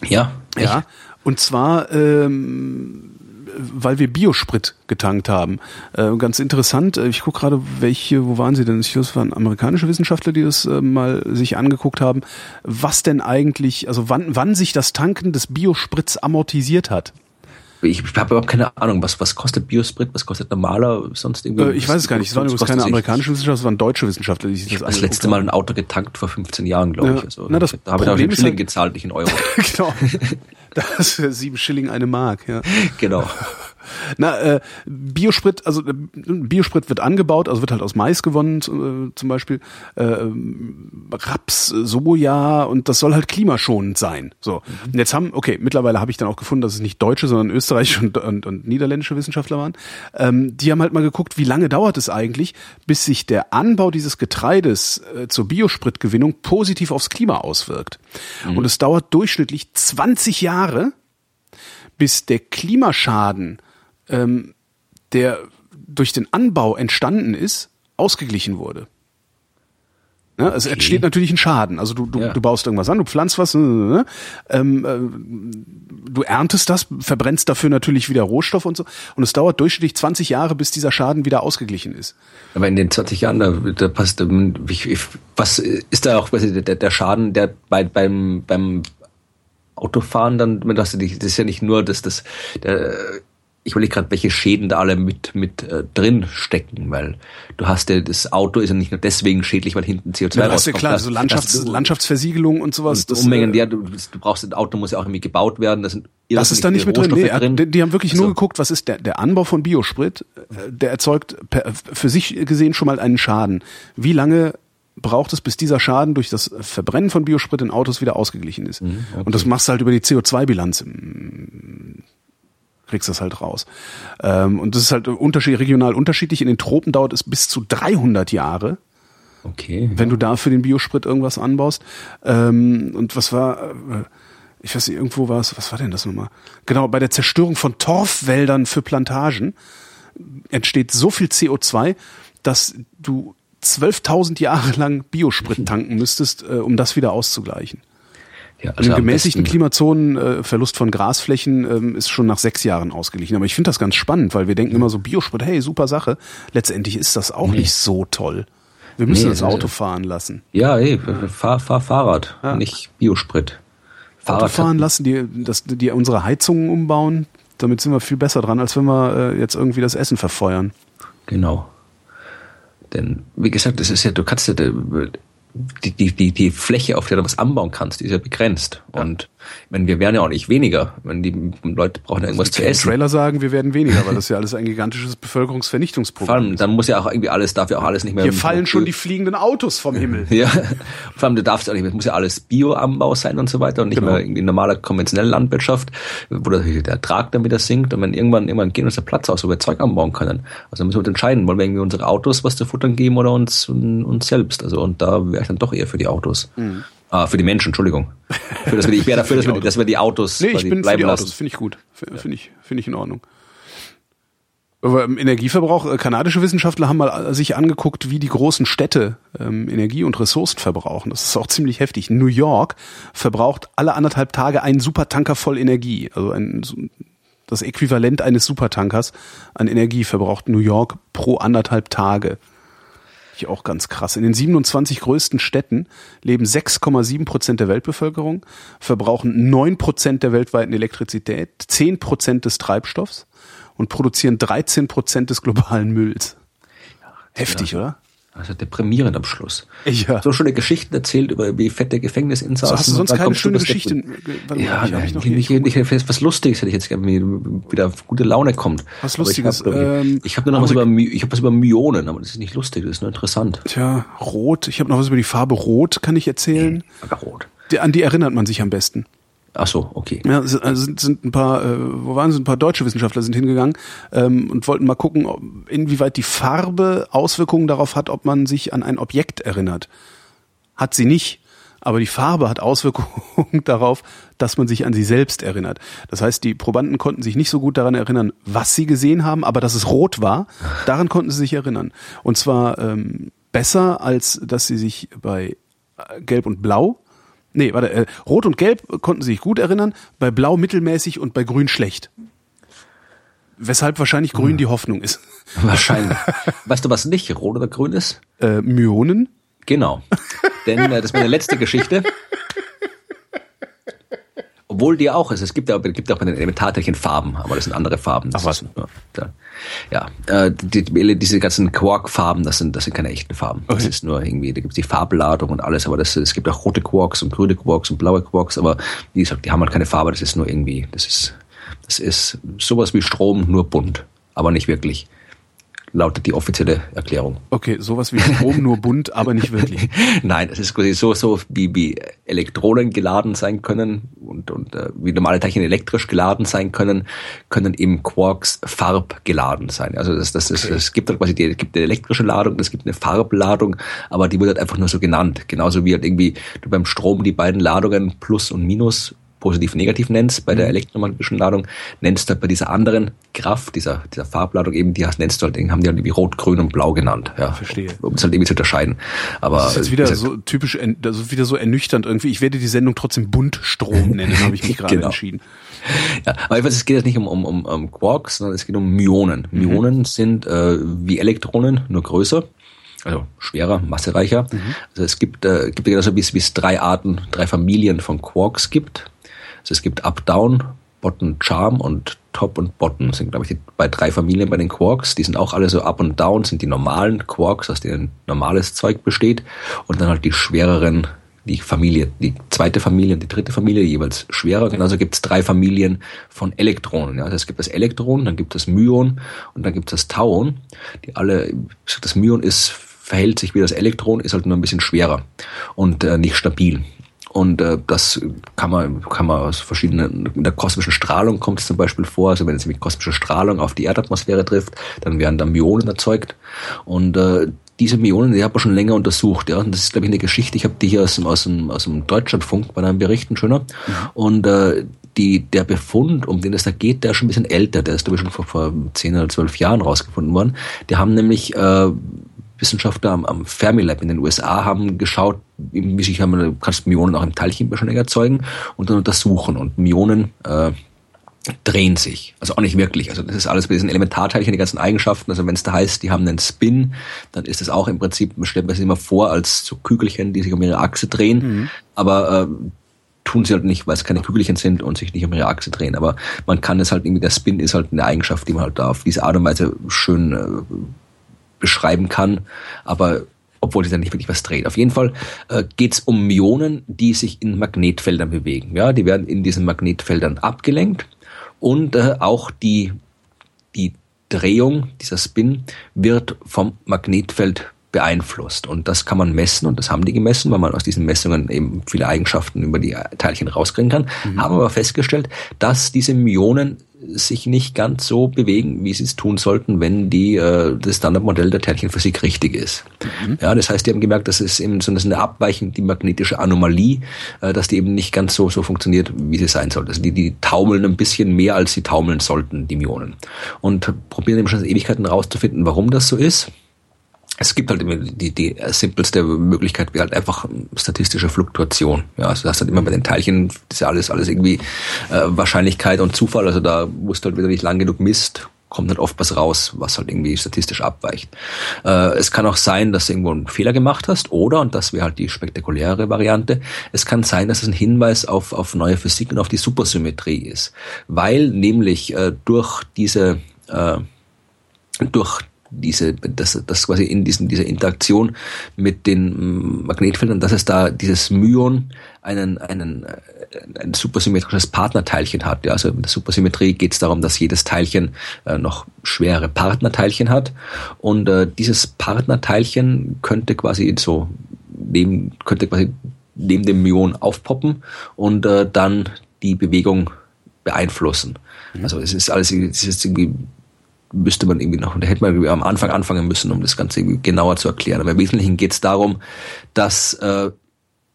Ja. Ja. Und zwar, ähm, weil wir Biosprit getankt haben. Äh, ganz interessant. Äh, ich gucke gerade, welche, wo waren sie denn? Ich glaube, es waren amerikanische Wissenschaftler, die das äh, mal sich angeguckt haben. Was denn eigentlich, also wann, wann sich das Tanken des Biosprits amortisiert hat ich habe überhaupt keine Ahnung, was, was kostet Biosprit, was kostet normaler, sonst irgendwie. Äh, ich weiß es gar nicht, es waren übrigens keine amerikanischen Wissenschaftler, es waren deutsche Wissenschaftler, die sich das Ich habe das letzte Mal ein Auto getankt vor 15 Jahren, glaube ja. ich. Also, Na, das da habe ich auch Schilling halt, gezahlt, nicht in Euro. (laughs) genau. Das ist sieben Schilling eine Mark, ja. (laughs) Genau. Na, äh, Biosprit, also äh, Biosprit wird angebaut, also wird halt aus Mais gewonnen äh, zum Beispiel, äh, Raps, Soja und das soll halt klimaschonend sein. So. Mhm. Und jetzt haben, okay, mittlerweile habe ich dann auch gefunden, dass es nicht deutsche, sondern österreichische und, und, und niederländische Wissenschaftler waren. Ähm, die haben halt mal geguckt, wie lange dauert es eigentlich, bis sich der Anbau dieses Getreides äh, zur Biospritgewinnung positiv aufs Klima auswirkt. Mhm. Und es dauert durchschnittlich 20 Jahre, bis der Klimaschaden, ähm, der durch den Anbau entstanden ist, ausgeglichen wurde. Ne? Es okay. entsteht natürlich ein Schaden. Also du, du, ja. du baust irgendwas an, du pflanzt was, ne? ähm, äh, du erntest das, verbrennst dafür natürlich wieder Rohstoff und so. Und es dauert durchschnittlich 20 Jahre, bis dieser Schaden wieder ausgeglichen ist. Aber in den 20 Jahren, da, da passt, ähm, was ist da auch der, der Schaden, der bei, beim, beim Autofahren dann, das ist ja nicht nur, dass das, der, ich überlege gerade, welche Schäden da alle mit, mit äh, drin stecken, weil du hast ja, das Auto ist ja nicht nur deswegen schädlich, weil hinten CO2 ja, rauskommt. Ja klar, so Landschafts-, du, Landschaftsversiegelung und sowas. Und das, Unmengen, äh, ja, du, du brauchst, ein Auto muss ja auch irgendwie gebaut werden, das sind das ist da nicht mit drin. Nee, drin. Die, die, haben wirklich also. nur geguckt, was ist der, der Anbau von Biosprit, äh, der erzeugt per, für sich gesehen schon mal einen Schaden. Wie lange braucht es, bis dieser Schaden durch das Verbrennen von Biosprit in Autos wieder ausgeglichen ist? Mhm, okay. Und das machst du halt über die CO2-Bilanz kriegst das halt raus. Ähm, und das ist halt unterschied, regional unterschiedlich. In den Tropen dauert es bis zu 300 Jahre. Okay. Wenn du da für den Biosprit irgendwas anbaust. Ähm, und was war, äh, ich weiß nicht, irgendwo war es, was war denn das nochmal? Genau, bei der Zerstörung von Torfwäldern für Plantagen entsteht so viel CO2, dass du 12.000 Jahre lang Biosprit (laughs) tanken müsstest, äh, um das wieder auszugleichen. Ja, also in gemäßigten Klimazonen äh, Verlust von Grasflächen ähm, ist schon nach sechs Jahren ausgeglichen. Aber ich finde das ganz spannend, weil wir denken immer so Biosprit, hey, super Sache. Letztendlich ist das auch nee. nicht so toll. Wir müssen nee, das Auto fahren lassen. Ja, ey, fahr, fahr Fahrrad, ja. nicht Biosprit. Fahrrad Auto fahren lassen, die, das, die unsere Heizungen umbauen. Damit sind wir viel besser dran, als wenn wir äh, jetzt irgendwie das Essen verfeuern. Genau. Denn, wie gesagt, das ist ja, du kannst ja, die, die, die, die Fläche, auf der du was anbauen kannst, ist ja begrenzt. Ja. Und ich meine, wir werden ja auch nicht weniger. Wenn die Leute brauchen ja irgendwas zu essen. Trailer sagen, wir werden weniger, weil das ist ja (laughs) alles ein gigantisches Bevölkerungsvernichtungsprogramm. Vor allem, dann muss ja auch irgendwie alles, darf ja auch alles nicht mehr. Hier fallen schon die fliegenden Autos vom Himmel. (laughs) ja. Vor allem, du darfst ja auch nicht mehr, es muss ja alles Bioanbau sein und so weiter und nicht genau. mehr irgendwie normaler konventionelle Landwirtschaft, wo der, der Ertrag dann wieder sinkt und wenn irgendwann, irgendwann gehen uns der Platz aus, wo wir Zeug anbauen können. Also müssen wir uns entscheiden, wollen wir irgendwie unsere Autos was zu futtern geben oder uns, uns selbst. Also, und da wäre ich dann doch eher für die Autos. Mhm. Ah, für die Menschen, Entschuldigung. Für das, ich wäre (laughs) dafür, dass wir, dass wir die Autos nee, ich bin bleiben für die Autos, finde ich gut. Finde ich, finde ich in Ordnung. Aber im Energieverbrauch, äh, kanadische Wissenschaftler haben mal sich angeguckt, wie die großen Städte ähm, Energie und Ressourcen verbrauchen. Das ist auch ziemlich heftig. New York verbraucht alle anderthalb Tage einen Supertanker voll Energie. Also ein, das Äquivalent eines Supertankers an Energie verbraucht New York pro anderthalb Tage ich auch ganz krass. In den 27 größten Städten leben 6,7 Prozent der Weltbevölkerung, verbrauchen 9 Prozent der weltweiten Elektrizität, 10 Prozent des Treibstoffs und produzieren 13 Prozent des globalen Mülls. Heftig, ja. oder? Also deprimierend am Schluss. Ja. So schöne Geschichten erzählt über wie fette Gefängnisinsassen. So, hast du sonst keine schöne Geschichte? Warte ja, ich, ich, noch ich, ich, ich, was Lustiges hätte ich jetzt gerne, wieder gute Laune kommt. Was Lustiges? ich habe ähm, hab nur noch was über, ich hab was über Myonen, aber das ist nicht lustig, das ist nur interessant. Tja, Rot. Ich habe noch was über die Farbe Rot, kann ich erzählen. Nee, Rot. An die erinnert man sich am besten. Ach so, okay. Ja, also sind, sind ein paar, äh, wo waren sie? Ein paar deutsche Wissenschaftler sind hingegangen ähm, und wollten mal gucken, ob, inwieweit die Farbe Auswirkungen darauf hat, ob man sich an ein Objekt erinnert. Hat sie nicht, aber die Farbe hat Auswirkungen (laughs) darauf, dass man sich an sie selbst erinnert. Das heißt, die Probanden konnten sich nicht so gut daran erinnern, was sie gesehen haben, aber dass es rot war, (laughs) daran konnten sie sich erinnern. Und zwar ähm, besser, als dass sie sich bei äh, Gelb und Blau Nee, warte, äh, Rot und Gelb konnten sie sich gut erinnern, bei Blau mittelmäßig und bei Grün schlecht. Weshalb wahrscheinlich Grün hm. die Hoffnung ist. (laughs) Wahrscheinlich. (laughs) weißt du, was nicht Rot oder Grün ist? Äh, Myonen. Genau. Denn äh, das ist meine letzte Geschichte. (laughs) Obwohl die auch ist. Es gibt ja gibt auch bei den Elementarteilchen Farben, aber das sind andere Farben. Das Ach was? Ist, ja, ja äh, die, die, diese ganzen Quark-Farben, das sind, das sind keine echten Farben. Okay. Das ist nur irgendwie, da gibt es die Farbladung und alles, aber das, es gibt auch rote Quarks und grüne Quarks und blaue Quarks, aber wie gesagt, die haben halt keine Farbe, das ist nur irgendwie, das ist Das ist sowas wie Strom, nur bunt, aber nicht wirklich lautet die offizielle Erklärung. Okay, sowas wie Strom, nur bunt, aber nicht wirklich. (laughs) Nein, es ist quasi so, so wie, wie Elektronen geladen sein können und, und äh, wie normale Teilchen elektrisch geladen sein können, können eben Quarks farbgeladen sein. Also das, das ist, okay. es gibt halt quasi die, es gibt eine elektrische Ladung, es gibt eine Farbladung, aber die wird halt einfach nur so genannt. Genauso wie halt irgendwie du beim Strom die beiden Ladungen Plus und Minus positiv-negativ nennst, bei der mhm. elektromagnetischen Ladung, nennst du halt bei dieser anderen Kraft, dieser, dieser Farbladung eben, die hast, nennst du halt, haben die halt irgendwie rot, grün und blau genannt. Ja, verstehe. Um es halt irgendwie zu unterscheiden. Aber das ist jetzt wieder so typisch, also wieder so ernüchternd irgendwie. Ich werde die Sendung trotzdem Buntstrom (laughs) nennen, habe ich mich gerade genau. entschieden. Ja, aber es geht jetzt nicht um, um, um, um Quarks, sondern es geht um Myonen. Mhm. Myonen sind äh, wie Elektronen, nur größer also schwerer, massereicher. Mhm. Also es gibt, äh, gibt wie es, wie es drei Arten, drei Familien von Quarks gibt. Also es gibt Up-Down, Bottom Charm und Top und Bottom sind, glaube ich, die, bei drei Familien bei den Quarks. Die sind auch alle so Up und Down, sind die normalen Quarks, aus denen normales Zeug besteht. Und dann halt die schwereren, die Familie, die zweite Familie und die dritte Familie, jeweils schwerer. Genauso gibt es drei Familien von Elektronen. Ja. Also es gibt das Elektron, dann gibt es das Myon und dann gibt es das Tauon. Die alle, das Myon ist verhält sich wie das Elektron, ist halt nur ein bisschen schwerer und äh, nicht stabil. Und äh, das kann man, kann man aus verschiedenen, in der kosmischen Strahlung kommt es zum Beispiel vor, also wenn es mit kosmischer Strahlung auf die Erdatmosphäre trifft, dann werden da Myonen erzeugt. Und äh, diese Myonen, die hat man schon länger untersucht, ja. Und das ist, glaube ich, eine Geschichte, ich habe die hier aus dem, aus dem, aus dem Deutschlandfunk bei einem Berichten schöner. Und äh, die, der Befund, um den es da geht, der ist schon ein bisschen älter, der ist, glaube ich, schon vor, vor 10 oder 12 Jahren rausgefunden worden. Die haben nämlich äh, Wissenschaftler am, am Fermilab in den USA haben geschaut, wie sich haben, du kannst Myonen auch im Teilchenbeschleuniger erzeugen und dann untersuchen und Myonen äh, drehen sich. Also auch nicht wirklich. Also das ist alles bei diesen Elementarteilchen, die ganzen Eigenschaften. Also wenn es da heißt, die haben einen Spin, dann ist es auch im Prinzip, man stellt man sich immer vor, als so Kügelchen, die sich um ihre Achse drehen. Mhm. Aber äh, tun sie halt nicht, weil es keine Kügelchen sind und sich nicht um ihre Achse drehen. Aber man kann es halt irgendwie, der Spin ist halt eine Eigenschaft, die man halt da auf diese Art und Weise schön äh, beschreiben kann, aber obwohl sich da nicht wirklich was dreht. Auf jeden Fall äh, geht es um Myonen, die sich in Magnetfeldern bewegen. Ja, die werden in diesen Magnetfeldern abgelenkt und äh, auch die, die Drehung, dieser Spin, wird vom Magnetfeld beeinflusst. Und das kann man messen und das haben die gemessen, weil man aus diesen Messungen eben viele Eigenschaften über die Teilchen rauskriegen kann. Mhm. Haben aber festgestellt, dass diese Myonen sich nicht ganz so bewegen, wie sie es tun sollten, wenn die, äh, das Standardmodell der Teilchenphysik richtig ist. Mhm. Ja, das heißt, die haben gemerkt, dass es eben so eine Abweichung, die magnetische Anomalie, äh, dass die eben nicht ganz so, so funktioniert, wie sie sein sollte. Also die, die taumeln ein bisschen mehr, als sie taumeln sollten, die Myonen. Und probieren eben schon Ewigkeiten rauszufinden, warum das so ist es gibt halt immer die, die simpelste Möglichkeit wäre halt einfach statistische Fluktuation. Ja, also du hast halt immer bei den Teilchen, das ist ja alles, alles irgendwie äh, Wahrscheinlichkeit und Zufall. Also da musst du halt wieder nicht lang genug misst, kommt halt oft was raus, was halt irgendwie statistisch abweicht. Äh, es kann auch sein, dass du irgendwo einen Fehler gemacht hast, oder, und das wäre halt die spektakuläre Variante, es kann sein, dass es ein Hinweis auf, auf neue Physik und auf die Supersymmetrie ist. Weil nämlich äh, durch diese äh, durch diese, das, das quasi in diesen, dieser Interaktion mit den Magnetfeldern, dass es da dieses Myon einen, einen, äh, ein supersymmetrisches Partnerteilchen hat. Ja, also in der Supersymmetrie geht es darum, dass jedes Teilchen äh, noch schwere Partnerteilchen hat. Und äh, dieses Partnerteilchen könnte quasi so neben, könnte quasi neben dem Myon aufpoppen und äh, dann die Bewegung beeinflussen. Mhm. Also es ist alles, es ist irgendwie müsste man irgendwie noch, da hätte man am Anfang anfangen müssen, um das Ganze genauer zu erklären. Aber im Wesentlichen geht es darum, dass äh,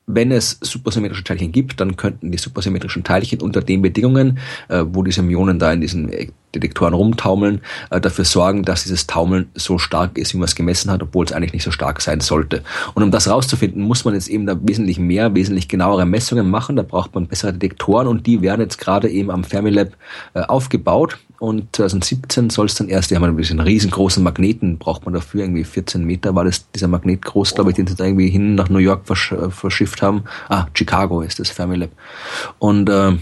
wenn es supersymmetrische Teilchen gibt, dann könnten die supersymmetrischen Teilchen unter den Bedingungen, äh, wo diese Myonen da in diesen Detektoren rumtaumeln, äh, dafür sorgen, dass dieses Taumeln so stark ist, wie man es gemessen hat, obwohl es eigentlich nicht so stark sein sollte. Und um das rauszufinden, muss man jetzt eben da wesentlich mehr, wesentlich genauere Messungen machen. Da braucht man bessere Detektoren und die werden jetzt gerade eben am Fermilab äh, aufgebaut. Und 2017 soll es dann erst, die haben ein bisschen riesengroßen Magneten, braucht man dafür, irgendwie 14 Meter war das, dieser Magnet groß, glaube ich, den sie da irgendwie hin nach New York versch äh, verschifft haben. Ah, Chicago ist das Fermilab. Und äh,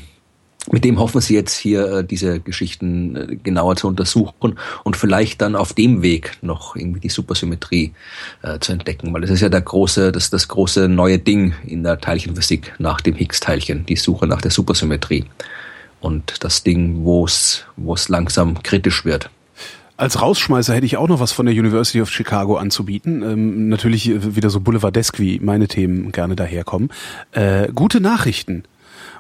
mit dem hoffen sie jetzt hier äh, diese Geschichten äh, genauer zu untersuchen und vielleicht dann auf dem Weg noch irgendwie die Supersymmetrie äh, zu entdecken, weil das ist ja der große, das das große neue Ding in der Teilchenphysik nach dem Higgs-Teilchen, die Suche nach der Supersymmetrie. Und das Ding, wo es langsam kritisch wird. Als Rausschmeißer hätte ich auch noch was von der University of Chicago anzubieten. Ähm, natürlich wieder so boulevardesk, wie meine Themen gerne daherkommen. Äh, gute Nachrichten.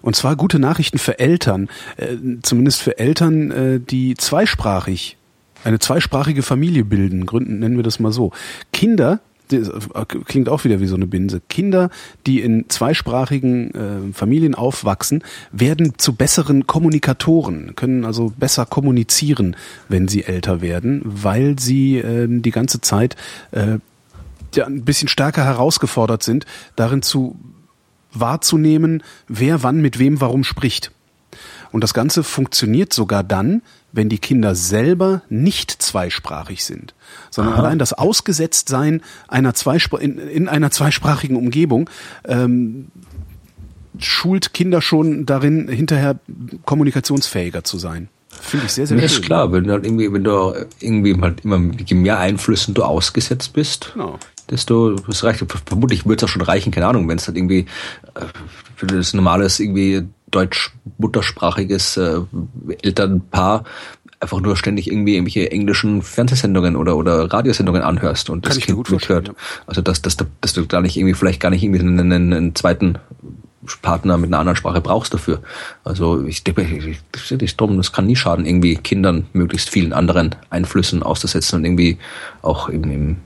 Und zwar gute Nachrichten für Eltern. Äh, zumindest für Eltern, äh, die zweisprachig, eine zweisprachige Familie bilden. Gründen nennen wir das mal so. Kinder, klingt auch wieder wie so eine Binse. Kinder, die in zweisprachigen äh, Familien aufwachsen, werden zu besseren Kommunikatoren, können also besser kommunizieren, wenn sie älter werden, weil sie äh, die ganze Zeit äh, ja, ein bisschen stärker herausgefordert sind, darin zu wahrzunehmen, wer wann mit wem warum spricht. Und das Ganze funktioniert sogar dann, wenn die Kinder selber nicht zweisprachig sind, sondern Aha. allein das Ausgesetztsein einer Zweispr in, in einer zweisprachigen Umgebung ähm, schult Kinder schon darin, hinterher kommunikationsfähiger zu sein. Finde ich sehr, sehr ja, Ist klar, wenn du halt irgendwie, wenn du irgendwie halt immer je mehr Einflüssen du ausgesetzt bist, genau. desto, das reicht, vermutlich wird es auch schon reichen, keine Ahnung, wenn es halt irgendwie, äh, für das normales irgendwie deutsch-muttersprachiges äh, Elternpaar einfach nur ständig irgendwie irgendwelche englischen Fernsehsendungen oder oder Radiosendungen anhörst und Kann das Kind mithört. Ja. Also dass, dass, dass du da nicht irgendwie vielleicht gar nicht irgendwie einen, einen, einen zweiten Partner mit einer anderen Sprache brauchst dafür. Also ich denke, ich, ich, drum, das kann nie schaden, irgendwie Kindern möglichst vielen anderen Einflüssen auszusetzen und irgendwie auch eben im,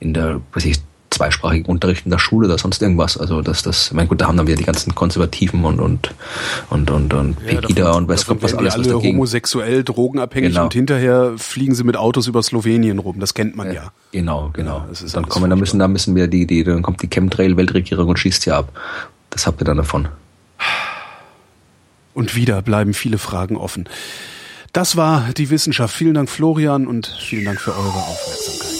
in der, was ich, zweisprachigen Unterricht in der Schule oder sonst irgendwas. Also das, das, mein gut, da haben dann wieder die ganzen Konservativen und und und und, und ja, Pegida davon, und weiß Gott was alles. Alle was homosexuell, drogenabhängig genau. und hinterher fliegen sie mit Autos über Slowenien rum. Das kennt man ja. ja. Genau, genau. Ja, dann kommen, da müssen, da müssen wir die, die, dann kommt die Chemtrail-Weltregierung und schießt ja ab. Das habt ihr dann davon. Und wieder bleiben viele Fragen offen. Das war die Wissenschaft. Vielen Dank, Florian, und vielen Dank für eure Aufmerksamkeit.